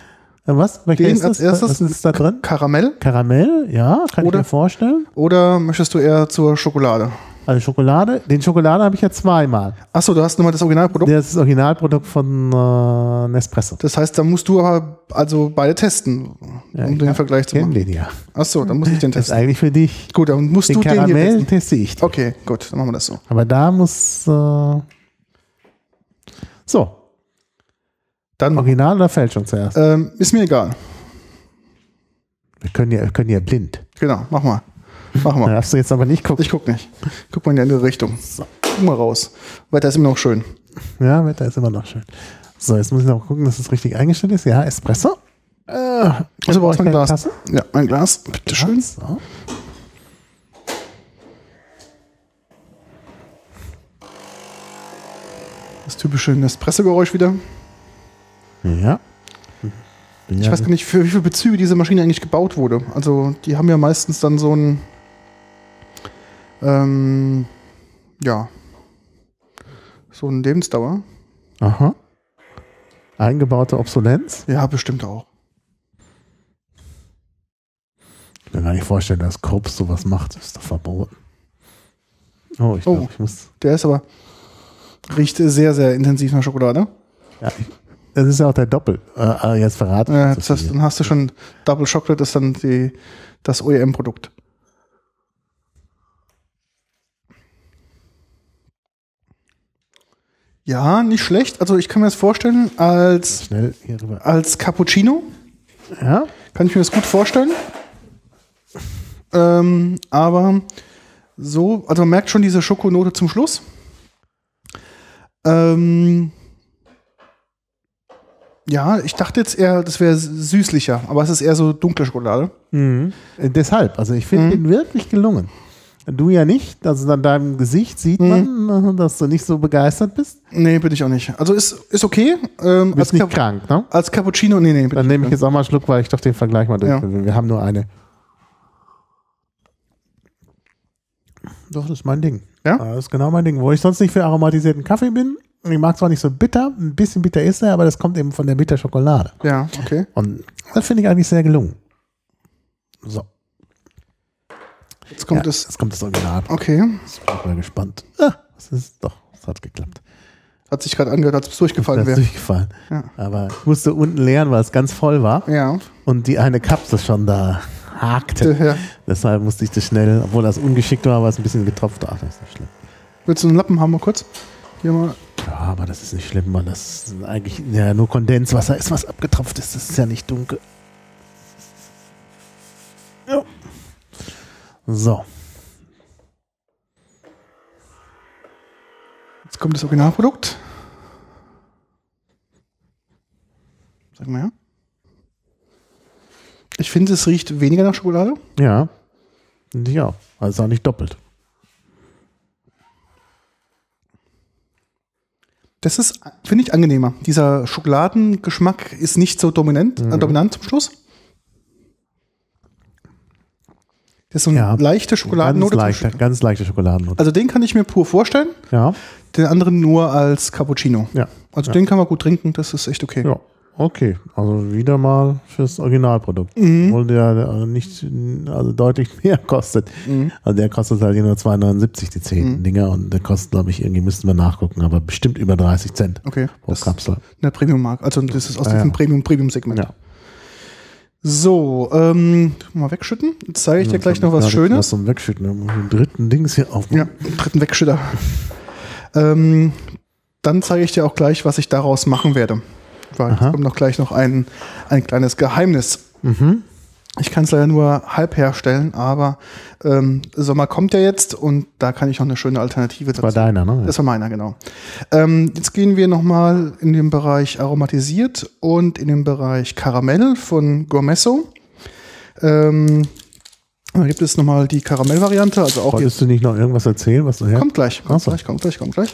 Was? Welcher Den ist als das? erstes? Was ist da drin? Karamell Karamell, ja, kann Oder- ich mir vorstellen. oder möchtest du eher zur Schokolade? Also Schokolade. Den Schokolade habe ich ja zweimal. Achso, du hast nochmal das Originalprodukt. Das ist das Originalprodukt von äh, Nespresso. Das heißt, da musst du aber also beide testen, Ja, um den Vergleich zu machen. den ja. Achso, dann muss ich den Das ist testen. eigentlich für dich. Gut, dann musst Den du den hier Karamell testen. teste ich. Okay, gut, dann machen wir das so. Aber da muss äh, so Dann Original oder Fälschung zuerst. ähm, ist mir egal. Wir können ja, wir können ja blind. Genau, mach mal. Mach mal. darfst du jetzt aber nicht gucken. Ich guck nicht. Guck mal in die andere Richtung. Guck mal raus. Weiter ist immer noch schön. Ja, Wetter ist immer noch schön. So, jetzt muss ich noch gucken, dass es richtig eingestellt ist. Ja, Espresso. Äh, Also brauchst du ein Glas. Tasse? Ja, ein Glas. Bitte schön. So. Das typische Nespresso-Geräusch wieder. Ja. Bin Ich ja weiß gar nicht, für wie viele Bezüge diese Maschine eigentlich gebaut wurde. Also die haben ja meistens dann so ein ähm, ja so eine Lebensdauer. Aha. Eingebaute Obsolenz. Ja, bestimmt auch. Ich kann mir gar nicht vorstellen, dass Krups sowas macht. Das ist doch verboten. Oh, ich Oh. glaube, ich muss. Der ist aber riecht sehr, sehr intensiv nach Schokolade. Ja, ich, das ist ja auch der Doppel. Äh, äh, jetzt verraten. Ich das heißt, viel. dann hast du schon Double Chocolate, ist dann die, das OEM-Produkt. Ja, nicht schlecht. Also ich kann mir das vorstellen als, Schnell hier rüber. als Cappuccino. Ja, Kann ich mir das gut vorstellen. Ähm, aber so, also man merkt schon diese Schokonote zum Schluss. Ähm, ja, ich dachte jetzt eher, das wäre süßlicher, aber es ist eher so dunkle Schokolade. Mhm. Äh, Deshalb, also ich finde Mhm. den wirklich gelungen. Du ja nicht, also an deinem Gesicht sieht Mhm. man, äh, dass du nicht so begeistert bist. Nee, bin ich auch nicht. Also ist, ist okay. Ähm, bist als, nicht Cap krank, ne? als Cappuccino, nee, nee. Dann nehme ich jetzt auch mal einen Schluck, weil ich doch den Vergleich mal durch Ja. will. Wir haben nur eine. Doch, das ist mein Ding. Ja? Das ist genau mein Ding. Wo ich sonst nicht für aromatisierten Kaffee bin. Ich mag zwar nicht so bitter, ein bisschen bitter ist er, aber das kommt eben von der Bitterschokolade. Ja, okay. Und das finde ich eigentlich sehr gelungen. So, Jetzt kommt ja, es. jetzt kommt das Original. Okay. Jetzt bin ich mal gespannt. Ah, das ist doch, das hat geklappt. Hat sich gerade angehört, als es durchgefallen Das wäre. durchgefallen. Ja. Aber ich musste unten leeren, weil es ganz voll war Ja. und die eine Kapsel schon da hakte. ja. Deshalb musste ich das schnell, obwohl das ungeschickt war, war es ein bisschen getropft. Ach, das ist nicht schlimm. Willst du einen Lappen haben, mal kurz? Hier mal. Ja, aber das ist nicht schlimm, weil das eigentlich ja, nur Kondenswasser ist, was abgetropft ist. Das ist ja nicht dunkel. Ja. So. Jetzt kommt das Originalprodukt. Sag mal ja. Ich finde, es riecht weniger nach Schokolade. Ja. Auch. Also auch nicht doppelt. Das ist, finde ich, angenehmer. Dieser Schokoladengeschmack ist nicht so dominant, Mhm. äh, dominant zum Schluss. Das ist so eine Ja. leichte Ganz Schokoladennote. zum leichte, ganz leichte Schokoladennote. Also den kann ich mir pur vorstellen, Ja. den anderen nur als Cappuccino. Ja. Also Ja. den kann man gut trinken, das ist echt okay. Ja. Okay. Also wieder mal fürs Originalprodukt. Mhm. Obwohl der der nicht, also deutlich mehr kostet. Mhm. Also der kostet halt nur 2,79 die 10 Dinger und der kostet, glaube ich, irgendwie müssten wir nachgucken, aber bestimmt über 30 Cent Okay. pro Das Kapsel. eine Premium-Marke. Also das ist aus Ah, diesem ja. Premium-Premium-Segment. Ja. So, ähm, mal wegschütten. Jetzt zeige ich dir gleich noch was Was Schönes. zum Wegschütten. Den dritten Dings hier auf. Ja, dritten Wegschütter. ähm, dann zeige ich dir auch gleich, was ich daraus machen werde. Weil es Aha. kommt noch gleich noch ein, ein kleines Geheimnis. Mhm. Ich kann es leider nur halb herstellen, aber ähm, Sommer kommt ja jetzt und da kann ich noch eine schöne Alternative Das war deiner, ne? Das war meiner, genau. Ähm, jetzt gehen wir nochmal in den Bereich aromatisiert und in den Bereich Karamell von Gourmesso. Ähm, da gibt es nochmal die Karamellvariante, also auch Wolltest du nicht noch irgendwas erzählen, was du? Kommt gleich, kommt so. gleich, kommt gleich, kommt gleich.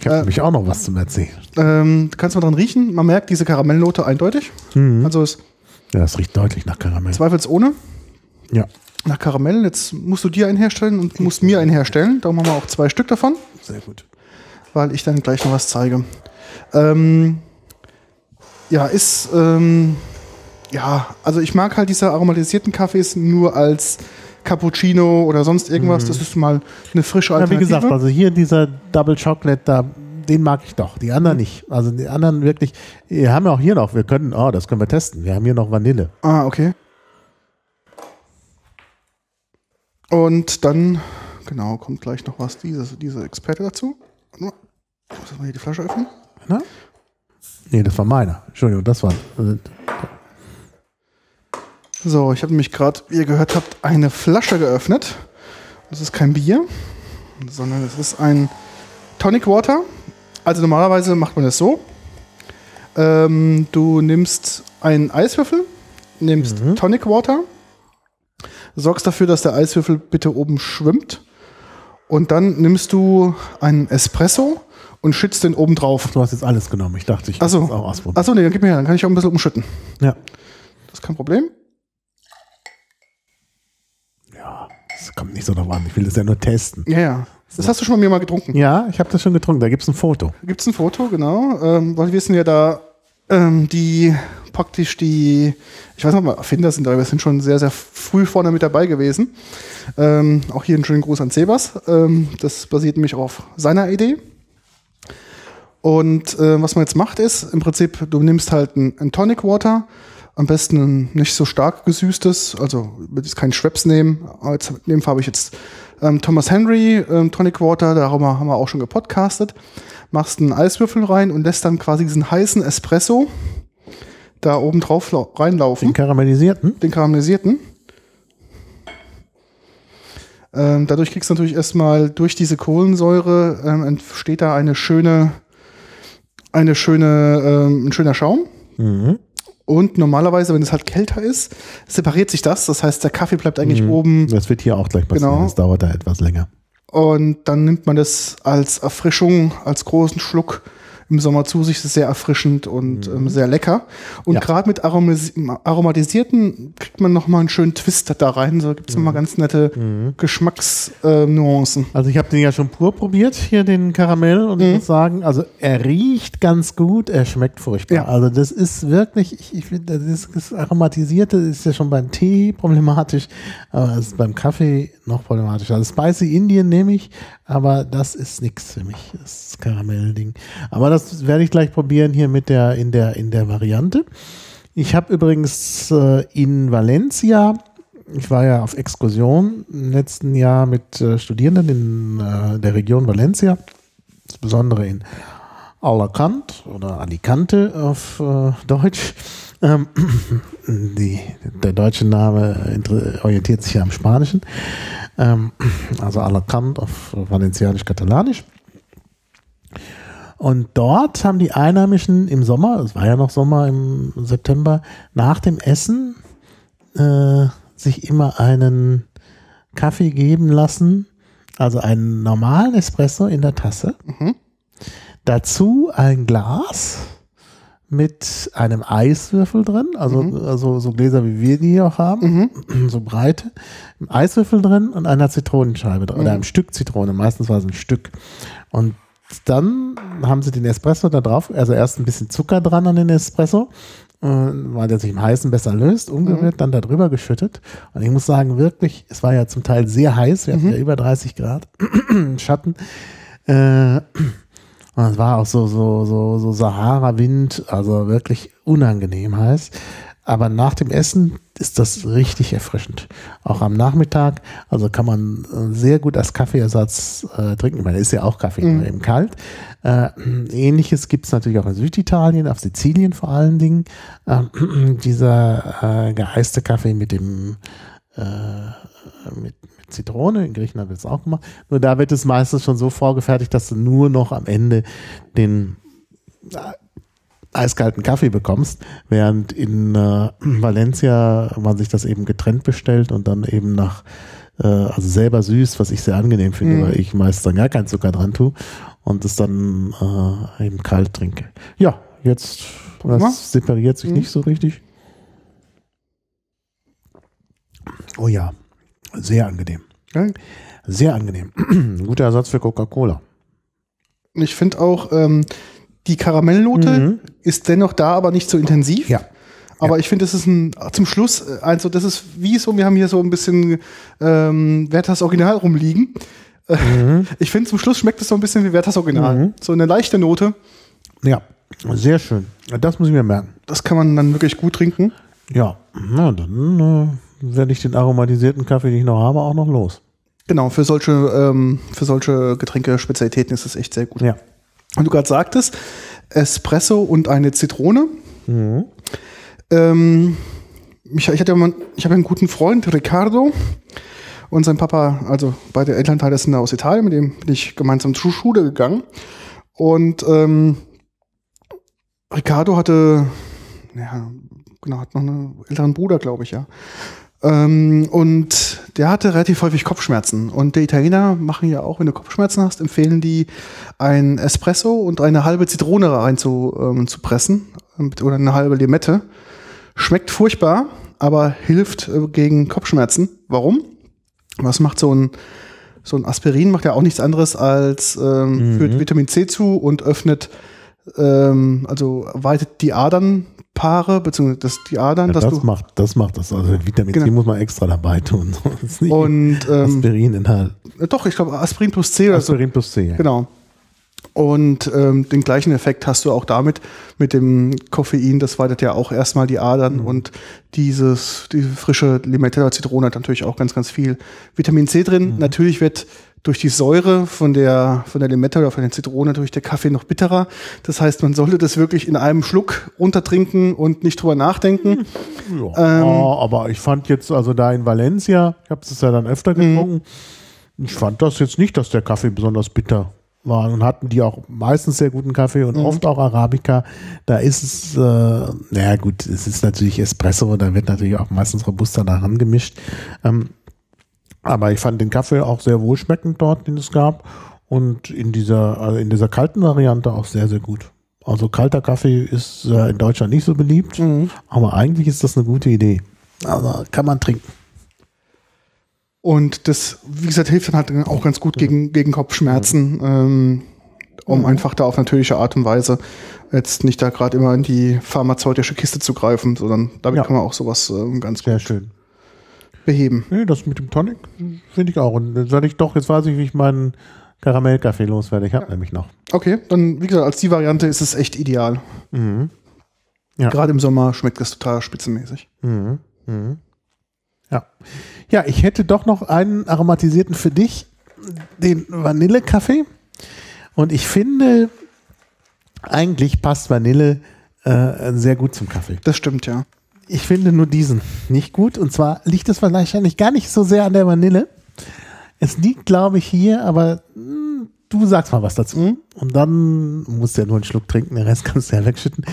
Ich habe nämlich auch noch was zum Erzählen. Ähm, kannst du mal dran riechen? Man merkt diese Karamellnote eindeutig. Mhm. Also es Ja, das riecht deutlich nach Karamell. zweifelsohne Ja, nach Karamell. Jetzt musst du dir einen herstellen und musst mir einen herstellen. Darum haben wir auch zwei Stück davon, sehr gut. weil ich dann gleich noch was zeige. Ähm, ja, ist, ähm, ja, also ich mag halt diese aromatisierten Kaffees nur als Cappuccino oder sonst irgendwas. Das ist mal eine frische Mhm. Ja, wie Alternative. gesagt, also hier dieser Double Chocolate, da, den mag ich doch. Die anderen nicht. Also die anderen wirklich. Wir haben ja auch hier noch, wir können, oh, das können wir testen. Wir haben hier noch Vanille. Ah, okay. Und dann, genau, kommt gleich noch was, diese, diese Experte dazu. Ich muss erst mal hier die Flasche öffnen. Ne? Nee, das war meiner. Entschuldigung, das war. Also, So, ich habe nämlich gerade, wie ihr gehört habt, eine Flasche geöffnet. Das ist kein Bier, sondern es ist ein Tonic Water. Also normalerweise macht man das so. Ähm, du nimmst einen Eiswürfel, nimmst Tonic Water, sorgst dafür, dass der Eiswürfel bitte oben schwimmt und dann nimmst du einen Espresso und schützt den oben drauf. du hast jetzt alles genommen. Ich dachte, ich Achso, auch ausprobieren. Achso, nee, dann gib mir her, dann kann ich auch ein bisschen umschütten. Ja. Das ist kein Problem. ja, das kommt nicht so drauf an. Ich will das ja nur testen. Ja, ja. Das hast du schon bei mir mal getrunken. Ja, ich habe das schon getrunken. Da gibt es ein Foto. Gibt es ein Foto, genau. Ähm, weil wir sind ja da ähm, die praktisch die, ich weiß noch mal, Erfinder sind da, wir sind schon sehr, sehr früh vorne mit dabei gewesen. Ähm, auch hier einen schönen Gruß an Sebas. Ähm, das basiert nämlich auf seiner Idee. Und äh, was man jetzt macht ist, im Prinzip, du nimmst halt ein, ein Tonic Water, am besten ein nicht so stark gesüßtes, also ich will jetzt keinen Schweppes nehmen. Als, in dem Fall habe ich jetzt ähm, Thomas Henry ähm, Tonic Water, darüber haben wir auch schon gepodcastet. Machst einen Eiswürfel rein und lässt dann quasi diesen heißen Espresso da oben drauf lau- reinlaufen Den karamellisierten. den karamellisierten. Ähm, dadurch kriegst du natürlich erstmal durch diese Kohlensäure ähm, entsteht da eine schöne, eine schöne, ähm, ein schöner Schaum. Mhm. Und normalerweise, wenn es halt kälter ist, separiert sich das. Das heißt, der Kaffee bleibt eigentlich oben Das wird hier auch gleich passieren. Genau. Das dauert da etwas länger. und dann nimmt man das als Erfrischung, als großen Schluck im Sommer zu sich. Das ist sehr erfrischend und ähm, sehr lecker. Und Ja. gerade mit Aromas aromatisierten kriegt man nochmal einen schönen Twist da rein. So gibt es nochmal ganz nette Geschmacksnuancen. Also ich habe den ja schon pur probiert, hier den Karamell, und Mhm. ich muss sagen, also er riecht ganz gut, er schmeckt furchtbar. Ja. Also das ist wirklich, ich, ich finde, das, das Aromatisierte ist ja schon beim Tee problematisch, aber es ist beim Kaffee noch problematischer. Also Spicy Indian nehme ich, aber das ist nichts für mich, das Karamellding. Aber das werde ich gleich probieren hier mit der, in der, in der Variante. Ich habe übrigens äh, in Valencia ich war ja auf Exkursion im letzten Jahr mit äh, Studierenden in äh, der Region Valencia, insbesondere in Alacant oder Alicante auf äh, Deutsch. Ähm, die, der deutsche Name inter- orientiert sich ja am Spanischen. Ähm, also Alacant auf Valencianisch-Katalanisch. Und dort haben die Einheimischen im Sommer, es war ja noch Sommer im September, nach dem Essen äh, sich immer einen Kaffee geben lassen, also einen normalen Espresso in der Tasse. Dazu ein Glas mit einem Eiswürfel drin, also, also so Gläser wie wir die hier auch haben, so breite, ein Eiswürfel drin und einer Zitronenscheibe drin, oder ein Stück Zitrone, meistens war es ein Stück. Und dann haben sie den Espresso da drauf, also erst ein bisschen Zucker dran an den Espresso, äh, weil der sich im Heißen besser löst, umgerührt, dann da drüber geschüttet. Und ich muss sagen, wirklich, es war ja zum Teil sehr heiß, wir hatten ja über 30 Grad Schatten. Äh, und es war auch so, so, so, so Sahara-Wind, also wirklich unangenehm heiß. aber nach dem Essen ist das richtig erfrischend. Auch am Nachmittag, also kann man äh, sehr gut als Kaffeeersatz äh, trinken. Ich meine, ist ja auch Kaffee, Mhm. eben kalt. Äh, Ähnliches gibt es natürlich auch in Süditalien, auf Sizilien vor allen Dingen. Ähm, dieser äh, geeiste Kaffee mit dem äh, mit, mit Zitrone, in Griechenland wird es auch gemacht. Nur da wird es meistens schon so vorgefertigt, dass du nur noch am Ende den eiskalten Kaffee bekommst, während in äh, Valencia man sich das eben getrennt bestellt und dann eben nach, äh, also selber süß, was ich sehr angenehm finde, Mhm. weil ich meist dann gar keinen Zucker dran tue und es dann äh, eben kalt trinke. Ja, jetzt, das separiert sich Mhm. nicht so richtig. Oh ja, sehr angenehm. Ja. Sehr angenehm. Guter Ersatz für Coca-Cola. Ich finde auch, ähm, die Karamellnote Mhm. ist dennoch da, aber nicht so intensiv. Ja. Aber ich finde, das ist ein, zum Schluss, also das ist wie so, wir haben hier so ein bisschen ähm, Werthers Original rumliegen. Äh, Mhm. Ich finde, zum Schluss schmeckt es so ein bisschen wie Werthers Original. Mhm. So eine leichte Note, Ja, sehr schön. Das muss ich mir merken. das kann man dann wirklich gut trinken. Ja, na dann äh, werde ich den aromatisierten Kaffee, den ich noch habe, auch noch los. Genau, für solche, ähm, für solche Getränke-Spezialitäten ist es echt sehr gut. Ja. Und du gerade sagtest, Espresso und eine Zitrone. Mhm. Ähm, ich, ich, hatte ja mal, ich habe einen guten Freund, Riccardo, und sein Papa, also beide Elternteile sind aus Italien, mit dem bin ich gemeinsam zur Schule gegangen. Und ähm, Riccardo hatte, ja, genau, hat noch einen älteren Bruder, glaube ich, ja. Ähm, und der hatte relativ häufig Kopfschmerzen. Und die Italiener machen ja auch, wenn du Kopfschmerzen hast, empfehlen die ein Espresso und eine halbe Zitrone rein zu, ähm, zu pressen ähm, oder eine halbe Limette. Schmeckt furchtbar, aber hilft äh, gegen Kopfschmerzen. Warum? Was macht so ein so ein Aspirin macht ja auch nichts anderes als ähm, Mhm. führt Vitamin C zu und öffnet ähm, also weitet die Adernpaare beziehungsweise das, die Adern, Ja, dass das du macht, das macht das. Also Vitamin C Genau. muss man extra dabei tun. Sonst nicht und ähm, Aspirin-Inhalt. doch ich glaube Aspirin plus C oder so Aspirin plus C. Ja. Genau. Und ähm, den gleichen Effekt hast du auch damit, mit dem Koffein, das weitet ja auch erstmal die Adern und dieses, diese frische Limette oder Zitrone hat natürlich auch ganz, ganz viel Vitamin C drin. Natürlich wird durch die Säure von der, von der Limette oder von der Zitrone durch der Kaffee noch bitterer. Das heißt, man sollte das wirklich in einem Schluck runtertrinken und nicht drüber nachdenken. Ja, Ähm, aber ich fand jetzt, also da in Valencia, ich habe es ja dann öfter Mhm. getrunken, ich fand das jetzt nicht, dass der Kaffee besonders bitter war. Und hatten die auch meistens sehr guten Kaffee Mhm. und oft auch Arabica. Da ist es, äh, naja gut, es ist natürlich Espresso, da wird natürlich auch meistens Robusta daran gemischt. Ähm, aber ich fand den Kaffee auch sehr wohlschmeckend dort, den es gab. Und in dieser, also in dieser kalten Variante auch sehr, sehr gut. Also kalter Kaffee ist äh, in Deutschland nicht so beliebt, Mhm. aber eigentlich ist das eine gute Idee. Also kann man trinken. Und das, wie gesagt, hilft dann halt auch ganz gut gegen, gegen Kopfschmerzen, ähm, um einfach da auf natürliche Art und Weise jetzt nicht da gerade immer in die pharmazeutische Kiste zu greifen, sondern damit Ja. kann man auch sowas ähm, ganz Sehr gut schön. Beheben. Nee, das mit dem Tonic finde ich auch. Und jetzt soll ich doch, jetzt weiß ich, wie ich meinen Karamellkaffee loswerde. Ich habe nämlich noch. Okay, dann, wie gesagt, als die Variante ist es echt ideal. Mhm. Ja. Gerade im Sommer schmeckt es total spitzenmäßig. Mhm. Mhm. Ja. Ja, ich hätte doch noch einen aromatisierten für dich, den Vanillekaffee. Und ich finde, eigentlich passt Vanille äh, sehr gut zum Kaffee. Das stimmt, ja. Ich finde nur diesen nicht gut. Und zwar liegt es wahrscheinlich gar nicht so sehr an der Vanille. Es liegt, glaube ich, hier, aber mh, du sagst mal was dazu. Mhm. Und dann musst du ja nur einen Schluck trinken, den Rest kannst du ja wegschütten.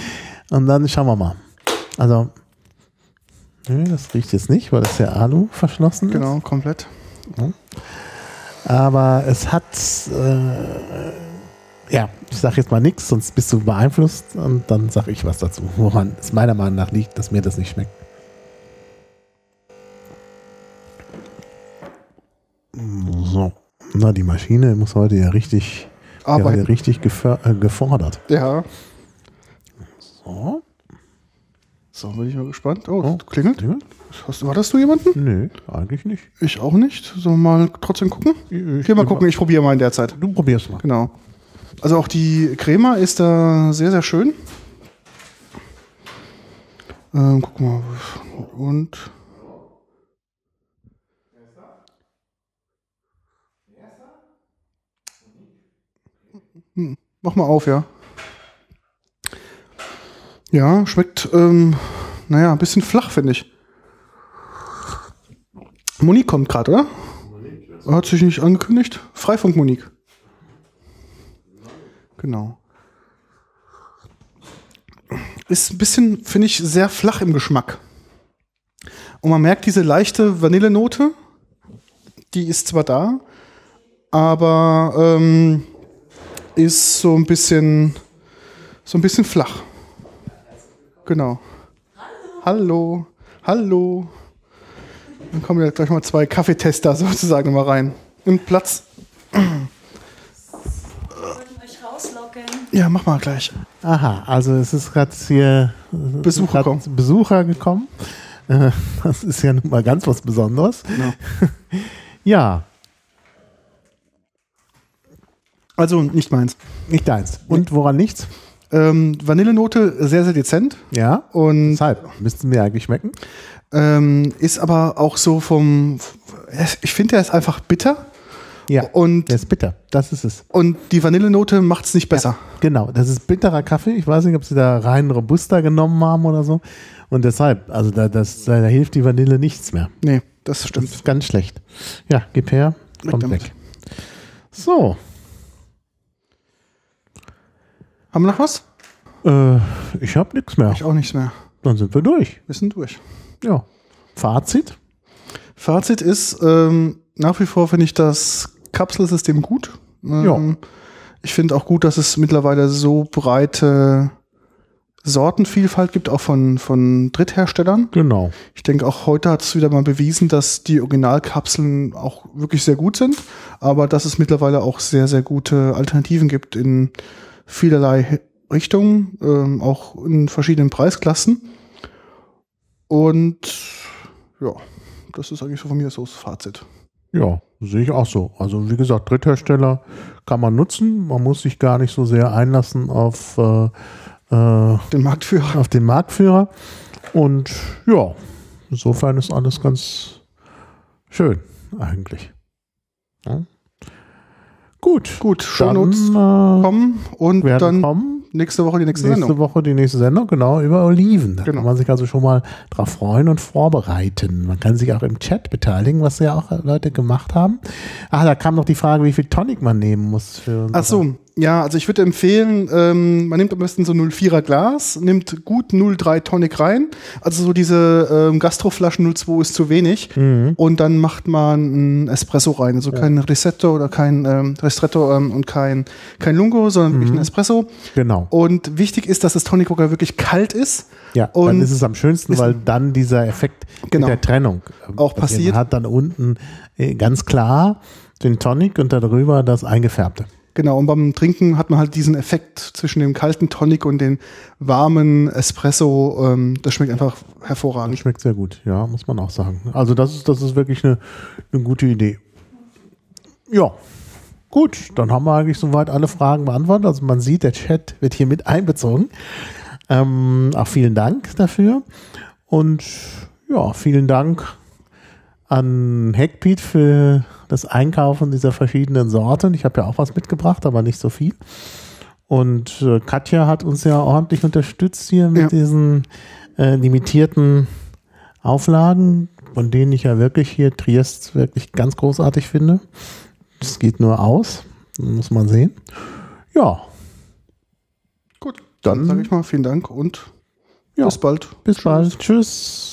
Und dann schauen wir mal. Also, nee, das riecht jetzt nicht, weil das ja Alu verschlossen ist. Genau, komplett. Aber es hat, äh, ja, ich sage jetzt mal nichts, sonst bist du beeinflusst und dann sage ich was dazu, woran es meiner Meinung nach liegt, dass mir das nicht schmeckt. So, na die Maschine muss heute ja richtig, ja, richtig äh, gefordert. ja, So, so bin ich mal gespannt. Oh, Oh. klingelt. Dinge? Hast, wartest du jemanden? Nö, eigentlich nicht. Ich auch nicht. Sollen wir mal trotzdem gucken? Ich, Hier mal gucken, ich probiere mal in der Zeit. Du probierst mal. Genau. Also auch die Crema ist da sehr, sehr schön. Ähm, guck mal. Und. Hm, mach mal auf, ja. Ja, schmeckt, ähm, naja, ein bisschen flach, finde ich. Monique kommt gerade, oder? Hat sich nicht angekündigt? Freifunk Monique. Genau. Ist ein bisschen, finde ich, sehr flach im Geschmack. Und man merkt diese leichte Vanillenote, die ist zwar da, aber ähm, ist so ein bisschen, so ein bisschen flach. Genau. Hallo. Hallo. Dann kommen ja gleich mal zwei Kaffeetester sozusagen mal rein. Nimmt Platz. Ja, mach mal gleich. Aha, also es ist gerade hier äh, Besucher grad kommen. Besucher gekommen. Äh, Das ist ja nun mal ganz was Besonderes. Genau. Ja, Also nicht meins. nicht deins. Und woran nichts? Ähm, Vanillenote sehr, sehr dezent Ja, und deshalb müssten mir eigentlich schmecken. ähm, ist aber auch so vom. Ich finde, er ist einfach bitter Ja, und, der ist bitter. Das ist es. und die Vanillenote macht es nicht besser. Genau, das ist bitterer Kaffee. Ich weiß nicht, ob sie da rein Robusta genommen haben oder so. Und deshalb, also da, das, da hilft die Vanille nichts mehr. Nee, das Das stimmt. ist ganz schlecht. Ja, gib her, kommt weg. So, Haben wir noch was? äh, ich habe nichts mehr. Ich auch nichts mehr. Dann sind wir durch. Wir sind durch. Ja. Fazit? Fazit ist, ähm, nach wie vor finde ich das Kapselsystem gut. Ähm, Ja. Ich finde auch gut, dass es mittlerweile so breite Sortenvielfalt gibt, auch von, von Drittherstellern. Genau. Ich denke, auch heute hat es wieder mal bewiesen, dass die Originalkapseln auch wirklich sehr gut sind, aber dass es mittlerweile auch sehr, sehr gute Alternativen gibt in vielerlei Richtungen, ähm, auch in verschiedenen Preisklassen. Und ja, das ist eigentlich so von mir so das Fazit. Ja, sehe ich auch so. Also wie gesagt, Dritthersteller kann man nutzen. Man muss sich gar nicht so sehr einlassen auf, äh, äh, Den Marktführer. auf den Marktführer. Und ja, insofern ist alles ganz schön eigentlich. Ja. Gut. Gut, Shownotes äh, kommen und dann kommen. Nächste Woche die nächste, Nächste Sendung. Woche die nächste Sendung, genau, über Oliven. Da Genau. kann man sich also schon mal drauf freuen und vorbereiten. Man kann sich auch im Chat beteiligen, was ja auch Leute gemacht haben. Ah, da kam noch die Frage, wie viel Tonic man nehmen muss. Für Ach so, ja, also ich würde empfehlen, ähm, man nimmt am besten so 0,4er Glas, nimmt gut 0,3 Tonic rein. Also so diese ähm, Gastroflaschen 0,2 ist zu wenig. Mhm. Und dann macht man ein Espresso rein. Also kein Rissetto oder kein ähm, Ristretto ähm, und kein, kein Lungo, sondern wirklich Mhm. ein Espresso. Genau. Und wichtig ist, dass das Tonic Walker wirklich kalt ist. Ja, dann Und ist es am schönsten, weil dann dieser Effekt Genau. der Trennung äh, Auch passiert. Man hat dann unten äh, ganz klar den Tonic und darüber das Eingefärbte. Genau, und beim Trinken hat man halt diesen Effekt zwischen dem kalten Tonic und dem warmen Espresso. Ähm, das schmeckt einfach hervorragend. Schmeckt sehr gut, ja, muss man auch sagen. Also das ist, das ist wirklich eine, eine gute Idee. Ja, gut, dann haben wir eigentlich soweit alle Fragen beantwortet. Also man sieht, der Chat wird hier mit einbezogen. Ähm, auch vielen Dank dafür. Und ja, vielen Dank an Hackbeat für das Einkaufen dieser verschiedenen Sorten. Ich habe ja auch was mitgebracht, aber nicht so viel. Und äh, Katja hat uns ja ordentlich unterstützt hier mit Ja. diesen äh, limitierten Auflagen, von denen ich ja wirklich hier Triest wirklich ganz großartig finde. Das geht nur aus, muss man sehen. Ja, Gut, dann Dann- sage ich mal vielen Dank und Ja. bis bald. bis bald. Tschüss.